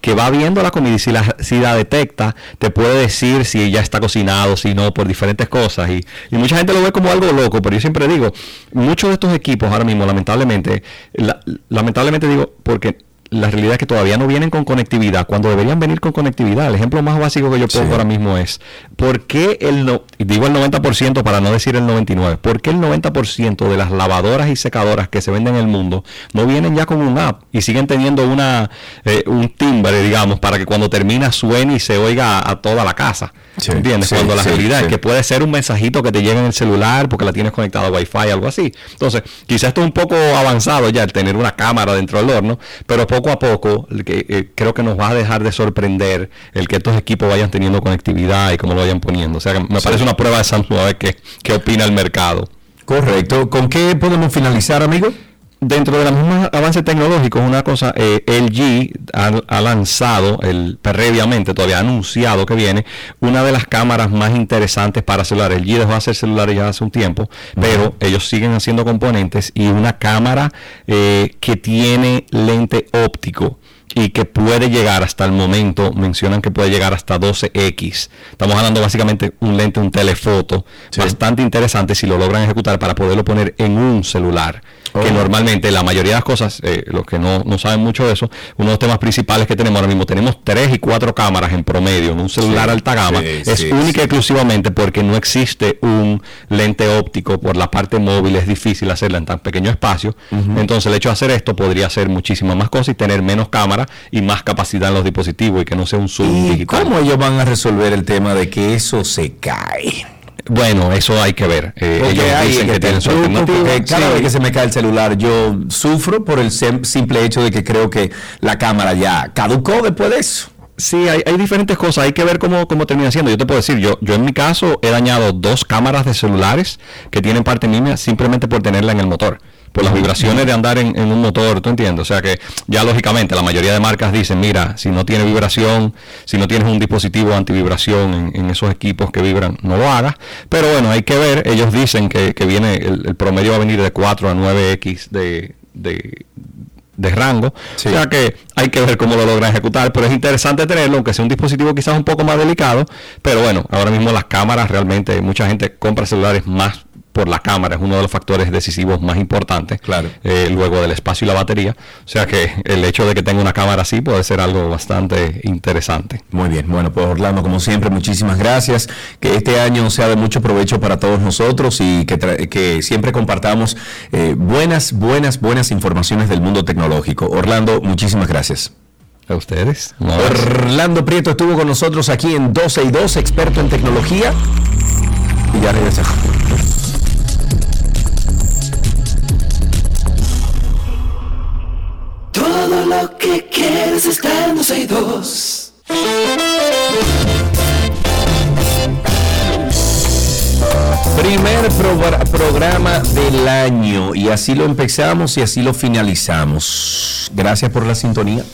que va viendo la comida y si la, si la detecta, te puede decir si ya está cocinado, si no, por diferentes cosas. Y, y mucha gente lo ve como algo loco, pero yo siempre digo, muchos de estos equipos ahora mismo, lamentablemente, la- lamentablemente digo, porque la realidad es que todavía no vienen con conectividad cuando deberían venir con conectividad. El ejemplo más básico que yo pongo Sí. ahora mismo es, ¿por qué el, no, digo el 90% para no decir el 99%, ¿por qué el 90% de las lavadoras y secadoras que se venden en el mundo no vienen ya con un app y siguen teniendo una eh, un timbre, digamos, para que cuando termina suene y se oiga a, a toda la casa? Sí, ¿Entiendes? sí, cuando la realidad es que puede ser un mensajito que te llega en el celular porque la tienes conectada a Wi-Fi, algo así. Entonces, quizás esto es un poco avanzado ya el tener una cámara dentro del horno, pero poco a poco que, eh, creo que nos va a dejar de sorprender el que estos equipos vayan teniendo conectividad y cómo lo vayan poniendo. O sea, me Sí. parece una prueba de Samsung a ver qué, qué opina el mercado. Correcto. ¿Con qué podemos finalizar, amigo? Dentro de los mismos avances tecnológicos, una cosa, eh, LG ha, ha lanzado, el, previamente todavía ha anunciado que viene, una de las cámaras más interesantes para celulares. LG dejó de hacer celulares ya hace un tiempo, pero ellos siguen haciendo componentes y una cámara eh, que tiene lente óptico y que puede llegar hasta el momento, mencionan que puede llegar hasta 12x. Estamos hablando básicamente un lente, un telefoto, bastante interesante si lo logran ejecutar para poderlo poner en un celular. Que Oh. normalmente la mayoría de las cosas, eh, los que no, no saben mucho de eso, uno de los temas principales que tenemos ahora mismo, tenemos tres y cuatro cámaras en promedio en un celular Sí, alta gama, sí, es sí, única sí. exclusivamente porque no existe un lente óptico por la parte móvil, es difícil hacerla en tan pequeño espacio. Entonces el hecho de hacer esto podría hacer muchísimas más cosas y tener menos cámara y más capacidad en los dispositivos y que no sea un zoom ¿Y digital. cómo ellos van a resolver el tema de que eso se cae? Bueno, eso hay que ver. Eh, ellos hay dicen que que tienen su alternativa. cada Sí. vez que se me cae el celular yo sufro por el simple hecho de que creo que la cámara ya caducó después de eso. Sí, hay, hay diferentes cosas, hay que ver cómo, cómo termina siendo. Yo te puedo decir, yo, yo en mi caso he dañado dos cámaras de celulares que tienen parte mía simplemente por tenerla en el motor. Por las vibraciones de andar en, en un motor, ¿tú entiendes? O sea que ya lógicamente la mayoría de marcas dicen, mira, si no tiene vibración, si no tienes un dispositivo antivibración en, en esos equipos que vibran, no lo hagas. Pero bueno, hay que ver, ellos dicen que, que viene, el, el promedio va a venir de 4 a 9X de, de, de rango. O sea que hay que ver cómo lo logran ejecutar, pero es interesante tenerlo, aunque sea un dispositivo quizás un poco más delicado. Pero bueno, ahora mismo las cámaras realmente, mucha gente compra celulares más por la cámara, es uno de los factores decisivos más importantes, Claro. eh, luego del espacio y la batería. O sea que el hecho de que tenga una cámara así puede ser algo bastante interesante. Muy bien, bueno, pues Orlando, como siempre, muchísimas gracias. Que este año sea de mucho provecho para todos nosotros y que, siempre compartamos eh, buenas, buenas, buenas informaciones del mundo tecnológico. Orlando, muchísimas gracias. A ustedes. Orlando Prieto estuvo con nosotros aquí en 12 y 2, experto en tecnología. Y ya regresamos. Lo que quieres está en 12 y 2. Primer progra- programa del año y así lo empezamos y así lo finalizamos. Gracias por la sintonía.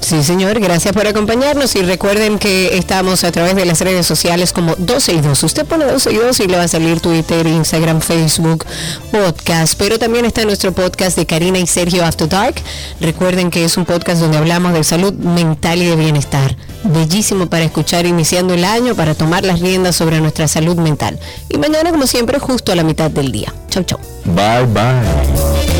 Sí, señor, gracias por acompañarnos y recuerden que estamos a través de las redes sociales como 12 y 2. Usted pone 12 y 2 y le va a salir Twitter, Instagram, Facebook, podcast, pero también está nuestro podcast de Karina y Sergio After Dark. Recuerden que es un podcast donde hablamos de salud mental y de bienestar. Bellísimo para escuchar iniciando el año, para tomar las riendas sobre nuestra salud mental. Y mañana, como siempre, justo a la mitad del día. Chau, chau. Bye, bye.